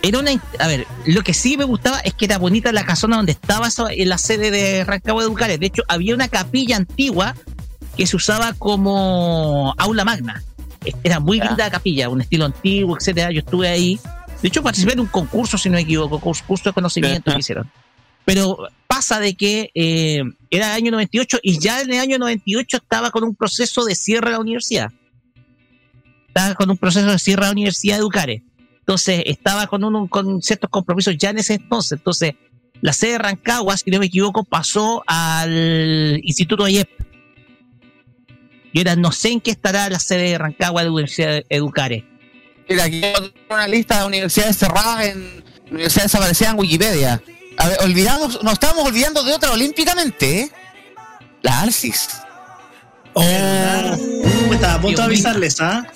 era una. A ver, lo que sí me gustaba es que era bonita la casona donde estaba eso, en la sede de Rancagua de Educares. De hecho, había una capilla antigua que se usaba como aula magna. Era muy linda la capilla, un estilo antiguo, etcétera. Yo estuve ahí. De hecho, participé en un concurso, si no me equivoco, curs- curso de conocimiento que hicieron. Pero pasa de que eh, era el año 98 y ya en el año 98 estaba con un proceso de cierre de la universidad. Estaba con un proceso de cierre de la Universidad de Educares. Entonces, estaba con, un, con ciertos compromisos ya en ese entonces. Entonces, la sede de Rancagua, si no me equivoco, pasó al Instituto IEP. Y ahora no sé en qué estará la sede de Rancagua de la Universidad de Educares. Mira, aquí tengo una lista de universidades cerradas en universidades desaparecidas en Wikipedia. A ver, olvidamos, nos estábamos olvidando de otra olímpicamente, ¿eh? La Arcis. Uh, estaba a punto de avisarles, ¿ah?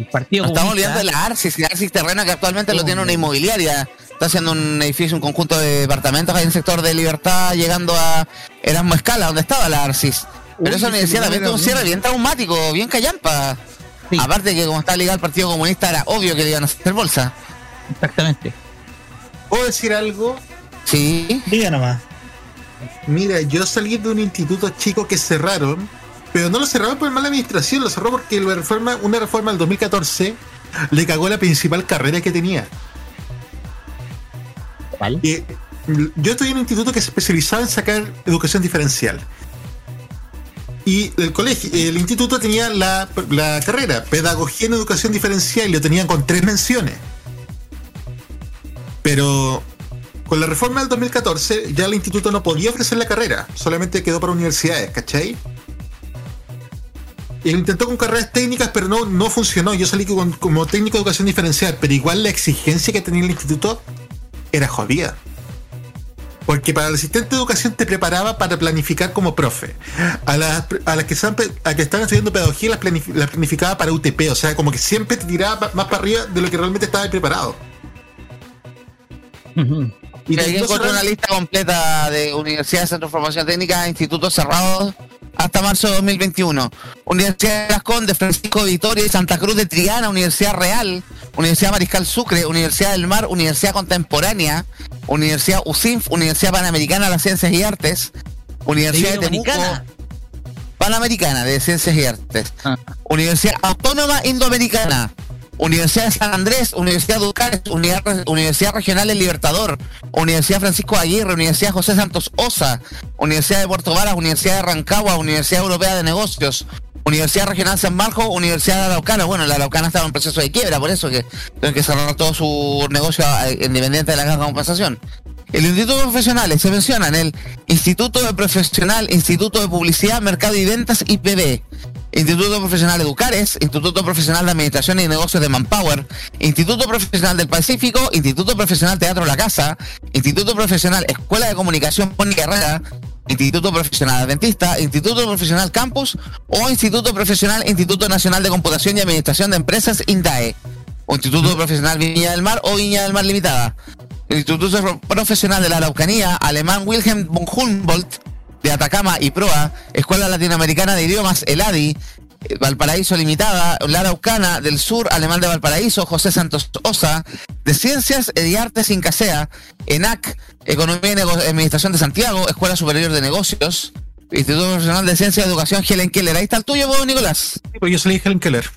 El partido Nos estamos olvidando de la Arcis, la Arcis terreno que actualmente lo tiene una inmobiliaria. Está haciendo un edificio, un conjunto de departamentos ahí en el sector de Libertad, llegando a Erasmo Escala, donde estaba la Arcis. Pero Uy, esa universidad también tuvo un cierre bien traumático, bien callampa. Aparte que como está ligado al Partido Comunista, era obvio que le iban a hacer bolsa. Exactamente. ¿Puedo decir algo? Sí. Diga nomás. Mira, yo salí de un instituto chico que cerraron, pero no lo cerraron por mala administración, lo cerró porque la reforma, una reforma del 2014 le cagó la principal carrera que tenía. Mm, yo estudié en un instituto que se especializaba en sacar educación diferencial. Y el colegio, el instituto tenía la, la carrera, Pedagogía en Educación Diferencial, y lo tenían con tres menciones. Pero con la reforma del 2014 ya el instituto no podía ofrecer la carrera, solamente quedó para universidades, ¿cachai? Y lo intentó con carreras técnicas, pero no, no funcionó. Yo salí con- como técnico de educación diferencial, pero igual la exigencia que tenía el instituto era jodida. Porque para el asistente de educación te preparaba para planificar como profe. A las, a las que, están, a que están estudiando pedagogía las, planif- las planificaba para UTP. O sea, como que siempre te tiraba más para arriba de lo que realmente estaba preparado. Y te aquí digo encontré cerrar- una lista completa de universidades, centros de formación técnica, institutos cerrados hasta marzo de 2021. Universidad de Las Condes, Francisco de Vitoria y Santa Cruz de Triana, Universidad Real, Universidad Mariscal Sucre, Universidad del Mar, Universidad Contemporánea, Universidad UCINF, Universidad Panamericana de las Ciencias y Artes, Universidad de Temuco. Panamericana de Ciencias y Artes, Universidad Autónoma Indoamericana, Universidad de San Andrés, Universidad Unidad- Universidad Regional del Libertador, Universidad Francisco Aguirre, Universidad José Santos Osa, Universidad de Puerto Varas, Universidad de Rancagua, Universidad Europea de Negocios, Universidad Regional San Marcos, Universidad de Araucana. Bueno, la Araucana estaba en proceso de quiebra, por eso que tienen que cerrar todo su negocio eh, independiente de la caja de compensación. El Instituto Profesionales se mencionan el Instituto de Profesional, Instituto de Publicidad, Mercado y Ventas, IPB. Instituto Profesional Educares, Instituto Profesional de Administración y Negocios de Manpower, Instituto Profesional del Pacífico, Instituto Profesional Teatro La Casa, Instituto Profesional Escuela de Comunicación Mónica Herrera, Instituto Profesional Adventista, Instituto Profesional Campus o Instituto Profesional Instituto Nacional de Computación y Administración de Empresas, INDAE, o Instituto Profesional Viña del Mar o Viña del Mar Limitada. Instituto Profesional de la Araucanía, Alemán Wilhelm von Humboldt, de Atacama y Proa, Escuela Latinoamericana de Idiomas, ELADI, eh, Valparaíso Limitada, La Araucana del Sur, Alemán de Valparaíso, José Santos Osa, de Ciencias y Artes Incasea, ENAC, Economía y Nego- Administración de Santiago, Escuela Superior de Negocios, Instituto Profesional de Ciencia y Educación, Helen Keller. Ahí está el tuyo, vos, Nicolás. Pues yo soy Helen Keller.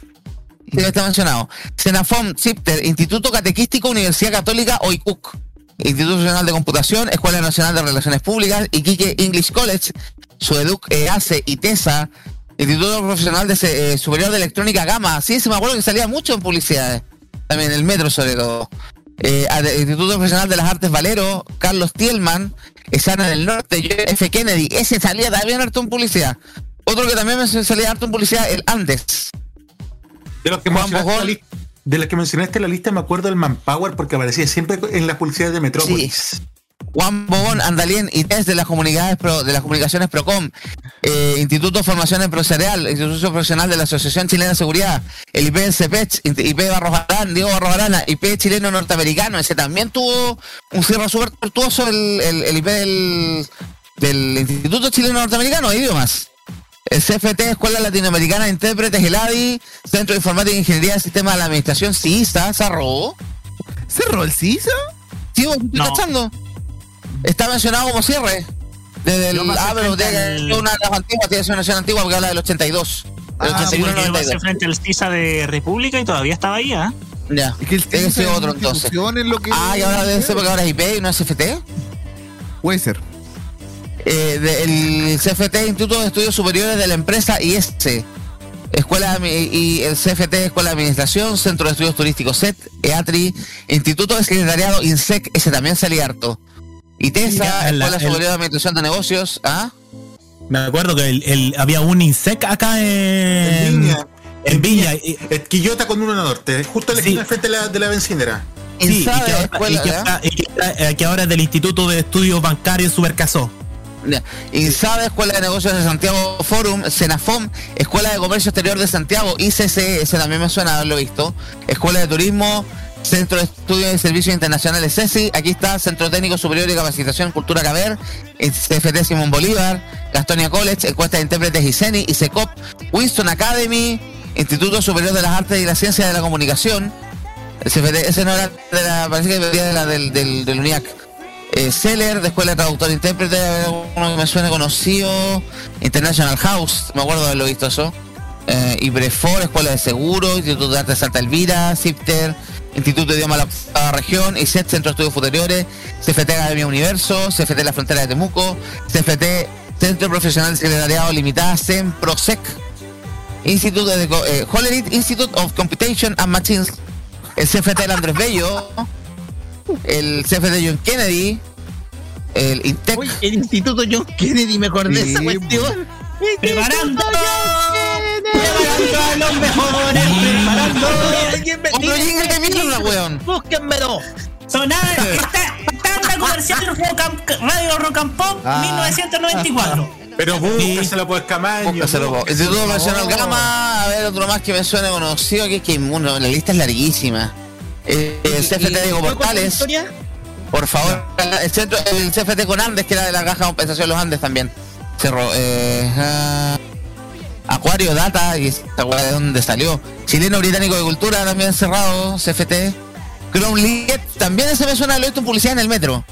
Sí, está mencionado. Senafom, CIPTER, Instituto Catequístico, Universidad Católica, OICUC. Instituto Nacional de Computación, Escuela Nacional de Relaciones Públicas, Iquique English College, Sueduc, EACE, ITESA, Instituto Profesional de eh, Superior de Electrónica Gama. Sí, se me acuerdo que salía mucho en publicidades. También el metro, sobre todo. Eh, Instituto Profesional de las Artes Valero, Carlos Tielman, Esana del Norte, F. Kennedy. Ese salía también harto en publicidad. Otro que también me salía harto en publicidad, el Andes. De los que la lista, de los que mencionaste en la lista me acuerdo del Manpower porque aparecía siempre en las publicidades de Metrópolis. Juan Bobón, Andalien, ITES de las comunidades pro- de las comunicaciones Procom, eh, Instituto de Formación Empresarial, Instituto Profesional de la Asociación Chilena de Seguridad, el IP Int- IP Barros Barán, Diego Barros Barana, IP chileno norteamericano, ese también tuvo un cierre súper tortuoso el, IP del, del Instituto Chileno Norteamericano de Idiomas. El CFT, Escuela Latinoamericana de Intérpretes, el ADI, Centro de Informática e Ingeniería del Sistema de la Administración, CISA, cerró. ¿Cerró el CISA? Sí, vos, estoy cachando. Está mencionado como cierre. Desde el, ah, pero al- ser una de las antiguas, tiene que ser una nación antigua porque habla del 82. Del Ah, 81 porque yo pasé 92. frente al CISA de República y todavía estaba ahí, ¿ah? Ya. Es que el CISA es otro una entonces. en lo que- Ah, y ahora debe ser porque ahora es IP y no es CFT. Puede ser. Eh, de- el CFT, Instituto de Estudios Superiores de la empresa IS. Escuela de Admi- y el CFT, Escuela de Administración, Centro de Estudios Turísticos SET, EATRI, Instituto de Secretariado INSEC, ese también salía harto. ITESA, la- Escuela el- Superior de Administración de Negocios, ¿ah? Me acuerdo que el, el- había un INSEC acá en, En Viña. En Viña. Quillota con uno norte, justo a la esquina frente de la, de la bencinera. Sí, y que, INSADE, ahora, escuela, y que ¿ya? ahora- y que ahora- que ahora es del Instituto de Estudios Bancarios Supercasó. Ya. INSADE, Escuela de Negocios de Santiago Forum, Senafom, Escuela de Comercio Exterior de Santiago, ICC, ese también me suena haberlo visto, Escuela de Turismo, Centro de Estudios y Servicios Internacionales CESI, aquí está Centro Técnico Superior de Capacitación Cultura Caber, el CFT Simón Bolívar, Gastonia College, Encuesta de Intérpretes ICENI, ICECOP, Winston Academy, Instituto Superior de las Artes y la Ciencia de la Comunicación, el ese no era de la, parece que de la del, del UNIAC. Eh, Seller, de Escuela de Traductor e Intérprete, uno que me suene conocido, International House, me acuerdo de haberlo visto eso. Eh, Ibrefor, Escuela de Seguro, Instituto de Arte de Santa Elvira, CIPTER, Instituto de Idioma de la Octava Región, ICET, Centro de Estudios Superiores, CFT Academia Universo, CFT La Frontera de Temuco, CFT Centro Profesional de Secretariado Limitada, CEM, PROSEC, Instituto de eh, Hollerith Institute of Computation and Machines, el CFT del Andrés Bello, el CFT John Kennedy, el INTEC. el Instituto John Kennedy, me acordé de esa cuestión. Preparando. Preparando a los mejores, preparando. Otro jingle de mierda, weón. Búsquenmelo. Sonaba, está, tanda comercial rock and- Radio Rock and Pop Ah. 1994. Pero búscaselo pues Camaño. Búscaselo, po. búscaselo, Instituto por Profesional favor. Gama, a ver otro más que me suene conocido, que es que uno, la lista es larguísima. Eh, el CFT Diego Portales, por favor, el, centro, el CFT con Andes, que era de la caja de compensación de los Andes también. Cerró. Eh, ah, Acuario Data, y esta de dónde salió. Chileno Británico de Cultura también cerrado, CFT. Chrome Liet, también ese me suena, lo he visto en publicidad en el metro.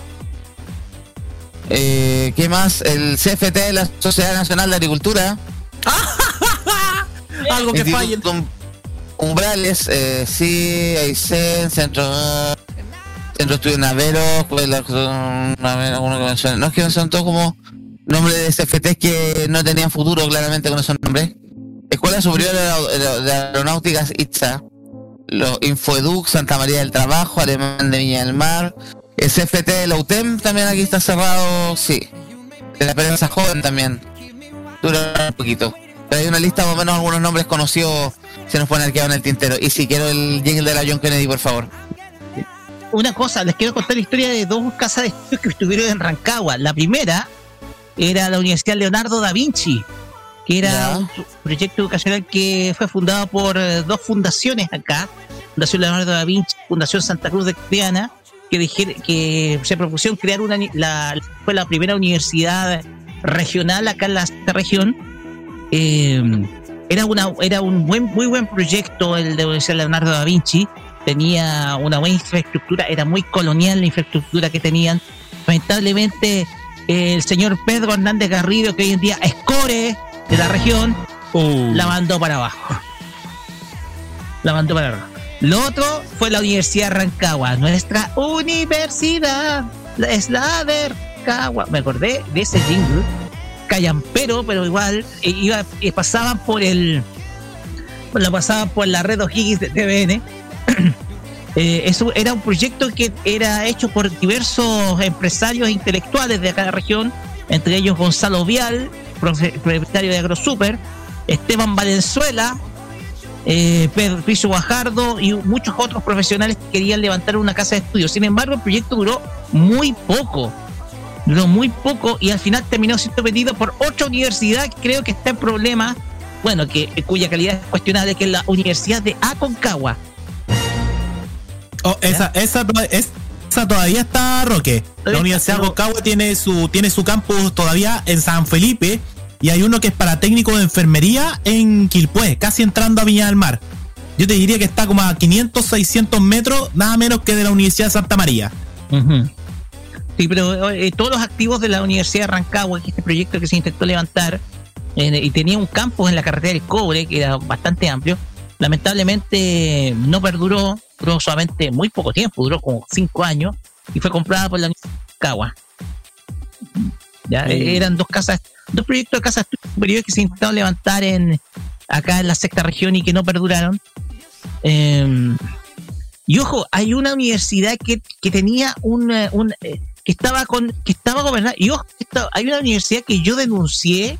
Eh, ¿Qué más? El CFT de la Sociedad Nacional de Agricultura. Algo que falle. Um- Umbrales, eh, sí, Aysén, Centro. Centro escuela- Navero, suena. No es que son todos como nombres de CFT que no tenían futuro claramente con esos nombres. Escuela Superior de Aeronáuticas ITSA. Los Infoeduc, Santa María del Trabajo, Alemán de Viña del Mar. El CFT de la UTEM también aquí está cerrado, sí. De la prensa joven también. Dura un poquito. Pero hay una lista más o menos algunos nombres conocidos se nos pueden haber quedado en el tintero. Y si quiero el jingle de la John Kennedy, por favor. Una cosa, les quiero contar la historia de dos casas de estudios que estuvieron en Rancagua. La primera era la Universidad Leonardo da Vinci, que era un proyecto educacional que fue fundado por eh, dos fundaciones acá, Fundación Leonardo da Vinci, Fundación Santa Cruz de Cristiana, que, dijer- que se propusieron crear una, la, fue la primera universidad regional acá en la esta región. Eh, era una era un buen muy buen proyecto el de Universidad Leonardo da Vinci. Tenía una buena infraestructura era muy colonial la infraestructura que tenían. Lamentablemente el señor Pedro Hernández Garrido que hoy en día es core de la región la mandó para abajo. La mandó para abajo. Lo otro fue la Universidad de Rancagua. Nuestra universidad es la de Rancagua. Me acordé de ese jingle callampero, pero igual eh, iba, eh, pasaban por el la pasaban por la red O'Higgins de TVN. Eh, eso era un proyecto que era hecho por diversos empresarios e intelectuales de acá la región, entre ellos Gonzalo Vial, propietario de AgroSuper, Esteban Valenzuela, eh, Pedro Piso Guajardo y muchos otros profesionales que querían levantar una casa de estudios. Sin embargo, el proyecto duró muy poco duró muy poco y al final terminó siendo vendido por otra universidad que creo que está en problemas, bueno, que cuya calidad es cuestionable, que es la Universidad de Aconcagua. Oh, esa, esa, esa todavía está, Roque. La Universidad de Aconcagua tiene su, tiene su campus todavía en San Felipe y hay uno que es para técnico de enfermería en Quilpué, casi entrando a Viña del Mar. Yo te diría que está como a 500, 600 metros, nada menos que de la Universidad de Santa María. Sí, pero eh, todos los activos de la Universidad de Rancagua, que este proyecto que se intentó levantar, eh, y tenía un campus en la carretera del cobre, que era bastante amplio, lamentablemente no perduró, duró solamente muy poco tiempo, duró como cinco años, y fue comprada por la Universidad de Rancagua. Ya, eh, eran dos casas, dos proyectos de casas superiores que se intentaron levantar en acá en la sexta región y que no perduraron. Eh, y ojo, hay una universidad que, que tenía un, un, eh, que estaba con que estaba gobernada. Y ojo, hay una universidad que yo denuncié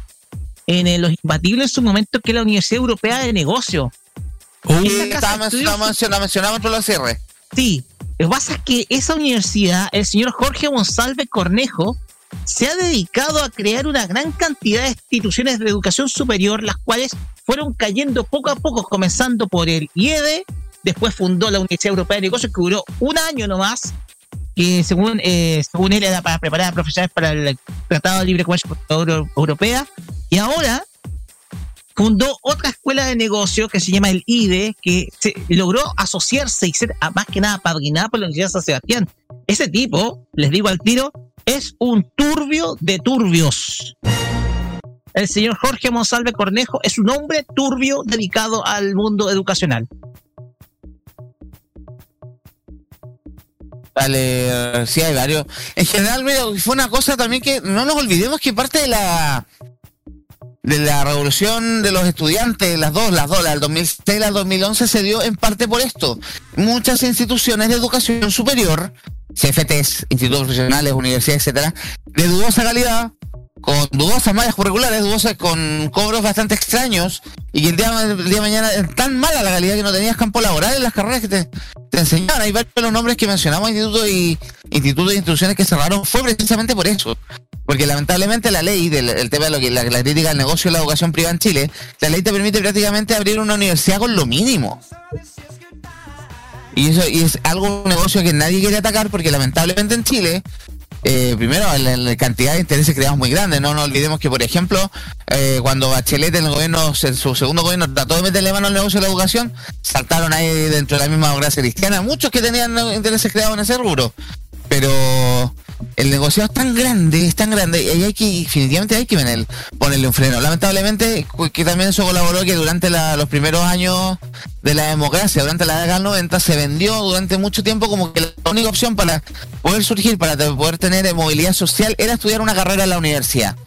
en los imbatibles en su momento, que es la Universidad Europea de Negocio. Esa casa de Estaba estudios- mencionado, mencionado entre los cierres. Sí, lo que pasa es que esa universidad, el señor Jorge González Cornejo, se ha dedicado a crear una gran cantidad de instituciones de educación superior, las cuales fueron cayendo poco a poco, comenzando por el IED, después fundó la Universidad Europea de Negocios, que duró un año nomás, que según, eh, según él era para preparar a profesionales para el Tratado de Libre Comercio Euro- Europea, y ahora fundó otra escuela de negocio que se llama el IDE, que se logró asociarse y ser a- más que nada padrinada por la Universidad de San Sebastián. Ese tipo, les digo al tiro, es un turbio de turbios. El señor Jorge Monsalve Cornejo es un hombre turbio dedicado al mundo educacional. Vale, sí hay varios. En general, mira, fue una cosa también que no nos olvidemos que parte de la de la revolución de los estudiantes, las dos, las dos, la del 2006 y la del 2011 se dio en parte por esto. Muchas instituciones de educación superior, CFTs, institutos profesionales, universidades, etcétera, de dudosa calidad, con dudosas mallas curriculares, dudosas con cobros bastante extraños, y que el día, el día de mañana es tan mala la calidad que no tenías campo laboral en las carreras que te, te enseñaban. Hay varios de los nombres que mencionamos, institutos y institutos e instituciones que cerraron, fue precisamente por eso. Porque lamentablemente la ley del el tema de lo que la, la crítica al negocio de la educación privada en Chile, la ley te permite prácticamente abrir una universidad con lo mínimo. Y eso y es algo un negocio que nadie quiere atacar porque lamentablemente en Chile, eh, primero la, cantidad de intereses creados muy grande. No nos olvidemos que, por ejemplo, eh, cuando Bachelet en el gobierno, en su segundo gobierno, trató de meterle mano al negocio de la educación, saltaron ahí dentro de la misma democracia cristiana muchos que tenían intereses creados en ese rubro. Pero el negocio es tan grande, es tan grande, y hay que, definitivamente hay que poner- ponerle un freno. Lamentablemente, que también eso colaboró que durante la- los primeros años de la democracia, durante la década del 90, se vendió durante mucho tiempo como que la única opción para poder surgir, para poder tener eh, movilidad social, era estudiar una carrera en la universidad.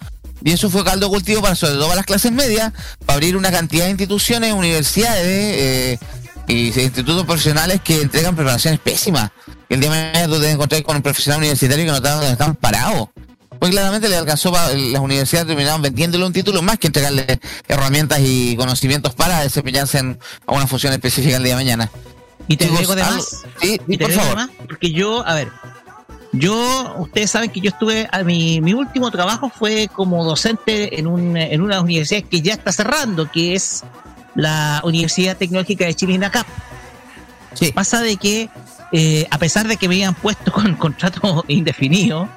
Y eso fue caldo cultivo para sobre todo para las clases medias, para abrir una cantidad de instituciones, universidades eh, y institutos profesionales que entregan preparaciones pésimas. El día de mañana tú te encontrás con un profesional universitario que no está donde están parados. Pues claramente le alcanzó, las universidades terminaron vendiéndole un título más que entregarle herramientas y conocimientos para desempeñarse en una función específica el día de mañana. Y te Chicos, agrego de algo- más. Sí, Y por favor. porque yo, a ver, yo, ustedes saben que yo estuve, a mi, mi último trabajo fue como docente en, un, en una universidad que ya está cerrando, que es la Universidad Tecnológica de Chile, INACAP. Pasa de que, eh, a pesar de que me habían puesto con contrato indefinido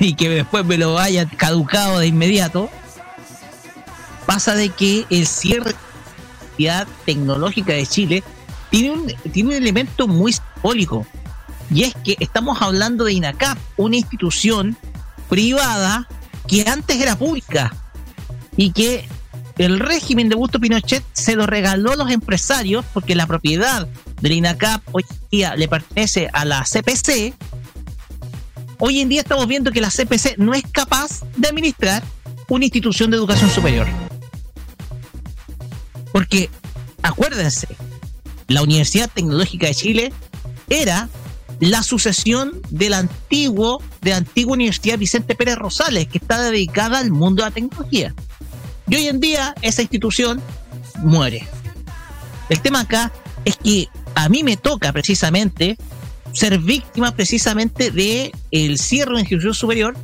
y que después me lo hayan caducado de inmediato, pasa de que el cierre de la Universidad Tecnológica de Chile tiene un, tiene un elemento muy simbólico. Y es que estamos hablando de INACAP, una institución privada que antes era pública y que el régimen de Augusto Pinochet se lo regaló a los empresarios porque la propiedad del INACAP hoy en día le pertenece a la CPC. Hoy en día estamos viendo que la CPC no es capaz de administrar una institución de educación superior. Porque, acuérdense, la Universidad Tecnológica de Chile era la sucesión del antiguo, de la antigua Universidad Vicente Pérez Rosales, que está dedicada al mundo de la tecnología. Y hoy en día esa institución muere. El tema acá es que a mí me toca precisamente ser víctima precisamente de el cierre de una institución superior,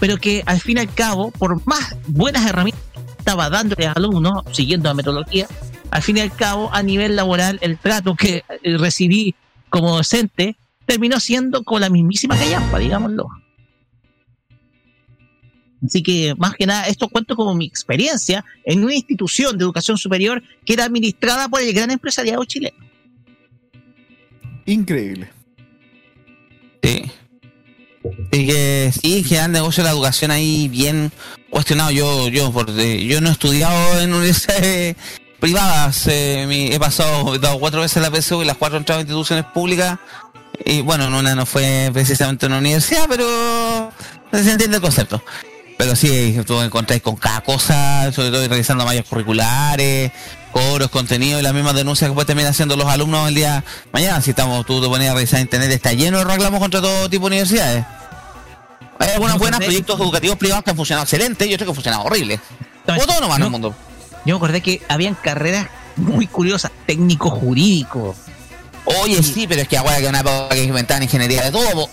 pero que al fin y al cabo, por más buenas herramientas que estaba dándole a alumnos, siguiendo la metodología, al fin y al cabo, a nivel laboral, el trato que eh, recibí como docente terminó siendo con la mismísima callampa, digámoslo. Así que, más que nada, esto cuento como mi experiencia en una institución de educación superior que era administrada por el gran empresariado chileno. Increíble. Sí. Y que sí, que el negocio de la educación ahí bien cuestionado. Yo, yo, por, eh, yo no he estudiado en universidades privadas. eh, mi- he pasado, he dado cuatro veces la PSU y las cuatro he entrado en instituciones públicas. Y bueno, en una no fue precisamente una universidad, pero se entiende el concepto. Pero sí, tú encontráis con cada cosa, sobre todo realizando mallas curriculares, coros, contenido y las mismas denuncias que pueden terminar haciendo los alumnos el día mañana. Si estamos, tú te ponías a revisar internet, está lleno de reclamos contra todo tipo de universidades. Hay algunos buenos proyectos educativos privados que han funcionado excelente y otros que han funcionado horrible. Como todo nomás en el mundo. Yo me acordé que habían carreras muy curiosas, técnico jurídico. Oye, sí, pero es que ahora que una época que inventaban ingeniería de todo. po.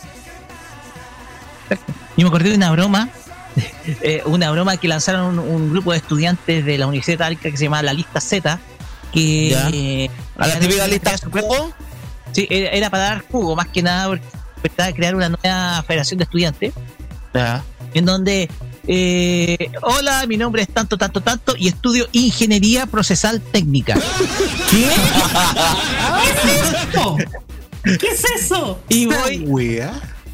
Yo me acordé de una broma, eh, una broma que lanzaron un, un grupo de estudiantes de la Universidad de Talca que se llama La Lista Z, que... Eh, ¿A la era- típica lista jugo? Sí, era, era para dar jugo, más que nada porque de crear una nueva federación de estudiantes, en donde... eh, hola, mi nombre es tanto, tanto, tanto y estudio ingeniería procesal técnica. ¿Qué es esto? ¿Qué es eso? Y voy.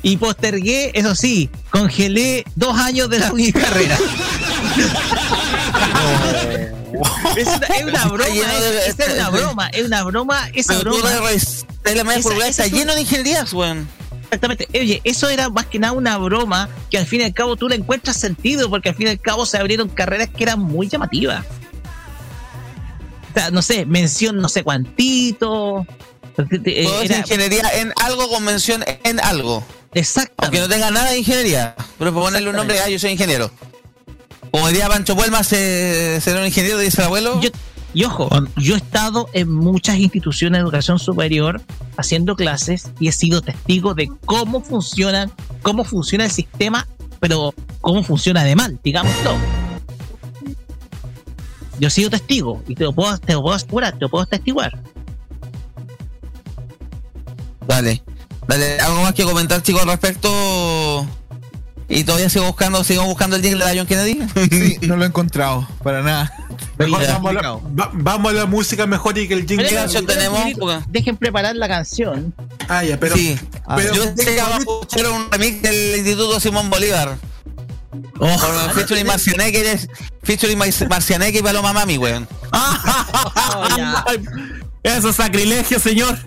Y postergué, eso sí, congelé dos años de la mi carrera. es, una, es una broma, es, es una broma, es una broma, esa broma. la media Esa- está es lleno de ingenierías, weón. Exactamente. Oye, eso era más que nada una broma que al fin y al cabo tú le encuentras sentido, porque al fin y al cabo se abrieron carreras que eran muy llamativas. O sea, no sé, mención no sé cuantito. Eh, Todo es era- ingeniería en algo con mención en algo. Exacto. Aunque no tenga nada de ingeniería. Pero para ponerle un nombre, ah, yo soy ingeniero. Como diría Pancho Puelma, se- será un ingeniero, dice el abuelo. Y ojo, yo he estado en muchas instituciones de educación superior haciendo clases y he sido testigo de cómo funcionan, cómo funciona el sistema, pero cómo funciona de mal, digámoslo. Yo he sido testigo y te lo puedo, te lo puedo asegurar, te lo puedo testiguar. Dale. Dale, ¿algo más que comentar, chicos, al respecto? Y todavía sigo buscando, sigo buscando el jingle de John Kennedy. Sí, no lo he encontrado, para nada. Mejor vamos, a la, va- vamos a la música mejor y que el jingle. Pero, Dejen preparar la canción. Ah, ya, pero. sí. pero- yo sé que vamos a escuchar un remix del Instituto Simón Bolívar. Oh. Featuring Marcianeque, featuring Mar- Marcianeque y Paloma Mami, weón. Eso es sacrilegio, señor.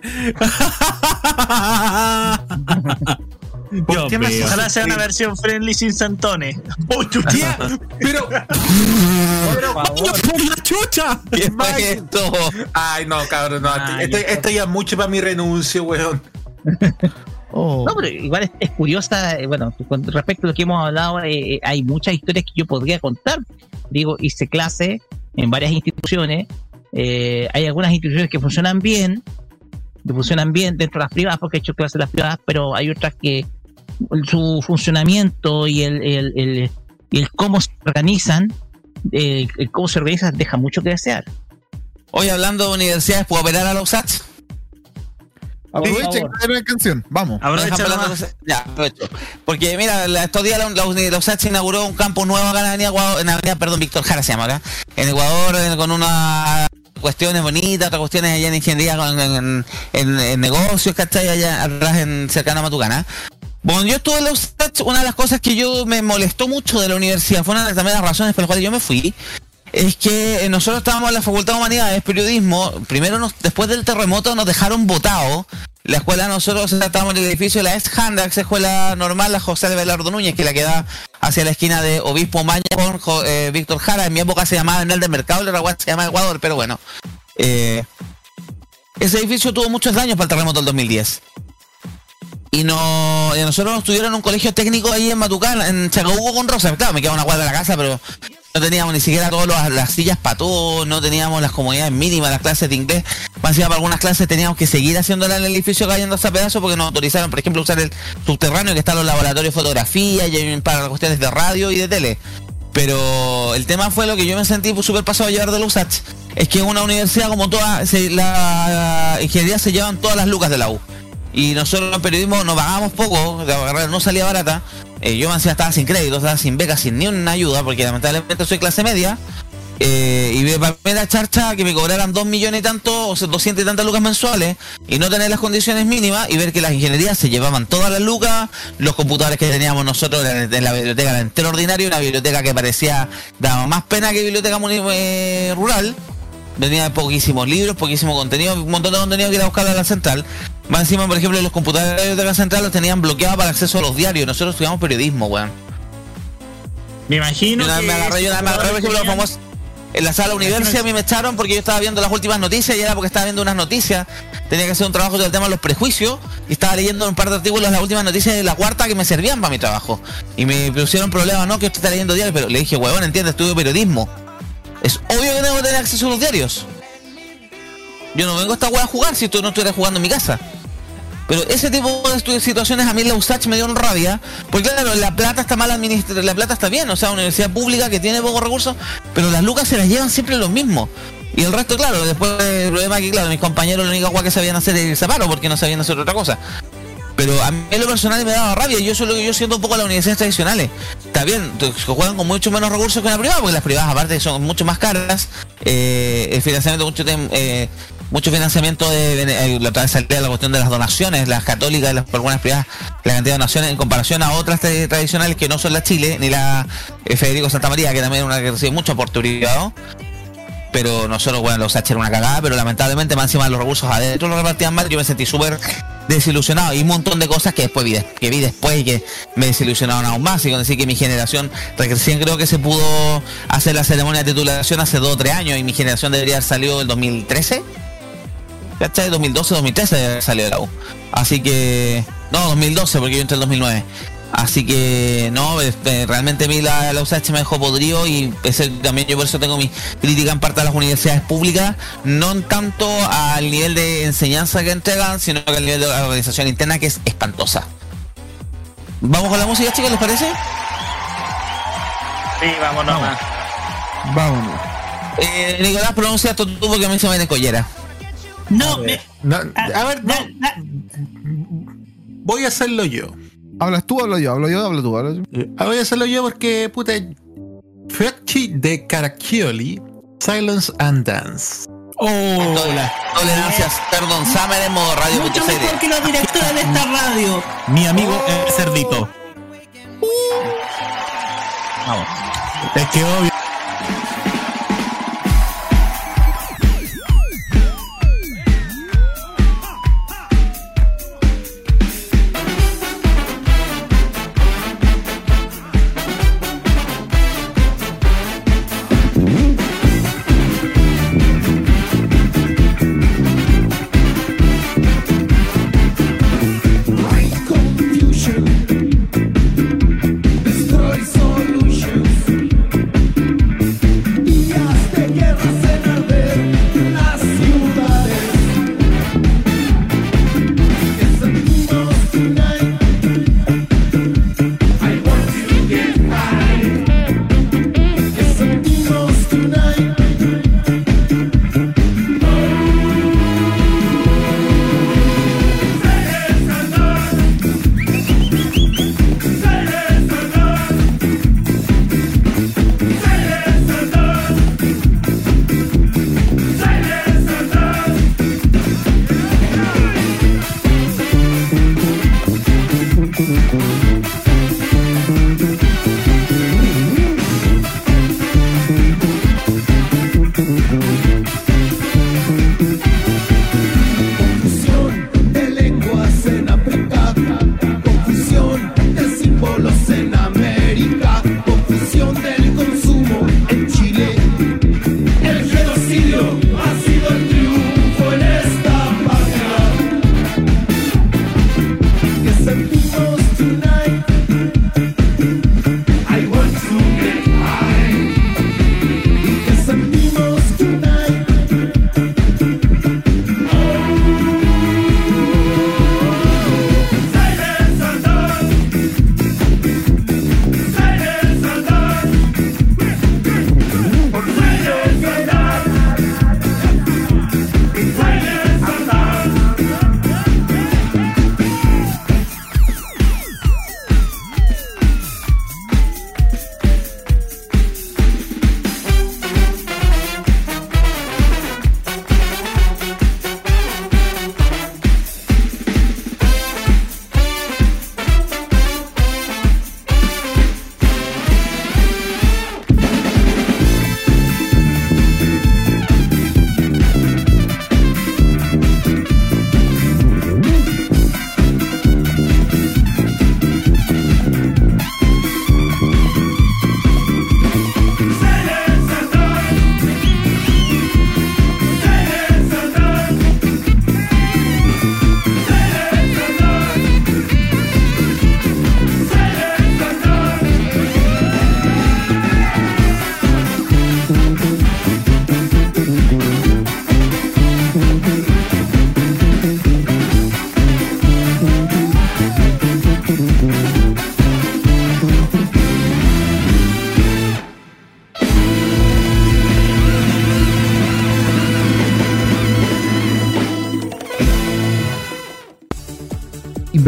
¿Por qué me mío. Ojalá sea una versión friendly sin santones. ¡Oh, chuchía! Pero. Pero, ¡Por la chucha! ¿Qué fue esto? Ay, no, cabrón, no. esto, esto ya es mucho para mi renuncio, weón. No, pero igual es, es curiosa, eh, bueno, con respecto a lo que hemos hablado, eh, eh, hay muchas historias que yo podría contar. Digo, hice clase en varias instituciones, eh, hay algunas instituciones que funcionan bien, que funcionan bien dentro de las privadas, porque he hecho clases en las privadas, pero hay otras que su funcionamiento y el, el, el- el cómo se organizan, eh, el cómo se organizan deja mucho que desear. Hoy hablando de universidades, ¿puedo operar a los SATs? Aprovecha favor. que la canción, vamos. Ya, aprovecho. Porque mira, estos días la, la, USACH inauguró un campus nuevo acá en Avenida Ecuador, en Avenida, perdón, Víctor Jara se llama acá, en Ecuador, con unas cuestiones bonitas, otras cuestiones allá en ingeniería, con- en, en- en- en negocios, ¿cachai? Allá atrás, en cercano a Matucana. Bueno, yo estuve en la USACH, una de las cosas que yo me molestó mucho de la universidad, fue una de las también las razones por las cuales yo me fui, es que eh, nosotros estábamos en la Facultad de Humanidades, Periodismo, primero nos, después del terremoto nos dejaron votados. La escuela nosotros estábamos en el edificio de la ex Handax, escuela normal, la José de Belardo Núñez, que la queda hacia la esquina de Obispo Maña con eh, Víctor Jara. En mi época se llamaba Enel del Mercado, la Raguán se llama Ecuador, pero bueno. Eh, ese edificio tuvo muchos daños para el terremoto del 2010. Y, no, nosotros nos tuvieron en un colegio técnico ahí en Matucán, en Chacabuco con Rosa. Claro, me quedaba una cuadra de la casa, pero no teníamos ni siquiera todas las sillas para todos, no teníamos las comodidades mínimas, las clases de inglés. Más encima, para algunas clases teníamos que seguir haciéndola en el edificio cayendo a pedazo porque nos autorizaron, por ejemplo, usar el subterráneo que está en los laboratorios de fotografía y para cuestiones de radio y de tele. Pero el tema fue lo que yo me sentí súper pasado a llevar de la USACH. Es que una universidad como toda, se- la ingeniería se llevan todas las lucas de la U. Y nosotros en periodismo nos pagábamos poco, la no salía barata. Eh, yo me decía, estaba sin crédito, estaba sin beca, sin ni una ayuda, porque lamentablemente soy clase media. Eh, y para mí la charcha que me cobraran dos millones y tanto, o sea, 200 y tantas lucas mensuales, y no tener las condiciones mínimas, y ver que las ingenierías se llevaban todas las lucas, los computadores que teníamos nosotros en, la biblioteca eran entero ordinario, una biblioteca que parecía, daba más pena que biblioteca eh, rural, venía de poquísimos libros, poquísimo contenido, un montón de contenido que ir a buscar a la central. Más encima, por ejemplo, los computadores de la central los tenían bloqueados para acceso a los diarios, nosotros estudiamos periodismo, weón. Me imagino. Una vez me que agarré, yo me agarré, por ejemplo, los famosos- en la sala universidad a mí me echaron porque yo estaba viendo las últimas noticias y era porque estaba viendo unas noticias. Tenía que hacer un trabajo del tema de los prejuicios y estaba leyendo un par de artículos de las últimas noticias de la cuarta que me servían para mi trabajo. Y me pusieron problemas, no, que usted está leyendo diarios, pero le dije, huevón, entiende, estudio periodismo. Es obvio que tengo que tener acceso a los diarios. Yo no vengo a esta hueá a jugar si tú no estuvieras jugando en mi casa. Pero ese tipo de situaciones a mí la USACH me dieron rabia, porque claro, la plata está mal administrada, la plata está bien, o sea, una universidad pública que tiene pocos recursos, pero las lucas se las llevan siempre los mismos. Y el resto, claro, después el problema es que, claro, mis compañeros única hueá que sabían hacer es el separo, porque no sabían hacer otra cosa. Pero a mí lo personal me daba rabia, yo eso lo siento un poco a las universidades tradicionales. Está bien, juegan con mucho menos recursos que la privada, porque las privadas aparte son mucho más caras, eh, el financiamiento mucho eh, mucho financiamiento de, la otra la cuestión de las donaciones, las católicas, las algunas privadas, la cantidad de donaciones en comparación a otras tra- tradicionales que no son la Chile, ni la eh, Federico Santa María, que también es una que recibe mucho aporte privado. Pero nosotros, bueno, los H era una cagada, pero lamentablemente más encima los recursos adentro los repartían mal, yo me sentí súper desilusionado y un montón de cosas que después vi, que vi después y que me desilusionaron aún más. Y con decir que mi generación, recién creo que se pudo hacer la ceremonia de titulación hace dos o tres años y mi generación debería haber salido en 2013. ¿Cachai? 2012, 2013 debe haber salido de la U. Así que, no, 2012 porque yo entré en 2009. Así que no, este, realmente a mí la, la USACH me dejó podrido y ese, también yo por eso tengo mi crítica en parte a las universidades públicas, no en tanto al nivel de enseñanza que entregan, sino que al nivel de la organización interna que es espantosa. Vamos con la música, chicos, ¿les parece? Sí, vamos nomás. Vámonos. Eh, Nicolás, pronuncia esto tú porque a mí se me viene collera. No, No, a ver, no. Voy a hacerlo yo. ¿Hablas tú o hablo yo? Hablo yo, hablo tú. hablo yo. Ah, Voy a hacerlo yo porque, puta, Fecci de Caraccioli, Silence and Dance. Hola. Tolerancias, perdón, Summer en modo radio. Mucho mejor que los directores de esta radio. Mi amigo el cerdito. Vamos. Es que obvio.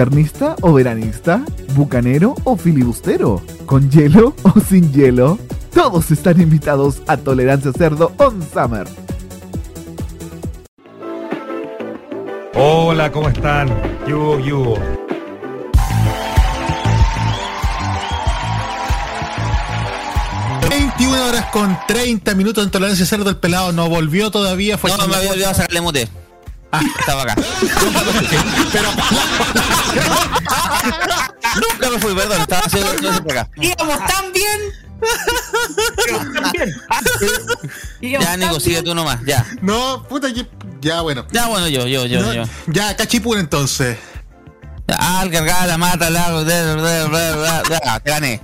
¿Invernista o veranista? ¿Bucanero o filibustero? ¿Con hielo o sin hielo? Todos están invitados a Tolerancia Cerdo on Summer. Hola, ¿cómo están? Yugo, yugo. Yugo. 21 horas con 30 minutos en tolerancia cerdo. El pelado no volvió todavía. Fue No, me había olvidado sacarle mute. Ah. Estaba acá. Nunca me fui, perdón, estaba haciendo por acá. Íbamos tan bien. Ya, Nico, sigue tú nomás, ya. No, puta, ya, ya, bueno. Ya, bueno, yo, yo, yo, No, yo. Ya, cachipún entonces. Al cargar la mata, la, te gané.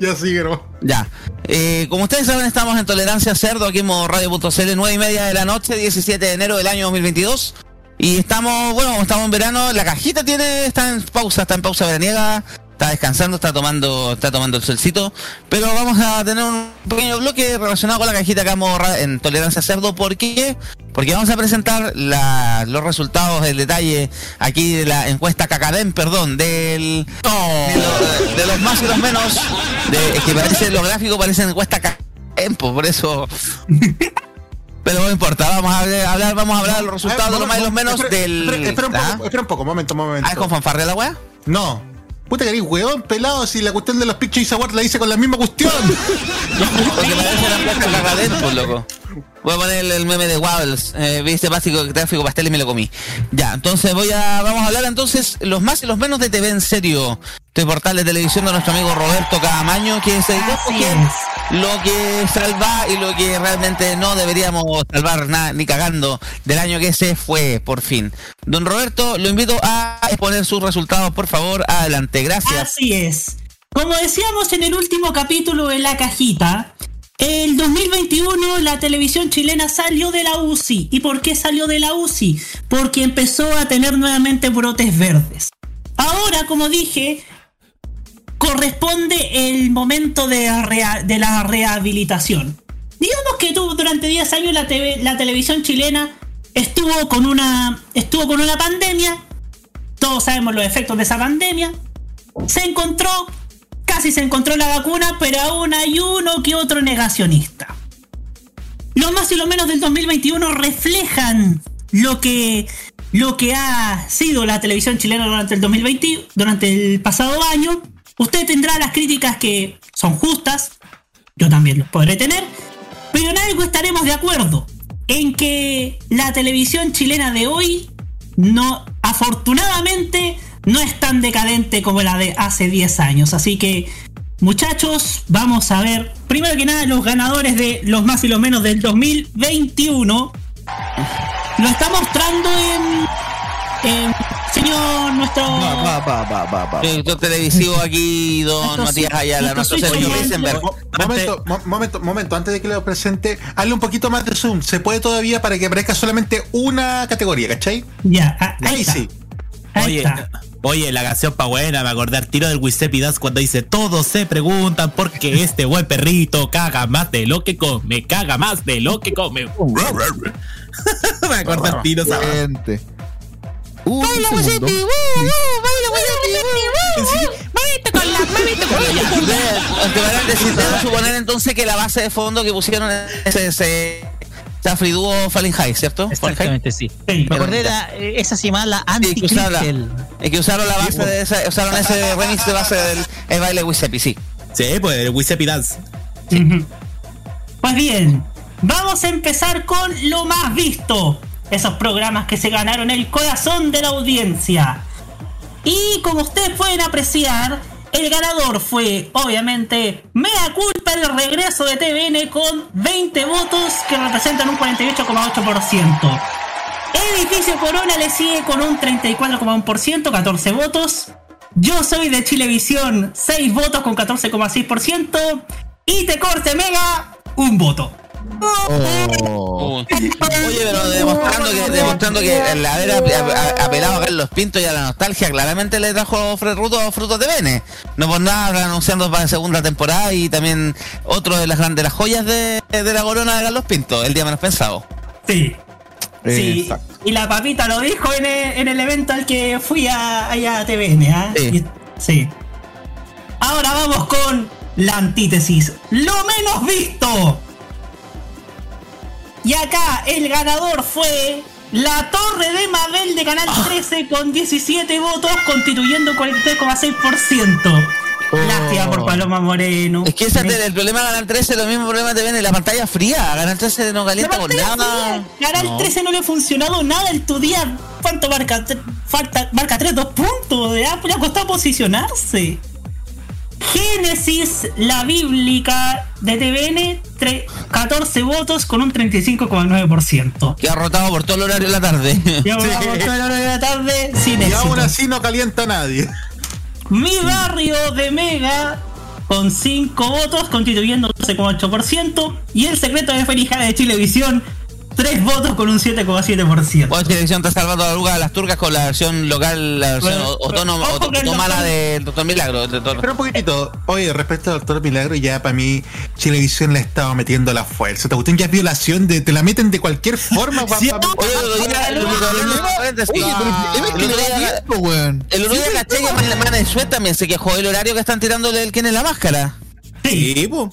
Ya sigue, ¿no? Ya. Eh, como ustedes saben, estamos en Tolerancia Cerdo, aquí en modo radio.cl, 9 y media de la noche, 17 de enero del año 2022. Y estamos, bueno, estamos en verano, la cajita tiene, está en pausa, está en pausa veraniega, está descansando, está tomando, está tomando el solcito. Pero vamos a tener un pequeño bloque relacionado con la cajita acá en, Tolerancia Cerdo. ¿Por qué? Porque vamos a presentar la- los resultados, el detalle aquí de la encuesta Cacadem, perdón, del de, lo- de los más y los menos, de, es que parece, los gráficos parecen encuesta Cacadem, pues, por eso. Pero no importa, vamos a hablar, vamos a hablar de los resultados de los más y los menos Espera, del. Espera, espera un ¿Ah? poco, espera un poco, momento, momento. ¿Ah, es con fanfarria la weá? No. Puta que eres huevón pelado si la cuestión de los Pictures Award la hice con la misma cuestión. Porque parece la encuesta Cacadem, pues, loco. Voy a poner el, el meme de Waddles, eh, viste básico tráfico pastel y me lo comí. Ya, entonces voy a, vamos a hablar entonces los más y los menos de TV en serio. Este portal de televisión de nuestro amigo Roberto Camaño, que se dedicó lo que salva y lo que realmente no deberíamos salvar nada, ni cagando del año que se fue, por fin. Don Roberto, lo invito a exponer sus resultados, por favor. Adelante, gracias. Así es. Como decíamos en el último capítulo de la cajita, el 2021 la televisión chilena salió de la UCI. ¿Y por qué salió de la UCI? Porque empezó a tener nuevamente brotes verdes. Ahora, como dije, corresponde el momento de, la rehabilitación. Digamos que tú durante 10 años la, TV la televisión chilena estuvo con una estuvo con una pandemia. Todos sabemos los efectos de esa pandemia. Se encontró, casi se encontró la vacuna, pero aún hay uno que otro negacionista. Lo más y lo menos del 2021 reflejan lo que lo que ha sido la televisión chilena durante el 2020, durante el pasado año. Usted tendrá las críticas que son justas, yo también los podré tener, pero en algo estaremos de acuerdo, en que la televisión chilena de hoy no, afortunadamente, no es tan decadente como la de hace 10 años. Así que, muchachos, vamos a ver, primero que nada, los ganadores de los más y los menos del 2021. Lo está mostrando en, en señor nuestro... Director televisivo aquí, don Matías Ayala, nuestro Sergio. Mo- Momento, mo- momento, momento, antes de que lo presente, hazle un poquito más de zoom. Se puede todavía para que aparezca solamente una categoría, ¿cachai? Ya, ah, ahí, Ahí está. sí. Ahí Oye, está. Oye, la canción pa' buena, me acordé al tiro del Giuseppe Das cuando dice Todos se preguntan por qué este buen perrito caga más de lo que come, caga más de lo que come. me acordé al tiro, ¿sabes? Excelente. Un segundo. Aunque paréntesis, debo suponer entonces que la base de fondo que pusieron es ese Chafri Duo Fallen High, ¿cierto? Exactamente, sí. Me acordé de la- eh, esa se la Sí, que usaron, la, anti es que usaron la base de esa, usaron ese remix de base del el baile Wisepi, sí. Sí, pues el Giuseppe Dance. Pues bien, vamos a empezar con lo más visto. Esos programas que se ganaron el corazón de la audiencia. Y como ustedes pueden apreciar, el ganador fue, obviamente, Mea Culpa el regreso de TVN con 20 votos que representan un 48,8%. Edificio Corona le sigue con un 34,1%, 14 votos. Yo soy de Chilevisión, 6 votos con 14,6%. Y Te Corte Mega, un voto. Oye, pero demostrando que, demostrando que el haber ap- ap- apelado a Carlos Pinto y a la nostalgia claramente le trajo Fred Ruto frutos de Bene. No por nada anunciando para la segunda temporada y también otro de las grandes las joyas de, de la corona de Carlos Pinto, el día menos pensado. Sí. Sí, Exacto. y la papita lo dijo en el, en el evento al que fui a, allá a TVN, ¿ah? Sí. Sí. Ahora vamos con la antítesis. Lo menos visto. Y acá el ganador fue la Torre de Mabel de Canal Ah. 13 con 17 votos, constituyendo 43,6%. Lástima por Paloma Moreno. Oh. Es que ese es el problema de Canal 13, lo mismo problema te ven en la pantalla fría. Canal 13 no calienta con nada. Canal No. 13 no le ha funcionado nada en tu día. ¿Cuánto marca? Falta, marca 3, 2 puntos. De Apple le ha costado posicionarse. Génesis, la bíblica de TVN, tre- 14 votos con un 35,9%. Que ha rotado por todo el horario de la tarde. Ya vamos toda la hora de la tarde sin Y éxito. aún así no calienta a nadie. Mi barrio de Mega con 5 votos, constituyendo 12,8%. Y el secreto de Ferijana de Chilevisión, 3 votos con un 7,7%. Pues televisión está salvando la luga a las turcas con la versión local, la versión Bueno, autónoma, doctor- del Doctor Milagro. Pero un poquitito, oye, respecto al Doctor Milagro, ya para mí Chilevisión le estaba metiendo la fuerza. Esta cuestión ya es violación, de, te la meten de cualquier forma. Oye, el otro día- caché que Man- Man Sweat también se quejó del horario que están tirándole del quién es la máscara. Sí, po.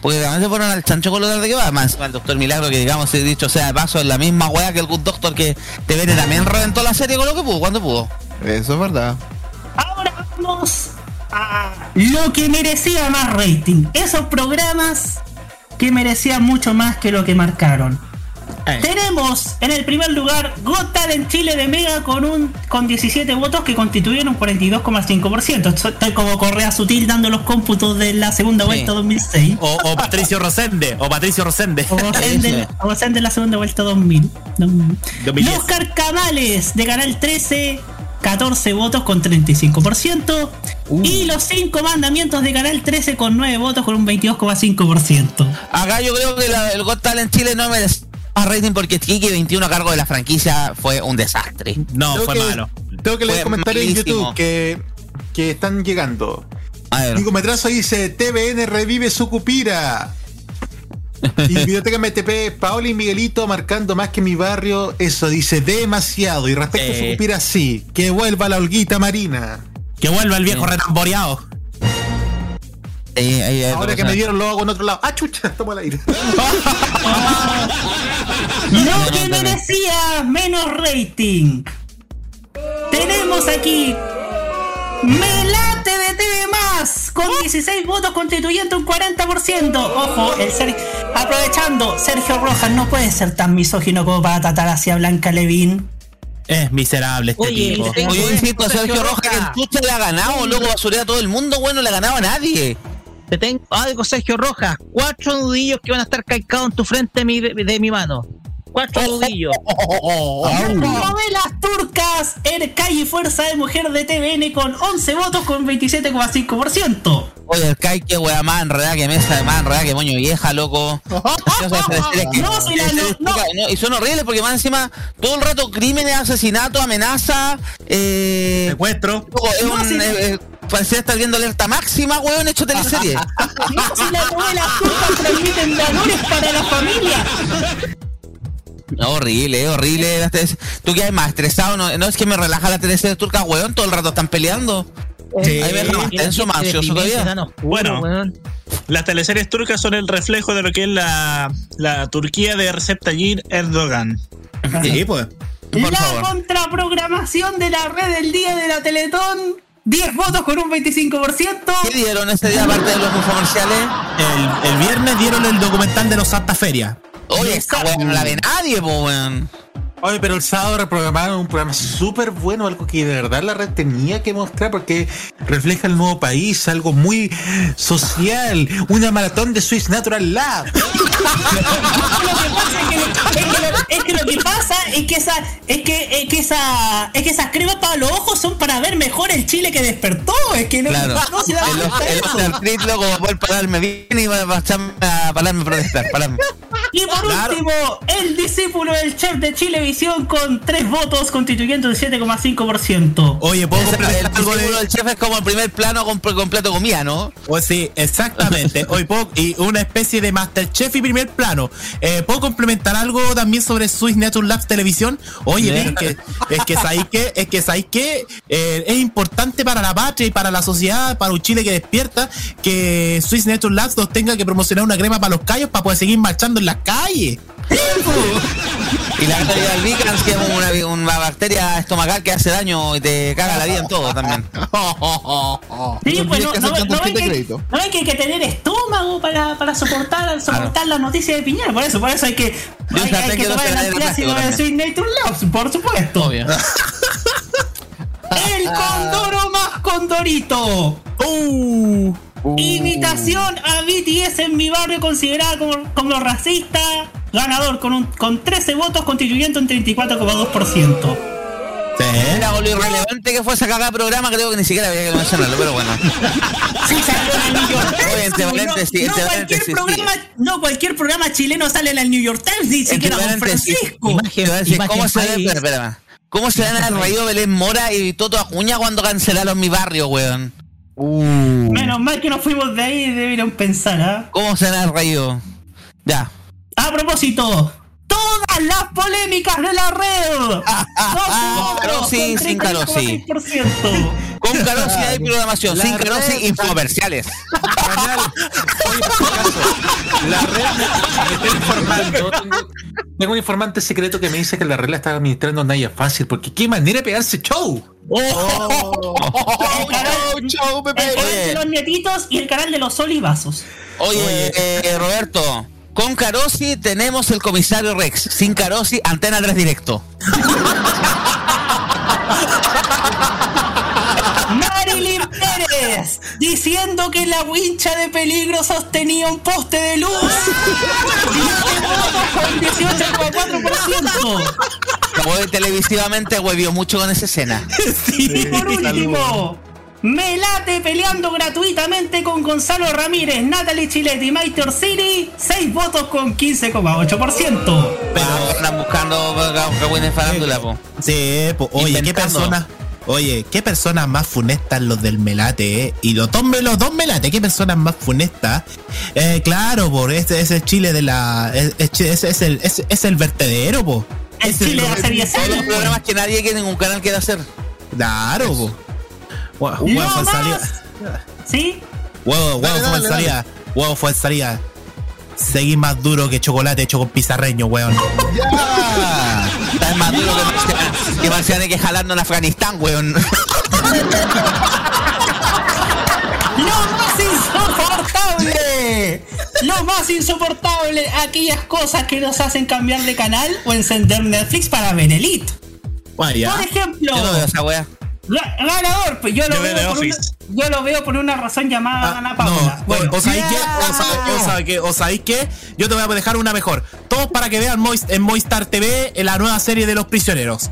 Porque también se fueron al chancho con lo tarde que va. Más el Doctor Milagro, que digamos, he dicho sea de paso, es la misma weá que el Good Doctor que te viene también reventó la serie con lo que pudo, cuando pudo. Eso es verdad. Ahora vamos a lo que merecía más rating. Esos programas que merecían mucho más que lo que marcaron. Tenemos en el primer lugar Got Talent Chile de Mega con un con 17 votos que constituyen un 42,5%. Esto Está como Correa Sutil dando los cómputos de la segunda vuelta 2006. O, o Patricio Rosende, o Patricio Rosende. O Rosende, Rosende en la segunda vuelta 2000. 2010. Los Carcamales de Canal 13, 14 votos con 35%. Y los 5 mandamientos de Canal 13 con 9 votos con un 22,5%. Acá yo creo que la- el Got Talent Chile no merece más rating porque Kiki 21 a cargo de la franquicia fue un desastre. No, Tengo fue que- malo. Tengo que leer comentarios en. YouTube que, que están llegando. A ver. Nico Metrazo dice, TVN revive su cupira. Y Biblioteca MTP, Paola y Miguelito marcando más que mi barrio. Eso dice demasiado. Y respecto a su Eh. cupira, sí. Que vuelva la holguita marina. Que vuelva el viejo retamboreado. Ahí- ahí hay Ahora que me dieron lo hago en otro lado. ¡Ah, chucha! Toma el aire. Lo que merecía menos rating. Tenemos aquí Melate de TV Más con 16 votos constituyendo un 40%. Ojo, el Ser- aprovechando, Sergio Rojas no puede ser tan misógino como para tratar hacia Blanca Levín. Es miserable este Oye, tipo. tengo Oye, yo insisto, Sergio Sergio Rojas, Rojas. que el chucha le ha ganado, loco, basurea a todo el mundo, bueno, le ha ganado a nadie. Te tengo algo, Sergio Rojas. Cuatro nudillos que van a estar calcados en tu frente de mi, de mi mano. Cuatro nudillos. Novelas turcas, Ercay y Fuerza de Mujer de TVN con 11 votos con 27,5%. Oye, el Kai, que wea más enredada que mesa, de más enredada que moño vieja, loco. Y son horribles porque más encima todo el rato crímenes, asesinatos, amenaza, eh. Secuestro. loco, es No, un, si- eh, eh, parecía estar viendo alerta máxima, weón, hecho teleserie. No, si las novelas turcas transmiten valores para la familia. No, horrible, es horrible. las teleseries. Tú quedas más estresado, no, no es que me relaja la teleserie turca, weón, todo el rato están peleando. Sí. Ahí me deja más tenso, más ansioso todavía. Bueno. weón. Las teleseries turcas son el reflejo de lo que es la, la Turquía de Recep Tayyip Erdogan. Sí, pues. Por la favor. contraprogramación de la red del día de la Teletón. 10 votos con un 25%. ¿Qué dieron ese día aparte de los comerciales? El, el viernes dieron el documental de los Santa Feria. Oye, esta weón no la ve nadie, po, weón. Oye, pero el sábado reprogramaron un programa súper bueno, algo que de verdad la red tenía que mostrar porque refleja el nuevo país, algo muy social, una maratón de Swiss Natural Lab. Es que, lo, que pasa es que esa es que, es que esa es que esas cremas para los ojos son para ver mejor el Chile que despertó. Es que no, Claro. no se da El el va a poder pararme bien y va a pararme a protestar. Pararme. Y por Claro. último, el discípulo del chef de Con tres votos constituyendo el 7,5%. Oye, ¿puedo complementar algo de, del chef es como el primer plano con completo comida, ¿no? Pues sí, exactamente. Hoy puedo, y una especie de Masterchef y primer plano. Eh, ¿Puedo complementar algo también sobre Swiss Network Labs Televisión? Oye, Yeah. es que, es que sabéis que, es que sabéis que eh, es importante para la patria y para la sociedad, para un Chile que despierta, que Swiss Network Labs nos tenga que promocionar una crema para los callos para poder seguir marchando en las calles. Y la bacteria Vicans, que es una, una bacteria estomacal que hace daño y te caga la vida en todo también. Sí, No pues no, que, que hay que tener estómago para, para soportar, soportar las noticias de Piñera. Por eso, por eso hay que, Yo hay, ya hay sé que que no tomar el la de antiácido plástico de Sweet Nature Labs, por supuesto. Obvio. El condoro más condorito. Uh, Imitación a BTS en mi barrio considerada como, como racista. Ganador con, un, con 13 votos constituyendo un 34,2%. Era lo irrelevante que fue esa cagada programa, creo que ni siquiera había que mencionarlo, pero bueno. Sí, salió en el New York Times. Oye, entre no, cualquier programa, no cualquier programa chileno sale en el New York Times, ni siquiera Don Francisco. imagen- imagen ¿Cómo se país. espera, espera. ¿Cómo se reído Belén Mora y Toto Acuña cuando cancelaron mi barrio, weón? Menos mal que nos fuimos de ahí, debieron pensar, ¿ah? ¿Cómo se han reído? Ya. A propósito, todas las polémicas de la red. Carosi, sin Carosi. Con Carosi hay programación, La sin Carosi infomerciales. Canal, oye, la red me está informando. Tengo, tengo un informante secreto que me dice que la red la está administrando Naya Fácil, porque qué manera de pegarse show. El canal, chau, el canal de los nietitos y el canal de los olivazos. Oye, eh, Roberto, con Carosi tenemos el comisario Rex. Sin Carosi, Antena 3 directo. Marilyn Pérez diciendo que la wincha de peligro sostenía un poste de luz. con 18,4%. Como televisivamente huevió mucho con esa escena. Y por último, Melate peleando gratuitamente con Gonzalo Ramírez, Natalie Chiletti y Maite Orsini, 6 votos con 15,8%. Pero andan buscando cagüines farándula, po. Sí, po, oye, qué Inventando. persona. Oye, qué personas más funestas los del Melate, eh. Y los dos, los dos Melate, qué personas más funestas. Eh, claro, por este es el Chile de la. Es, es, el, es, es el vertedero, po. El Es Chile de la serie. Todos los programas que nadie que ningún canal quiere hacer. Claro, po. Huevo, huevo, más. falsaría. ¿Sí? Huevo, huevo, Dale, dale, falsaría. Huevo, falsaría. Seguir más duro que chocolate hecho con pizarreño, weón. ¡Ya! Está más duro que Marciana, que Marciana que jalando en Afganistán, weón. ¡Lo más insoportable! Lo más insoportable, aquellas cosas que nos hacen cambiar de canal o encender Netflix para ver Elite. Bueno, ya. Por ejemplo, Yo no veo esa wea. Ga- ganador, pues yo lo, Yo veo por una, Office. yo lo veo por una razón llamada Ana Paula. No, Bueno, o, sabéis qué, o sabéis- o sabéis qué, o sabéis qué, yo te voy a dejar una mejor. Todos para que vean Moist- en Moistar TV en la nueva serie de los prisioneros.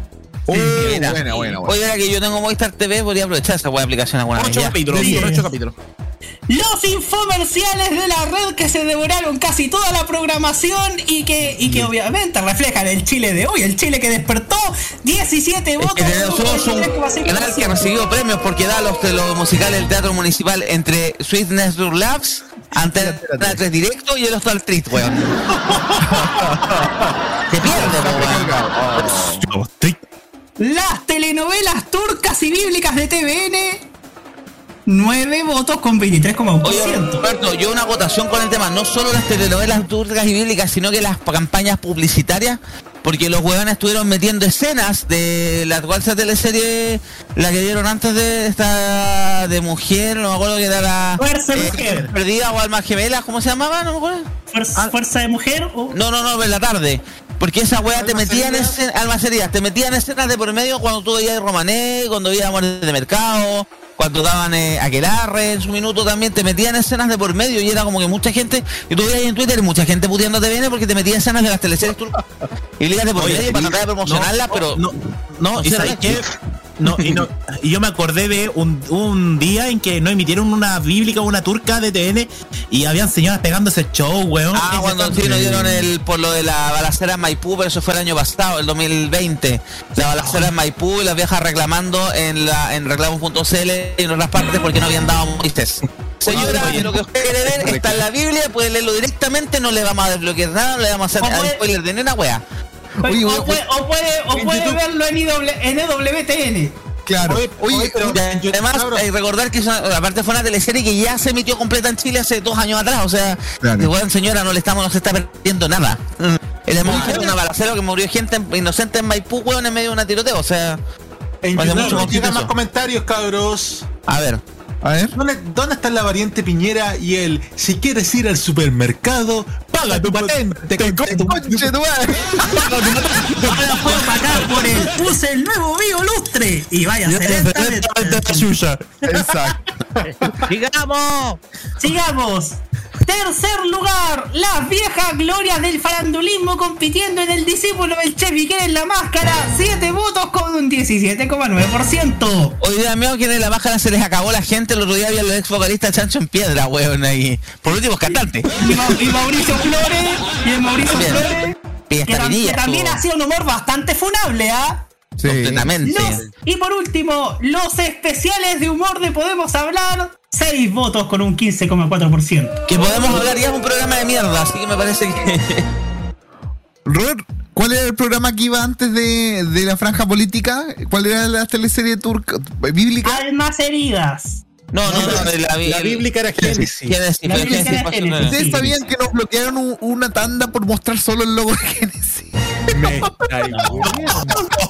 Mira. buena, buena, buena. Oye, ahora que yo tengo Movistar TV, podría aprovechar esa de aplicación alguna vez. Ocho ya. capítulos, Sí. ocho capítulos. Los infomerciales de la red que se devoraron casi toda la programación y que, y que obviamente reflejan el Chile de hoy, el Chile que despertó 17 Es votos. que tenemos somos un 23,5%. canal que ha recibido premios porque da los, los musicales del Teatro Municipal entre Sweet Network Labs, Antena 3 Directo y el Hostal Street, weón. Se pierde, weón. Las telenovelas turcas y bíblicas de TVN, 9 votos con 23,1%. Oye, Roberto, yo una votación con el tema, no solo las telenovelas turcas y bíblicas, sino que las campañas publicitarias, porque los huevones estuvieron metiendo escenas de la actual teleserie, la que dieron antes de esta de mujer, no me acuerdo que era la Fuerza de Mujer. perdida o alma gemela, ¿cómo se llamaba? No me acuerdo. Fuerza, fuerza de mujer o No, no, no, en la tarde. Porque esa weá te metían en escenas, almacerías, te metían escenas de por medio cuando tú veías Romané, cuando veías Amores de Mercado, cuando daban eh, Aquelarre en su minuto también, te metían escenas de por medio y era como que mucha gente, y tú veías en Twitter mucha gente puteando TVN porque te metían escenas de las teleseries turcas y ligas de por medio para tratar de promocionarlas, no, pero no, no, y sabéis qué, No, y, no, y yo me acordé de un, un día en que no emitieron una bíblica o una turca de TN y habían señoras pegándose show, weón. Ah, cuando sí nos dieron el por lo de la balacera en Maipú, pero eso fue el año pasado, el 2020. La balacera en Maipú y las viejas reclamando en la en reclamos.cl y en otras partes porque no habían dado Moisés. Señora, lo que usted quiere ver está en la Biblia, puede leerlo directamente, no le vamos a desbloquear nada, no le vamos a hacer spoiler de ni una o, puede, o puede, o en puede YouTube. verlo en, IW, en EWTN. Claro. Oye, y además, hay que recordar que una- aparte fue una teleserie que ya se emitió completa en Chile hace dos años atrás. O sea, Claro. que bueno, señora, no le estamos, no se está perdiendo nada. El de una balacera que murió gente en- inocente en Maipú, weón, en medio de una tiroteo. O sea, En vale YouTube mucho más comentarios, cabros. A ver. A ver. ¿Dónde, dónde está la variante Piñera y el si quieres ir al supermercado, paga tu patente? Conche tu madre. Ahora puedo pagar por el use el nuevo Vivo Lustre y vaya lentamente. Exacto. ¡Sigamos! Sigamos. Tercer lugar, las viejas glorias del farandulismo compitiendo en el discípulo del Iker en la máscara. 7 votos con un 17,9%. Hoy día mío que en la máscara se les acabó la gente. El otro día había los ex vocalistas Chancho en Piedra, weón, ahí. Por último, cantante. Y, Ma- y Mauricio Flores, y el Mauricio Bien. Flores, que, tam- que también ha sido un humor bastante funable, ¿ah? Sí. Completamente. Los- y por último, los especiales de humor de Podemos Hablar, 6 votos con un 15,4%. Que podemos hablar ya es un programa de mierda, así que me parece que. Robert, ¿cuál era el programa que iba antes de, de la franja política? ¿Cuál era la teleserie turca bíblica? Almas heridas. No, no, no, la, La bíblica era Génesis. Génesis, Génesis, Génesis. ¿Ustedes sabían que nos bloquearon un- una tanda por mostrar solo el logo de Genesis? Me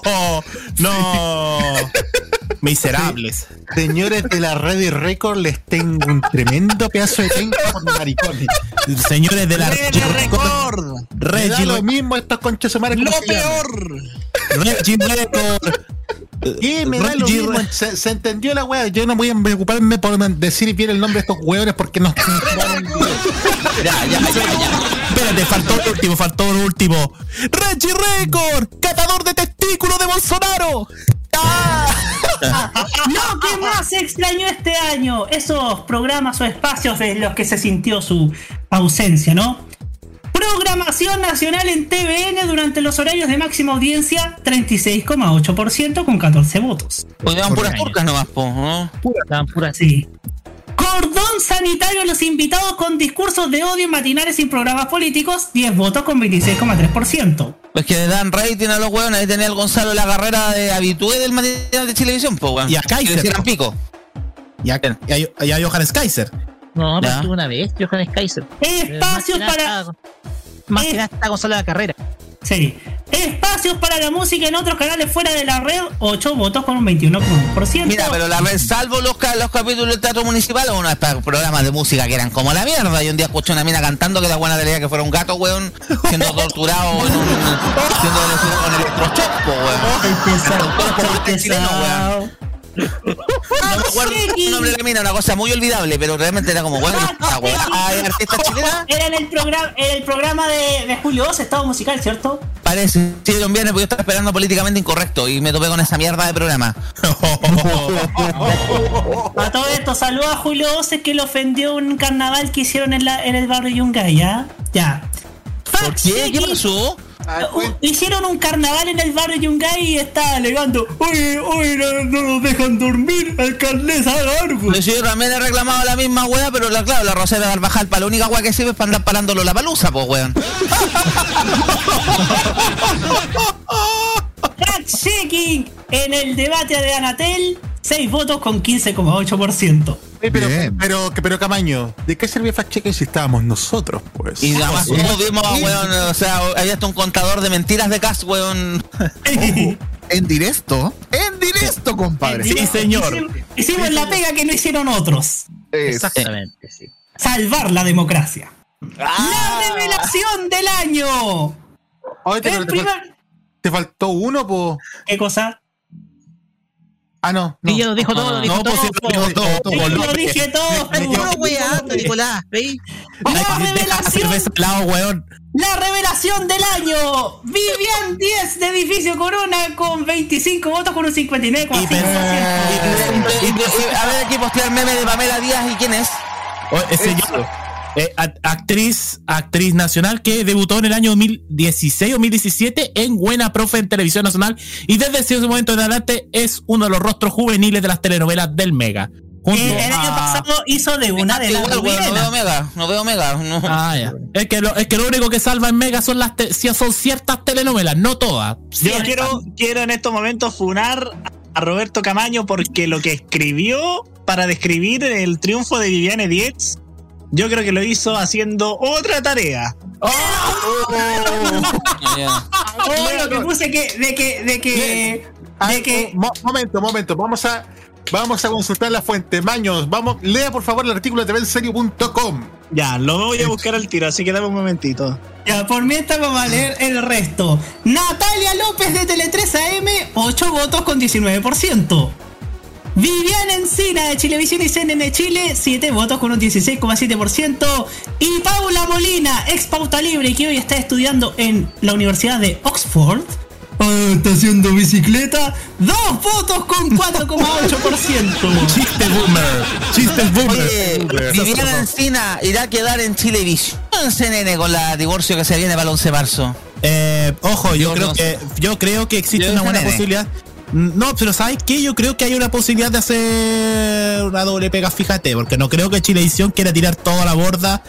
No, no. Miserables. Señores de la Ready Record, les tengo un tremendo pedazo de penca por maricones. Señores de la Reggie Record. Me da lo mismo estos conchos sumares Lo peor. Reggie Record. Sí, me da lo mismo. Se, se entendió la wea. Yo no voy a preocuparme por decir bien el nombre de estos hueones porque no. Ya, ya, ya, ya. Espérate, faltó el último, faltó el último. Reggie Record, catador de testículos de Bolsonaro. Lo que más extrañó este año, esos programas o espacios de los que se sintió su ausencia, ¿no? Programación nacional en TVN durante los horarios de máxima audiencia, 36,8% con 14 votos. Dan puras turcas nomás, po, ¿no? Estaban puras Sí. Cordón sanitario a los invitados con discursos de odio en matinales y programas políticos, 10 votos con 26,3%. Pues que le dan rating a los hueones. Ahí tenía el Gonzalo la carrera de habitué del matinal de televisión, po, weón. Y a Kaiser. pico. Y a, y a- y a Johannes Kaiser. No, pero una vez, Johannes Kaiser. Espacios para... nada- Más que nada está Gonzalo la carrera. Sí. Espacios para la música en otros canales fuera de la red, 8 votos con un 21,1%. Mira, pero la vez, salvo los, ca- los capítulos del teatro municipal, o unos programas de música que eran como la mierda. Y un día escuché una mina cantando que la buena tenía que fuera un gato, weón, siendo torturado en un, siendo con electroshock, po, weón. Este chileno, weón. No me acuerdo el nombre de la mina, una cosa muy olvidable, pero realmente era como, weón, esta weá es artista chilena. Era en el programa, en el programa de, de Julio 2, Estado Musical, ¿cierto? Parece, sí, viernes porque yo estaba esperando políticamente incorrecto y me topé con esa mierda de programa. A todo esto, saludos a Julio 12 que le ofendió un carnaval que hicieron en, la, en el barrio Yungay, ¿ya? Ya. ¿Por qué? ¿Qué pasó? Uh, hicieron un carnaval en el barrio Yungay y está alegando, oye, oye, no, no nos dejan dormir, alcaldesa, haga algo. Pues yo también he reclamado la misma weá, pero la, claro, la Rosera Carvajal, para la única weá que sirve es para andar parándolo la palusa, pues weón. Fact-checking en el debate de Anatel, 6 votos con 15,8%. Eh, pero, pero, pero, Camaño, ¿de qué sirve fact checker si estábamos nosotros, pues? Y además, como vimos, weón, o sea, había hasta un contador de mentiras de Cas, weón. En directo. En directo, compadre. Sí, señor. Hicimos, hicimos la pega que no hicieron otros. Exactamente, sí. Salvar la democracia. Ah. La revelación del año. Oye, El primer- te faltó uno, po. ¿Qué cosa? Ah, no. Y ya lo dijo todo, lo dijo no, todo. pues, sí, lo dijo todo, todo, lo dije todo, No, weando, Nicolás, ¿veis? La revelación, cerveza al lado, weón. la revelación del año. Vivian 10 de Edificio Corona con 25 votos con un 59,5%. Y- y- y- A ver, aquí postear el meme de Pamela Díaz y quién es. O- eh, señor, eh, act- actriz, actriz nacional que debutó en el año 2016 o 2017 en Buena Profe en Televisión Nacional y desde ese momento en adelante es uno de los rostros juveniles de las telenovelas del Mega. Junto Eh, el año a- pasado hizo de una de las no veo. Mega, no veo Mega. no. Ah, ya. Es que, lo, es que lo único que salva en Mega son las te- son ciertas telenovelas, no todas. Yo quiero, quiero en estos momentos funar a Roberto Camaño porque lo que escribió para describir el triunfo de Viviane Dietz, yo creo que lo hizo haciendo otra tarea. Ya. Oh, lo que puse que, de que, de que, de que, Mo- momento, momento. Vamos a, vamos a consultar la fuente. Maños, vamos, lea por favor el artículo de tvenserio.com. Ya, lo voy a buscar al tiro, así que dame un momentito. ya, por mientras vamos a leer el resto. Natalia López de Tele3 AM, 8 votos con 19%. Viviana Encina de Chilevisión y CNN Chile, 7 votos con un 16,7%. Y Paula Molina, ex pauta libre, que hoy está estudiando en la Universidad de Oxford. ah, está haciendo bicicleta, 2 votos con 4,8%. Chiste boomer. Chiste boomer. Oye, Viviana Encina irá a quedar en Chilevisión CNN con la divorcio que se viene para el 11 de marzo. Eh, ojo, yo Yo creo no que yo creo que existe Yo una buena nene. posibilidad. No, pero ¿sabes qué? Yo creo que hay una posibilidad de hacer una doble pega, fíjate, porque no creo que Chilevisión quiera tirar toda la borda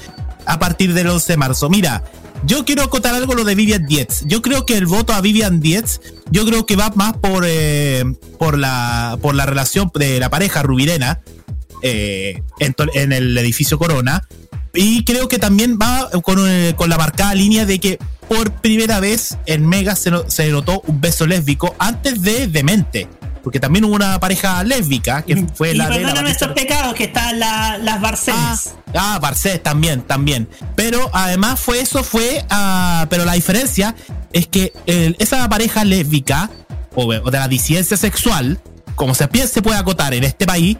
a partir del 11 de marzo. Mira, yo quiero acotar algo lo de Vivian Dietz. Yo creo que el voto a Vivian Dietz, yo creo que va más por, eh, por, la, por la relación de la pareja Rubirena eh, en, en el edificio Corona. Y creo que también va con, eh, con la marcada línea de que por primera vez en Mega se, no- se notó un beso lésbico antes de Demente. Porque también hubo una pareja lésbica que fue y la de la nuestros pecados, que están la- las Barcenas. Ah, Barcés también, también. Pero además fue eso, fue. ah, pero la diferencia es que el- esa pareja lésbica, o, o de la disidencia sexual, como se, se puede acotar en este país,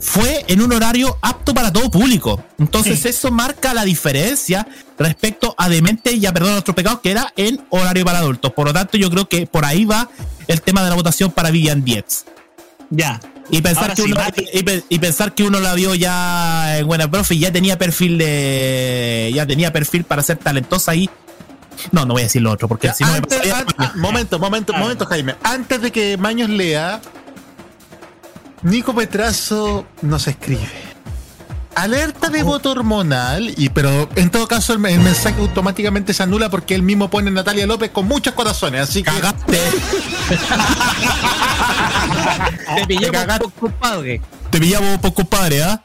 fue en un horario apto para todo público. Entonces eso marca la diferencia respecto a Demente y a Perdón Nuestros Pecados, que era en horario para adultos. Por lo tanto, yo creo que por ahí va el tema de la votación para Vivian Dietz. Ya. Y pensar, Ahora que sí, uno, y, pe- y pensar que uno la vio ya en Buena Profe y ya tenía perfil de. Ya tenía perfil para ser talentosa ahí. No, no voy a decir lo otro, porque si no me Antes- pasaría- momento, momento, momento, Jaime. Antes de que Maños lea, Nico Petrazo nos escribe. Alerta de voto hormonal, y pero en todo caso el, el mensaje automáticamente se anula porque él mismo pone Natalia López con muchos corazones, así que. Te pillamos por compadre. Te pillamos por compadre, ¿ah?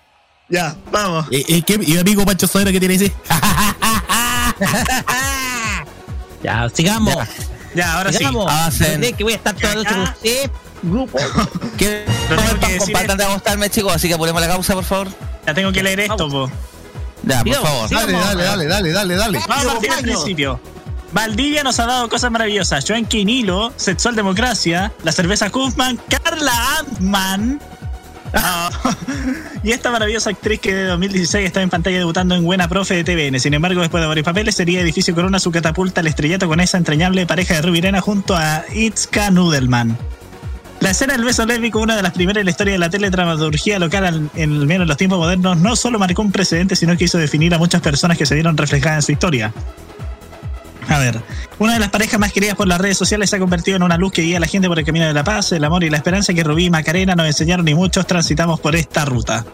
Ya, vamos. ¿Y, y qué- y mi amigo Pancho Sodero qué tiene que decir? Ya, sigamos. Ya, ahora sí. sigamos. Avancen. ¿Cree que voy a estar toda la noche con usted, grupo. ¿Qué Pero tengo que para decir- compartan de gustarme, chicos? Así que ponemos la causa, por favor. Ya tengo que leer esto, po. Ya, por favor. sigamos. Dale, dale, dale, dale, dale. Vamos a partir al principio. Valdivia nos ha dado cosas maravillosas. Joan Quinilo, Sexual Democracia, la cerveza Huffman, Carla Antman. Ah, y esta maravillosa actriz que de 2016 está en pantalla debutando en Buena Profe de TVN. Sin embargo, después de varios papeles, sería Edificio Corona su catapulta al estrellato con esa entrañable pareja de Rubirena junto a Itzka Nudelman. La escena del beso lésbico, una de las primeras en la historia de la teledramaturgia local, al- en al menos en los tiempos modernos, no solo marcó un precedente, sino que hizo definir a muchas personas que se vieron reflejadas en su historia. A ver, una de las parejas más queridas por las redes sociales se ha convertido en una luz que guía a la gente por el camino de la paz, el amor y la esperanza que Rubí y Macarena nos enseñaron y muchos transitamos por esta ruta.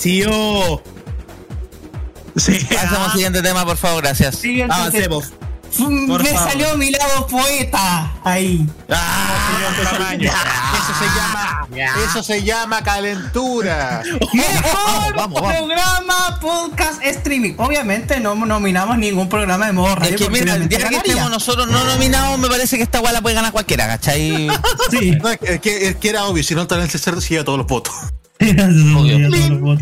Tío. Sí. Pasamos al siguiente tema, por favor, gracias. Siguiente Avancemos. Por Me favor. salió mi lado poeta ahí. Eso se llama, eso se llama calentura. Mejor vamos, vamos. programa podcast streaming. Obviamente no nominamos ningún programa de modo radio. Es que mira, el día que estemos nosotros no nominados, me parece que esta guala puede ganar cualquiera, ¿cachai? Sí. No, es, que, es que era obvio, si no, el cerdo se lleva todos los votos. Luz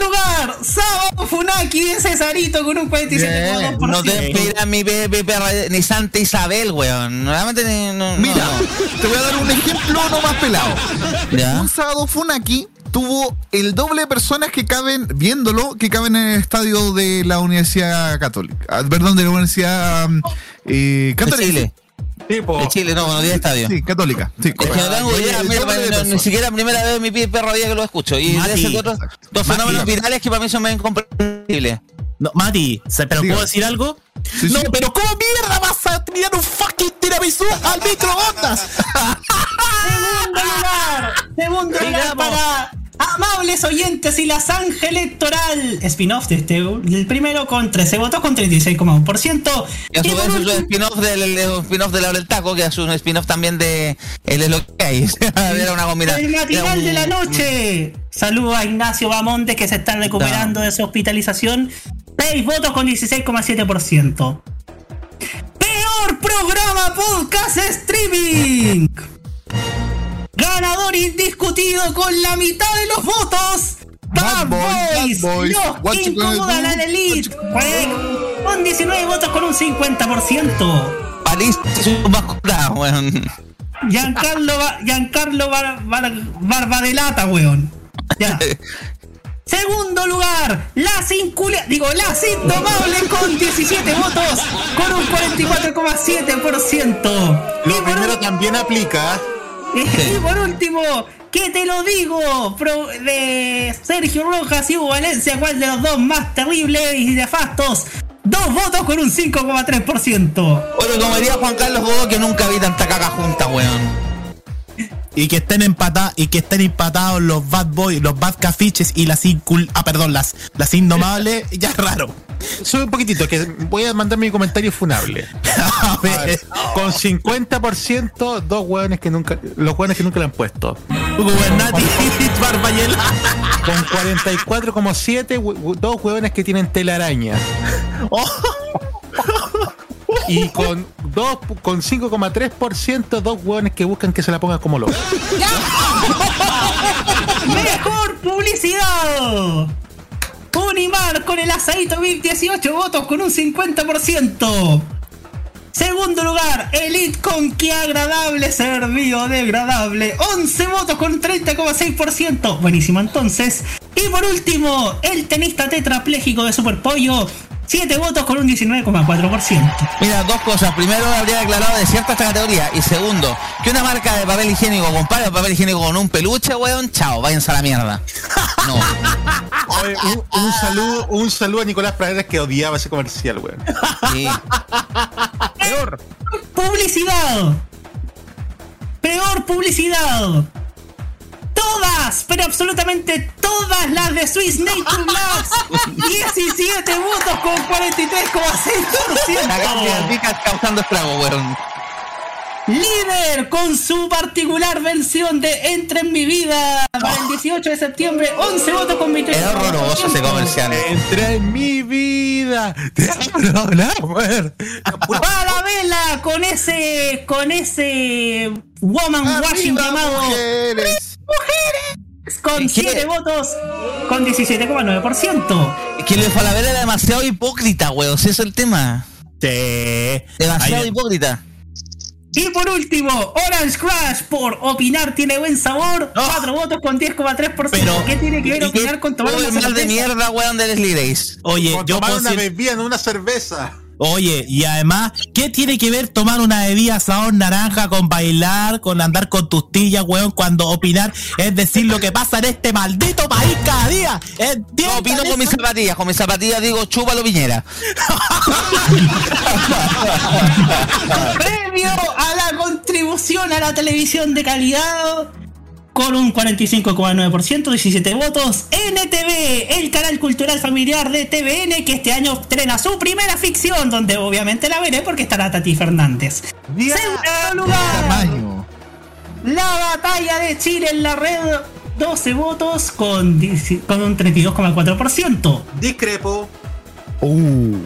lugar, Sábado Funaki de Cesarito con un 47,2%. No te inspira mi bebé perra ni Santa Isabel, weón. Nuevamente no, Mira, no. te voy a dar un ejemplo no más pelado. Ya. Un sábado Funaki tuvo el doble de personas que caben, viéndolo, que caben en el estadio de la Universidad Católica. Ah, Perdón, de la Universidad mm, eh, De Católica. Chile. Tipo, De Chile, no, bueno, 10 estadios. Sí, católica. Sí, Es que no tengo correcto. idea, El mira, ni siquiera primera vez en mi perro día que lo escucho. Y Mati. de esos otros dos Mati. fenómenos virales que para mí son incomprensibles. No, Mati, ¿se- ¿pero Diga. puedo decir algo? Sí, no, sí. pero ¿cómo mierda vas a tirar un fucking tiramisú al microondas? Segundo lugar, segundo lugar para amables oyentes y la zanja electoral. Spin-off de este, el primero con 13 votos con 36,1%. Y a su vez es un spin-off del el- el spin-off de la del taco, que es un spin-off también de El es lo que hay. Era una combinación. El matinal un- de la noche. Saludo a Ignacio Bamonte que se está recuperando de su hospitalización. 6 votos con 16,7%. Peor programa podcast streaming. Ganador indiscutido con la mitad de los votos. Bad, Bad Boys, Boys, Bad Boys. los que incomodan a la elite. Fue Con 19 votos con un 50%. París es un mascota, weón. Giancarlo, Giancarlo Bar- Bar- Barbadelata, weón. Ya. Segundo lugar, las inculia, digo, las indomables con 17 votos, con un 44,7%. Lo Y por primero también aplica. Y por último, ¿qué te lo digo? Pro- de Sergio Rojas y Hugo Valencia, ¿cuál de los dos más terribles y nefastos? Dos votos con un 5,3%. Oye, como diría Juan Carlos Godó, que nunca vi tanta caca junta, weón. Y que estén empatados, y que estén empatados los bad boys, los bad cafiches y las incul ah, perdón, las, las indomables, ya es raro. Sube un poquitito, que voy a mandar mi comentario funable. A ver, Con 50%, dos hueones que nunca, los hueones que nunca le han puesto. Gubernati Barbayela. Con 44,7, hue- hue- dos hueones que tienen telaraña. Y con dos, con 5,3%, dos hueones que buscan que se la pongan como loco. ¡Mejor publicidad! Unimar con el asadito VIP 18 votos con un 50%. Segundo lugar, Elite con qué agradable ser biodegradable. 11 votos con 30,6%. Buenísimo entonces. Y por último, el tenista tetrapléjico de Superpollo. 7 votos con un 19,4%. Mira, dos cosas. Primero, habría declarado de cierta esta categoría. Y segundo, que una marca de papel higiénico compare el papel higiénico con un peluche, weón, chao, váyanse a la mierda. No. Oye, un, un saludo, un saludo a Nicolás Praderas que odiaba ese comercial, weón. Sí. Peor. Publicidad. Peor publicidad. Todas, pero absolutamente todas las de Swiss Nature Max. 17 votos con La cantidad 43,6%. de causando estrago, weón. Líder con su particular versión de Entra en mi vida para el 18 de septiembre. 11 votos con 23. Es horroroso ese comercial. Entra en mi vida. Te abro la puerta. Para vela con ese con ese woman washing llamado mujeres. mujeres con ¿Qué? 7 votos con 17,9%. Es que el Falabella era demasiado hipócrita, weón. Si es el tema. Sí. Demasiado Ahí- hipócrita. Y por último, Orange Crash por opinar tiene buen sabor. 4 votos con 10,3%. Pero- ¿Qué tiene que ver ¿Y opinar con tomar todo una el mal de cerveza? mierda, weón, de Leslie Grace? Oye, Con yo tomar una bebida, no una cerveza. Oye, y además, ¿qué tiene que ver tomar una bebida sabor naranja con bailar, con andar con tus tillas, weón, cuando opinar es decir lo que pasa en este maldito país cada día? No, ¿Entiendan opino eso? con mis zapatillas. Con mis zapatillas digo, chúpalo, Piñera. Premio a la contribución a la televisión de calidad con un 45,9%, 17 votos. NTV, el canal cultural familiar de TVN, que este año estrena su primera ficción, donde obviamente la veré porque estará Tati Fernández. Segundo lugar, la batalla de Chile en la red, 12 votos con, 10 con un 32,4%. Discrepo. Uh.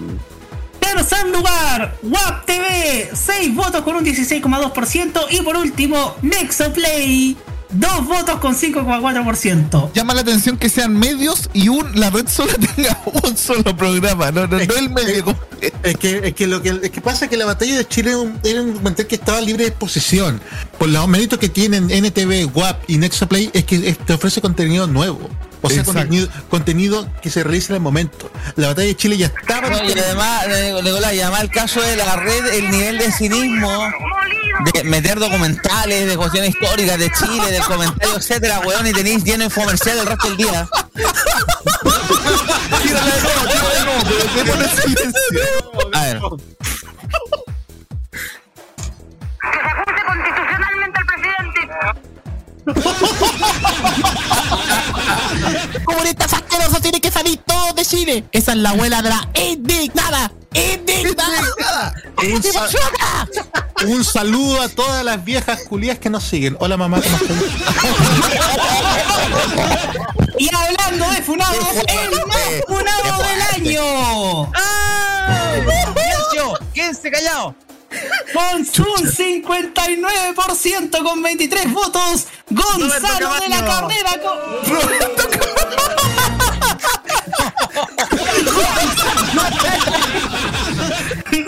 Tercer lugar, WAP TV, 6 votos con un 16,2%. Y por último, Nexoplay, dos votos con 5,4%. Llama la atención que sean medios y un, la red sola tenga un solo programa, no, no, no el medio. Es que, es que lo que, es que pasa es que la batalla de Chile era un, documental que estaba libre de exposición. Por los méritos que tienen NTV, WAP y Nexoplay es que es- te ofrece contenido nuevo. O sea, contenido, contenido que se realiza en el momento. La batalla de Chile ya estaba. No, y además, Nicolás, y además el caso de la red, el nivel de cinismo, de meter documentales, de cuestiones históricas de Chile, del comentario, etcétera, weón, y tenéis lleno de infomercial el resto del día. A ver. constitucionalmente al presidente. Comunistas asquerosos tienen que salir todos de Chile. Esa es la abuela de la indignada. Indignada. Un, saludo a todas las viejas culías que nos siguen. Hola mamá, ¿cómo estás? Y hablando de funados, el más funado del año. ¡Silencio! ¡Quédense callados! Con un 59% con 23 votos, Gonzalo de la Camaño. Carrera.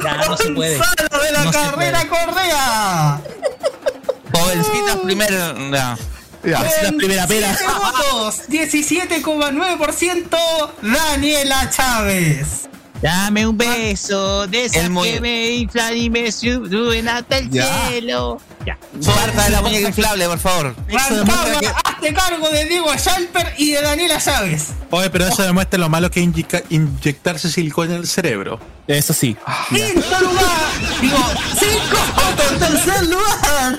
Ya, no se puede. Gonzalo de la No Carrera Correa. Jovencitas primero. ya. Con primera pera. 7 votos, 17,9% Daniela Chávez. Dame un beso de esas El muy- que me inflan y me suben hasta el Ya. cielo. Ya. Marta de la muñeca inflable, por favor. Rancagua, hazte cargo de Diego Schalper y de Daniela Chávez. Oye, pero eso demuestra lo malo que es inyecta- inyectarse silicona en el cerebro. Eso sí. Quinto lugar, digo, cinco votos en tercer lugar.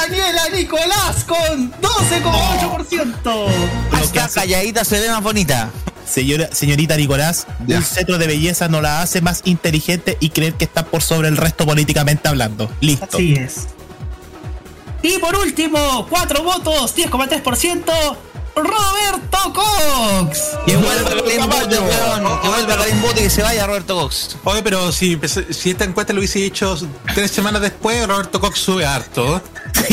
Daniela Nicolás con 12,8%. Hasta calladita se ve más bonita. Señora, señorita Nicolás, Ya. un cetro de belleza no la hace más inteligente y creer que está por sobre el resto políticamente hablando. Listo. Así es. Y por último, cuatro votos, 10,3%, Roberto Cox. Que vuelva Karim Bote, weón. Que vuelva Karim Bote y que se vaya Roberto Cox. Oye, pero si, si esta encuesta lo hubiese hecho tres semanas después, Roberto Cox sube harto.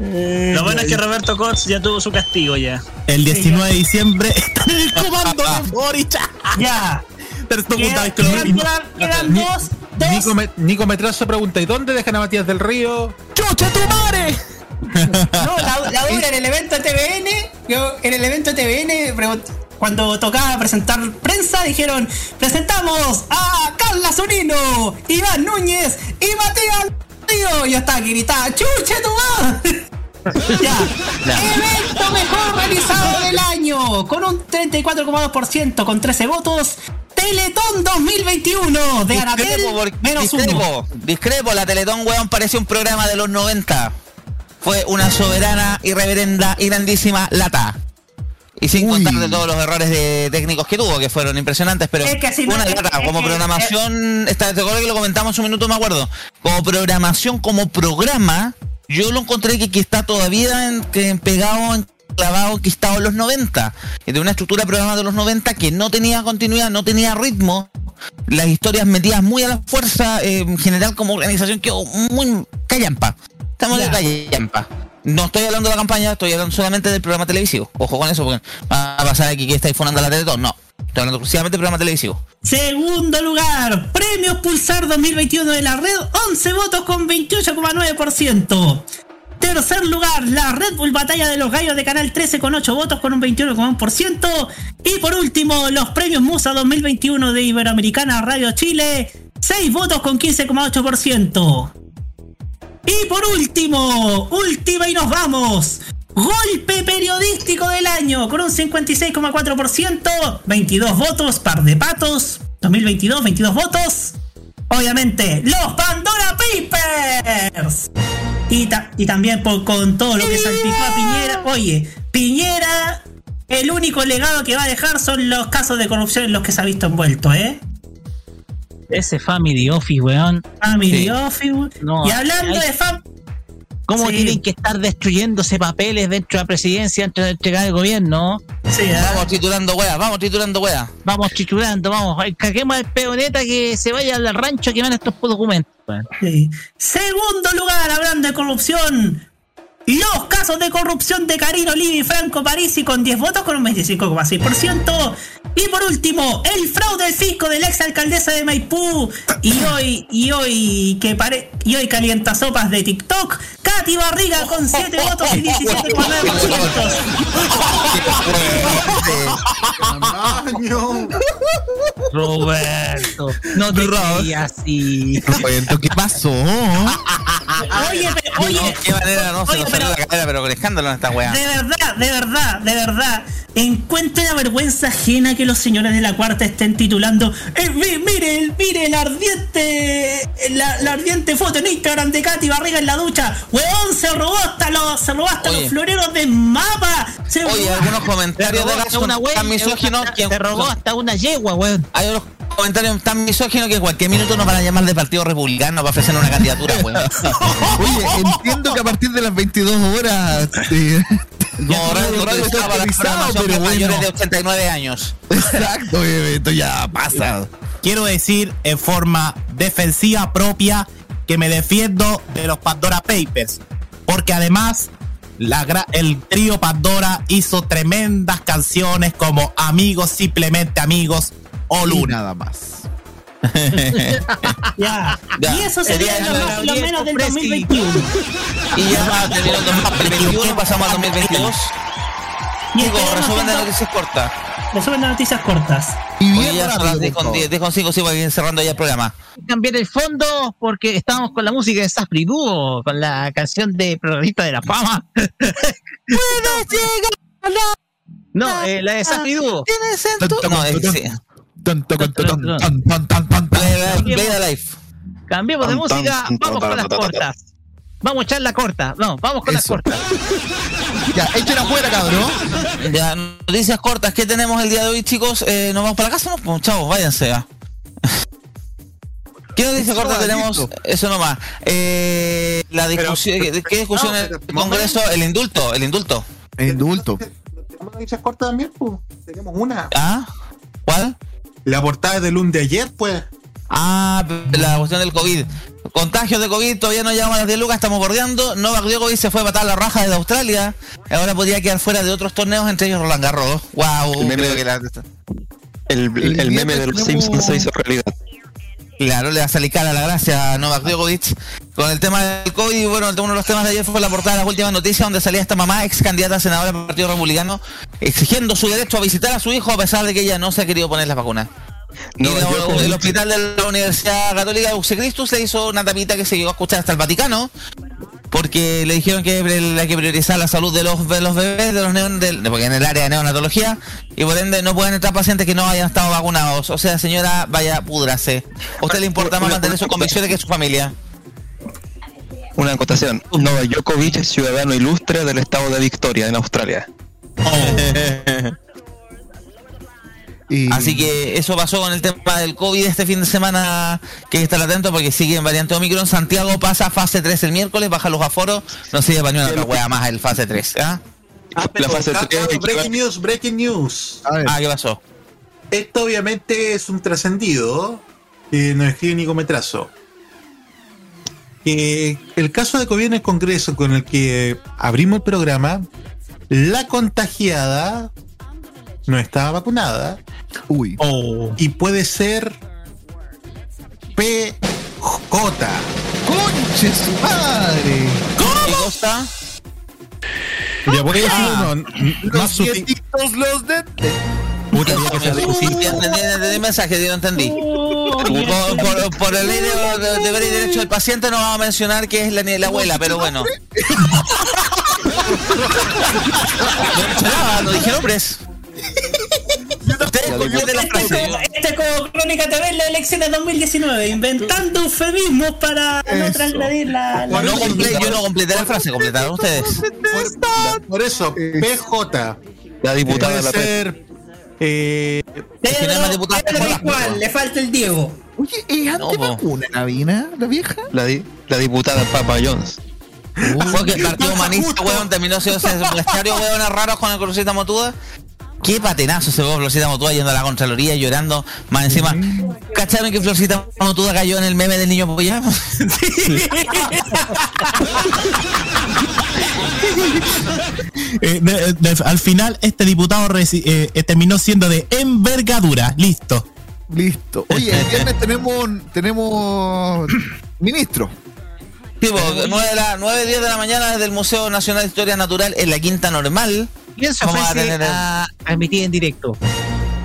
Lo bueno es que Roberto Cox ya tuvo su castigo ya. El 19 de diciembre está en el comando de Boric. Ya. Pero esto Quedan, quedan- quedan- dos, dos. Nico, Me- Nico Metrazo pregunta, ¿y dónde dejan a Matías del Río? ¡Chucha tu madre! No, la, la dura en el evento de TVN, yo en el evento de TVN, cuando tocaba presentar prensa, dijeron, presentamos a Carla Zunino, Iván Núñez y Matías Río. Y yo estaba aquí gritaba, ¡chuche tu madre! ya. Evento mejor realizado del año, con un 34,2%, con 13 votos. Teletón 2021 de Discrepo, porque- menos uno. discrepo, discrepo, la Teletón, weón, parecía un programa de los 90. Fue una soberana y reverenda y grandísima lata. Y sin Uy. contar de todos los errores de técnicos que tuvo, que fueron impresionantes, pero Es que no- una Como que- programación, está, te acuerdas que lo comentamos un minuto, me acuerdo. Como programación, como programa, yo lo encontré que, que está todavía en- que pegado, enclavado, enquistado en los 90. Y de una estructura de programa de los 90 que no tenía continuidad, no tenía ritmo. Las historias metidas muy a la fuerza, eh, en general como organización quedó muy callampa. Estamos de callampa. No estoy hablando de la campaña, estoy hablando solamente del programa televisivo. Ojo con eso, porque va a pasar aquí que está fonando la Teletón. No, estoy hablando exclusivamente del programa televisivo. Segundo lugar, Premios Pulsar 2021 de la red, 11 votos con 28,9%. Tercer lugar, la Red Bull Batalla de los Gallos de Canal 13 con 8 votos con un 21,1%. Y por último, los Premios Musa 2021 de Iberoamericana Radio Chile, 6 votos con 15,8%. Y por último, última y nos vamos. Golpe periodístico del año con un 56,4%, 22 votos, par de patos. 2022, 22 votos. Obviamente, los Pandora Papers. Y, ta- y también por- con todo lo que salpicó a Piñera. Oye, Piñera, el único legado que va a dejar son los casos de corrupción en los que se ha visto envuelto, ¿eh? Ese Family Office, weón. Family Sí. Office. No, y hablando hay- de fam cómo Sí. tienen que estar destruyéndose papeles dentro de la presidencia antes de entregar el gobierno. Sí, ¿ah? Vamos triturando weas, vamos triturando weas. Vamos triturando, vamos, caquemos al peoneta que se vaya al rancho que van estos documentos. weón. Sí. Segundo lugar, hablando de corrupción. Los casos de corrupción de Karino Livi y Franco Parisi con 10 votos con un 25,6%. Y por último, el fraude del fisco de la ex alcaldesa de Maipú. Y hoy, y hoy que pare, y hoy calienta sopas de TikTok. Katy Barriga con 7 votos y 17,9%. Roberto, no te rías así. Roberto, ¿qué pasó? Oye, pero, oye, No, qué manera, no, se oye, pero- cadera, pero con escándalo en esta wea. De verdad, de verdad, de verdad. Encuentre la vergüenza ajena que los señores de la cuarta estén titulando. eh, mi- mire, el- mire la ardiente. La, la ardiente foto en Instagram de Katy Barriga en la ducha. Weón, se robó hasta los, se robó hasta Oye. los floreros de mapa. Se Oye, robó- algunos comentarios de la una misóginos Se robó hasta una yegua, weón. hay unos comentarios tan misóginos que en cualquier minuto nos van a llamar de Partido Republicano para ofrecer una candidatura. Oye, entiendo que a partir de las 22 horas. eh, Como radio, radio está para pero de mayores bueno. de 89 años. Exacto, oye, esto ya pasa. Quiero decir en forma defensiva propia que me defiendo de los Pandora Papers. Porque además, la gra- el trío Pandora hizo tremendas canciones como Amigos, simplemente amigos o Y Luna. nada más. Ya. Ya. Y eso sería lo, la más- lo menos del 2021. Y ya va, terminó el 2021, pasamos al 2022. Y Digo, resumen de noticias cortas. Resumen de noticias cortas. Y bien ya son rápido, las por 10 con favor. 10, 10 con 5, sí, para ir cerrando ya el programa. Cambiar el fondo porque estábamos con la música de Safri Duo, con la canción de Progresista de la Fama. No, eh, la de Safri Duo. No, es Life. Cambiemos de música, vamos con las cortas. Vamos a echar la corta. No, vamos con las cortas. Ya, echen afuera, cabrón. Ya, noticias cortas, ¿qué tenemos el día de hoy, chicos? Eh, ¿Nos vamos para la casa? No, pues, chavos, váyanse ya. ¿Qué noticia corta nomás, tenemos? listo. Eso nomás. Eh, la discusión, ¿qué, qué discusión no, en el pero- Congreso? El indulto, el indulto. Indulto. ¿Tenemos noticias cortas también? Pues? Tenemos una. ¿Ah? ¿Cuál? La portada del lunes de ayer, pues. Ah, la cuestión del COVID. Contagios de COVID, todavía no llegamos a las 10 lucas, estamos bordeando. Novak Djokovic se fue a matar la raja desde Australia. Ahora podría quedar fuera de otros torneos, entre ellos Roland Garros. Wow, El meme creo de- que la- El, El el meme de los Simpsons se hizo realidad. Claro, le va a salir cara la gracia a Novak Djokovic con el tema del COVID. y Bueno, uno de los temas de ayer fue la portada de las últimas noticias donde salía esta mamá, ex candidata a senadora del Partido Republicano, exigiendo su derecho a visitar a su hijo a pesar de que ella no se ha querido poner las vacunas. Y No, Djokovic- el hospital de la Universidad Católica de Use Christus le hizo una tapita que se llegó a escuchar hasta el Vaticano porque le dijeron que hay que priorizar la salud de los, de los bebés, de los neon, del- porque en el área de neonatología, y por ende no pueden entrar pacientes que no hayan estado vacunados. O sea, señora, vaya, púdrase. ¿A usted le importa más mantener sus convicciones que su familia? Una acotación. Novak Djokovic es ciudadano ilustre del estado de Victoria, en Australia. Y- Así que eso pasó con el tema del COVID este fin de semana, que hay que estar atento porque sigue en variante Omicron. Santiago pasa fase 3 el miércoles, baja los aforos, no sirve para ni una otra wea más el fase 3. ¿ah? La fase Ah, 3 claro, breaking news, breaking news. Ah, ¿qué pasó? Esto obviamente es un trascendido que no escribe Nico Metrazo. Que el caso de COVID en el Congreso con el que abrimos el programa, la contagiada no estaba vacunada uy. y puede ser PJ. ¡Conche su madre! ¿Qué cosa? Ya voy a decir uno más Los sutil. dientitos los de... Puta, que mensaje, yo no entendí. Por, por, por la ley de, de deber y derecho del paciente no vamos a mencionar que es la, la abuela, pero bueno. No no dije nombres. Ustedes completen la Este es como- este es como Crónica TV en las elecciones 2019, inventando eufemismos para no Eso. transgredir la. la- No comple- yo no completé la frase, completaron ustedes. Por, por eso, PJ. La diputada de la ser. Eh, que no que. Pascual, le falta el Diego. Oye, ¿es No, antivacuna la vina, la vieja? La, di- la diputada Papa Jones. Porque el partido humanista, weón, terminó siendo ese raros con el Florcita Motuda. Qué patenazo se ve Florcita Motuda yendo a la Contraloría llorando. Más encima, ¿cacharon que Florcita Motuda cayó en el meme del niño apoyado? Eh, de- de- al final, este diputado reci- eh, eh, terminó siendo de envergadura. Listo. Listo. Oye, el viernes tenemos, tenemos ministro. Tipo, 9 de la, 9, 10 de la mañana desde el Museo Nacional de Historia Natural en la Quinta Normal. ¿Quién se Vamos a tener a, a emitir en directo?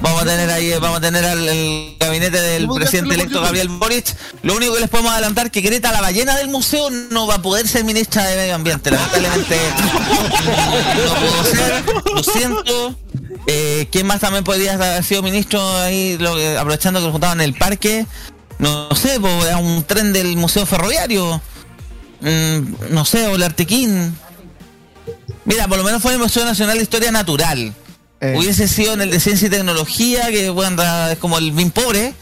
Vamos a tener ahí, vamos a tener al el gabinete del ¿Cómo que presidente electo Gabriel Boric. Lo único que les podemos adelantar que Greta, la ballena del museo, no va a poder ser ministra de Medio Ambiente. Lamentablemente no pudo ser. Lo siento. Eh, ¿Quién más también podría haber sido ministro ahí, lo que- aprovechando que lo juntaban en el parque? No, sé, pues, a un tren del Museo Ferroviario. Mm, no sé, o el Artequín. Mira, por lo menos fue el Museo Nacional de Historia Natural. Hubiese sido en el de Ciencia y Tecnología, que bueno, es como el bien pobre.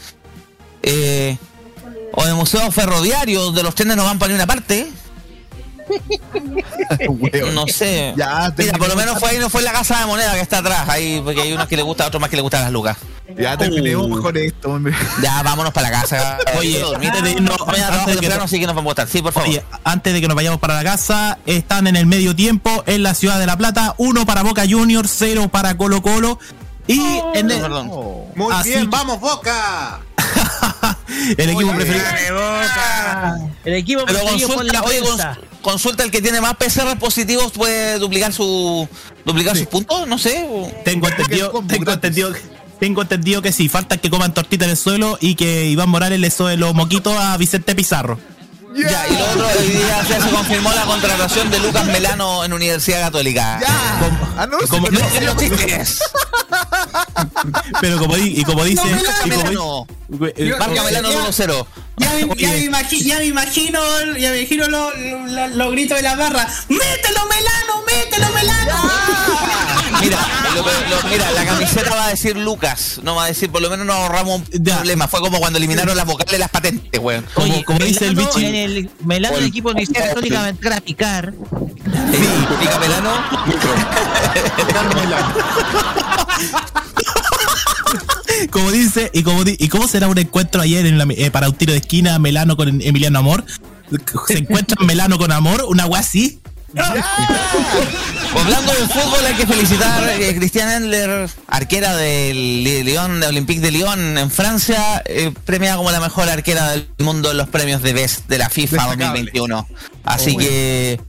Eh, o en el Museo Ferroviario, donde los trenes no van para ninguna parte. No sé. Mira, por lo menos fue ahí, no fue en la casa de moneda que está atrás, ahí, porque hay unos que le gusta, otros más que le gustan las lucas. Ya terminemos con esto, hombre. Ya, vámonos para la casa. Oye, antes de irnos, así que nos vamos a estar. Sí, por favor. Oye, antes de que nos vayamos para la casa, están en el medio tiempo en la ciudad de La Plata, uno para Boca Juniors, cero para Colo Colo. Y en el, Muy Así bien, que- vamos, Boca. el equipo preferido. El equipo preferido por la oye, consulta el que tiene más PCR positivos puede duplicar su duplicar sus puntos, no sé. Tengo entendido, tengo entendido, tengo entendido que sí, falta que coman tortita en el suelo y que Iván Morales le soe los moquitos a Vicente Pizarro. Ya, y lo otro, hoy día ya se confirmó la contratación de Lucas Melano en Universidad Católica. Ah, no, como- no, no. Pero como di- y como dice, No, y Melano, como Melano. di- eh, Marca Melano ya- 1-0. Ya me, ya, me imagi- ya me imagino, ya me imagino los lo, los gritos de la barra. ¡Mételo, Melano! ¡Mételo, Melano! Mira, lo- lo- mira, la camiseta va a decir Lucas, no va a decir, por lo menos nos ahorramos un problema. Fue como cuando eliminaron las vocales de las patentes, weón. Oye, como dice el bichi- En el Melano, el equipo de Universidad Católica va a entrar a picar. Pica Melano. como dice, y como di- y cómo será un encuentro ayer en la, eh, para un tiro de esquina Melano con Emiliano Amor. Se encuentran Melano con Amor, una weá así. Hablando de fútbol, hay que felicitar a eh, Cristian Endler, arquera del Lyon, de Olympique de Lyon en Francia, eh, premiada como la mejor arquera del mundo en los premios de Best de la FIFA Destacable. 2021. Así Oh, que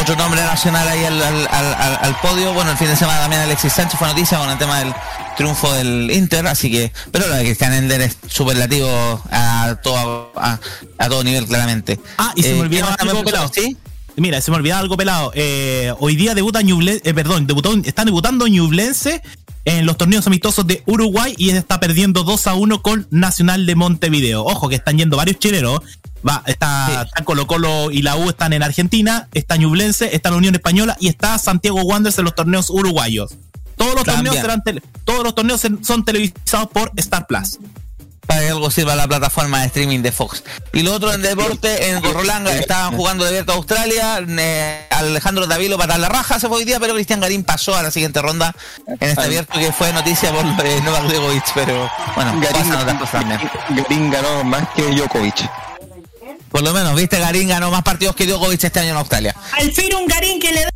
otro nombre nacional ahí al, al- al- al- podio. Bueno, el fin de semana también Alexis Sánchez fue noticia con el tema del triunfo del Inter, así que, pero lo de Cristian Endler es superlativo a todo, a, a todo nivel claramente. Ah, y se Eh, me olvidaba ¿qué más algo también pelado. puso? ¿Sí? Mira, se me olvidaba algo pelado. Eh, hoy día debuta Ñublense, eh, perdón, debutó, están debutando Ñublense en los torneos amistosos de Uruguay y está perdiendo 2 a 1 con Nacional de Montevideo. Ojo que están yendo varios chilenos. Va, está, está Colo Colo y la U están en Argentina, está Ñublense, está la Unión Española y está Santiago Wanderers en los torneos uruguayos. Todos los torneos serán tele- todos los torneos son televisados por Star Plus. Para que algo sirva la plataforma de streaming de Fox. Y lo otro en deporte, en Rolanga estaban jugando de abierto a Australia, eh, Alejandro Davilo para la raja se fue hoy día, pero Cristian Garín pasó a la siguiente ronda en este abierto que fue noticia por eh, Novak Djokovic, pero bueno, pasan otras cosas también. Garín ganó más que Djokovic. Por lo menos, viste, Garín ganó más partidos que Djokovic este año en Australia. Al fin un garín que le da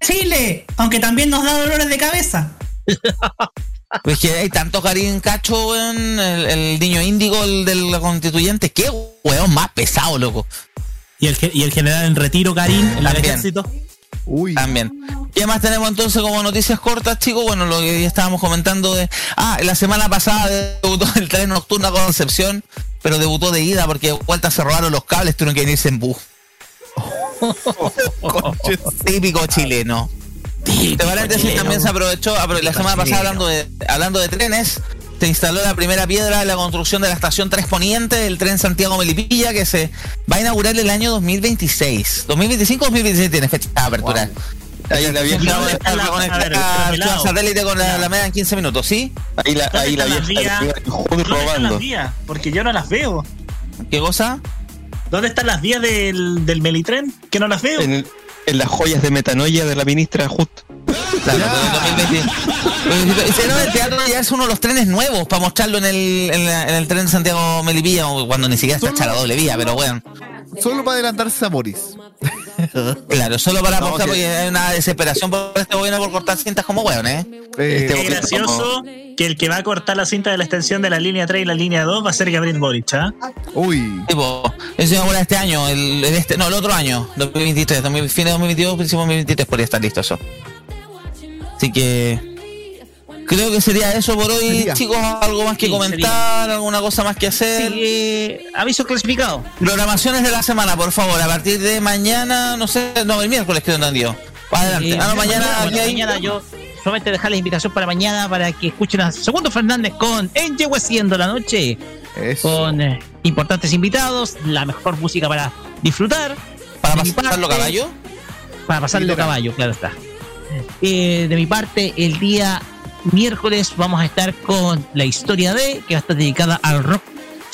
Chile, aunque también nos da dolores de cabeza. Pues que hay tantos Garín Cacho, weón, el, el niño índigo el de la constituyente, qué weón más pesado, loco. Y el, y el general en retiro, Karim, en el También. ejército. Uy. También. ¿Qué más tenemos entonces como noticias cortas, chicos? Bueno, lo que ya estábamos comentando de... Ah, la semana pasada debutó el tren nocturno a Concepción, pero debutó de ida porque vuelta se robaron los cables, tuvieron que venirse en bus. Típico chileno. De paréntesis chileno. también se aprovechó, apro- la semana pasada hablando de, hablando de trenes, se instaló la primera piedra de la construcción de la estación 3 Poniente del tren Santiago Melipilla que se va a inaugurar el año 2026. 2025-2026 tiene fecha de apertura. Ahí la vieja, Vamos a estar la- satélite con la Alameda en 15 minutos, ¿sí? ahí la, ¿Dónde ahí la vieja robando. las vías? Porque yo no las veo. ¿Qué cosa? ¿Dónde están las vías del, del Melitren? Que no las veo. En, en las joyas de metanoia de la ministra Just. Claro, 2020. Ese no, el teatro ya es uno de los trenes nuevos para mostrarlo en el, en, la- en el tren de Santiago Melipilla, o cuando ni siquiera está hecha la doble vía, pero bueno. Solo para adelantarse a Boris. Claro, solo para No, mostrar que- porque hay una desesperación por este gobierno por cortar cintas como weón, ¿eh? Eh, Este gobierno gracioso que el que va a cortar la cinta de la extensión de la línea 3 y la línea 2 va a ser Gabriel Boric, ¿ah? Uy. Tipo, eso es ahora este año, el, el este, no, el otro año, 2023, 2000, fin de 2022, principio de 2023 podría estar listo eso. Así que creo que sería eso por hoy, Sería. chicos, algo más que Sí, comentar, alguna cosa más que hacer. Sí, eh, aviso clasificado. Programaciones de la semana, por favor, a partir de mañana, no sé, no, el miércoles creo entendido. Adelante. Eh, ah, no, mañana, bueno, hay- mañana yo solamente dejar la invitación para mañana para que escuchen a Segundo Fernández con Enyehueciendo la noche. Con eh, importantes invitados, la mejor música para disfrutar. ¿Para pasarlo parte- caballo? Para pasarlo caballo, claro está. Eh, de mi parte, el día miércoles vamos a estar con la historia de, que va a estar dedicada al rock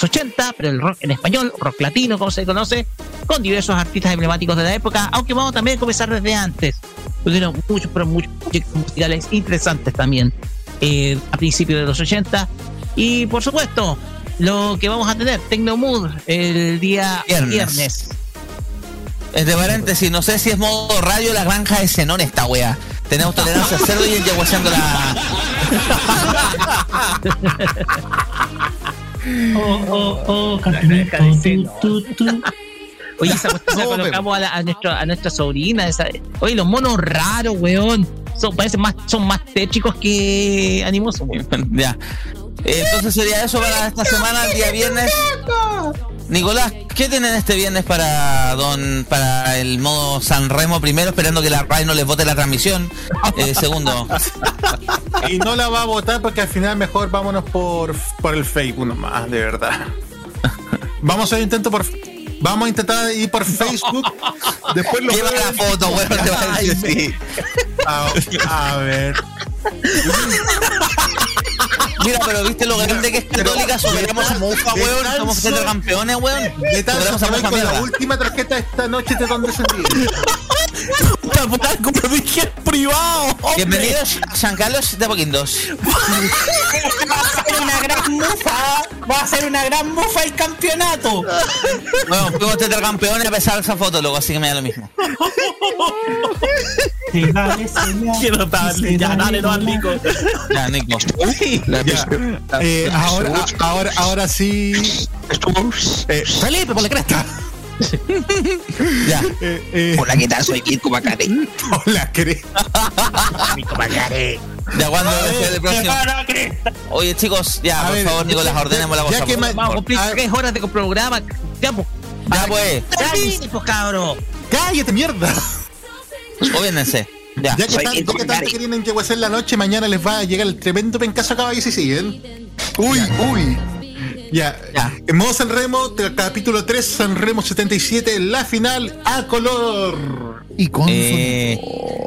80, pero el rock en español, rock latino, como se conoce, con diversos artistas emblemáticos de la época, aunque vamos también a comenzar desde antes. Tuvieron muchos, pero muchos proyectos musicales interesantes también eh, a principios de los 80. Y por supuesto, lo que vamos a tener, Tecno Mood, el día Viernes. viernes. Entre paréntesis, no sé si es modo radio la granja de Zenón esta wea. Tenemos tolerancia a cerdo y el yaguaseando la. Oh, oh, oh. Oye, esa cuestión la colocamos a, la- a, nuestro, a nuestra sobrina. esa- oye, los monos raros, weón. Son, parecen más, son más tétricos que animosos, weón. ya. Entonces sería eso para esta semana, el día viernes. Nicolás, ¿qué tienen este viernes para don para el modo San Remo? Primero, esperando que la RAI no les vote la transmisión. Eh, segundo, Y no la va a votar porque al final mejor vámonos por, por el Facebook nomás, de verdad. Vamos a intento por vamos a intentar ir por Facebook. Después lo lleva la foto, weón, te va a decir sí. A, a ver. Mira, pero viste lo grande que es Católica, superamos a Mufa, weón, somos campeones, weón. De tal a con la última tarjeta esta noche de donde descendí. privado. Bienvenidos a San Carlos de Poquindos. Va a ser una gran mufa. Va a ser una gran mufa el campeonato. Bueno, fuimos tetracampeones a pesar de esa foto, loco, así que me da lo mismo. Te. Quiero darle, ya, dale, no al Nico. Ya, Nico. Eh, ahora, ahora, ahora sí. Eh, Felipe, por la cresta. Ya. eh, eh, Hola, ¿qué tal? Soy Mirko Macari. hola, cre- Ya cuando el próximo. Oye, chicos, ya, A por ver, favor, Nicolás, ya- ordenemos la ya cosa. que favor. Vamos a cumplir Ah. tres horas de programa. Ya, pues. Ya, pues, Cállese, pues, cabrón. ¡Cállate, mierda! óviense. Ya. Ya que, Soy tan- ya que tanto Macari. que tienen que hacer la noche, mañana les va a llegar el tremendo pencazo a caballo si siguen. Uy, uy. Ya. Ya. En modo San Remo, del capítulo 3, San Remo 77, la final a color. Y con Eh,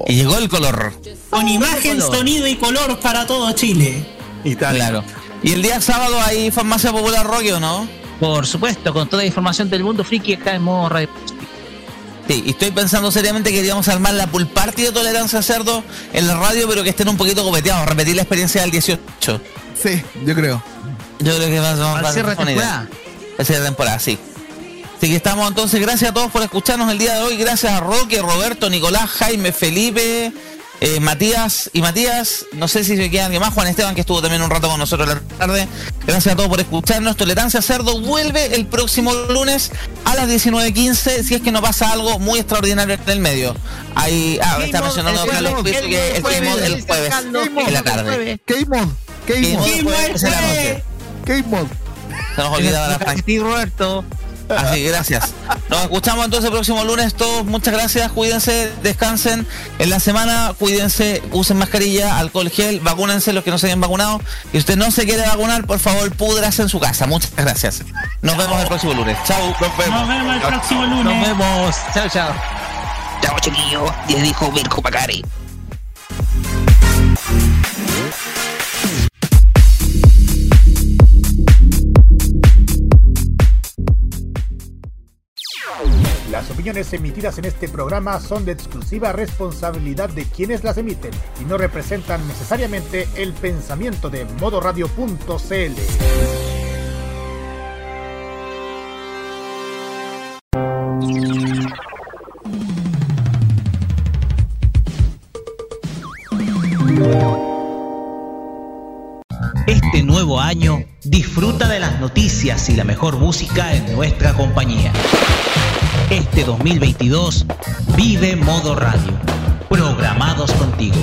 y llegó el color. Con imagen, sonido y color para todo Chile. Italia. Claro. Y el día sábado hay farmacia popular Rocky, ¿o no? Por supuesto, con toda la información del mundo friki acá en modo radio. Sí, y estoy pensando seriamente que queríamos armar la pool party de tolerancia a cerdo en la radio, pero que estén un poquito copeteados, repetir la experiencia del 18. Sí, yo creo. Yo creo que va, va- Al va a cierre ser de temporada. Al cierre de temporada, sí. Así que estamos entonces, gracias a todos por escucharnos el día de hoy, gracias a Roque, Roberto, Nicolás, Jaime, Felipe, eh, Matías y Matías, no sé si se queda alguien más, Juan Esteban que estuvo también un rato con nosotros la tarde. Gracias a todos por escucharnos. Tolerancia Cerdo vuelve el próximo lunes a las 19.15 si es que no pasa algo muy extraordinario en el medio. Ahí, ah, está mencionando el Carlos que el jueves, Mode el jueves en la tarde. K-Mod. K-Mod. K-Mod. Se nos olvidaba la Roberto. Así, gracias. Nos escuchamos entonces el próximo lunes. Todos, muchas gracias. Cuídense, descansen en la semana. Cuídense, usen mascarilla, alcohol gel, vacúnense los que no se hayan vacunado. Y usted no se quiere vacunar, por favor, púdrase en su casa. Muchas gracias. Nos vemos el próximo lunes. Chau. Nos vemos. Nos vemos el próximo Nos lunes. vemos. Chao, chao. Chao, chiquillo. Y dijo Mirko Macari. opiniones emitidas en este programa son de exclusiva responsabilidad de quienes las emiten y no representan necesariamente el pensamiento de modoradio.cl. Este nuevo año, disfruta de las noticias y la mejor música en nuestra compañía. Este 2022, vive Modo Radio. Programados contigo.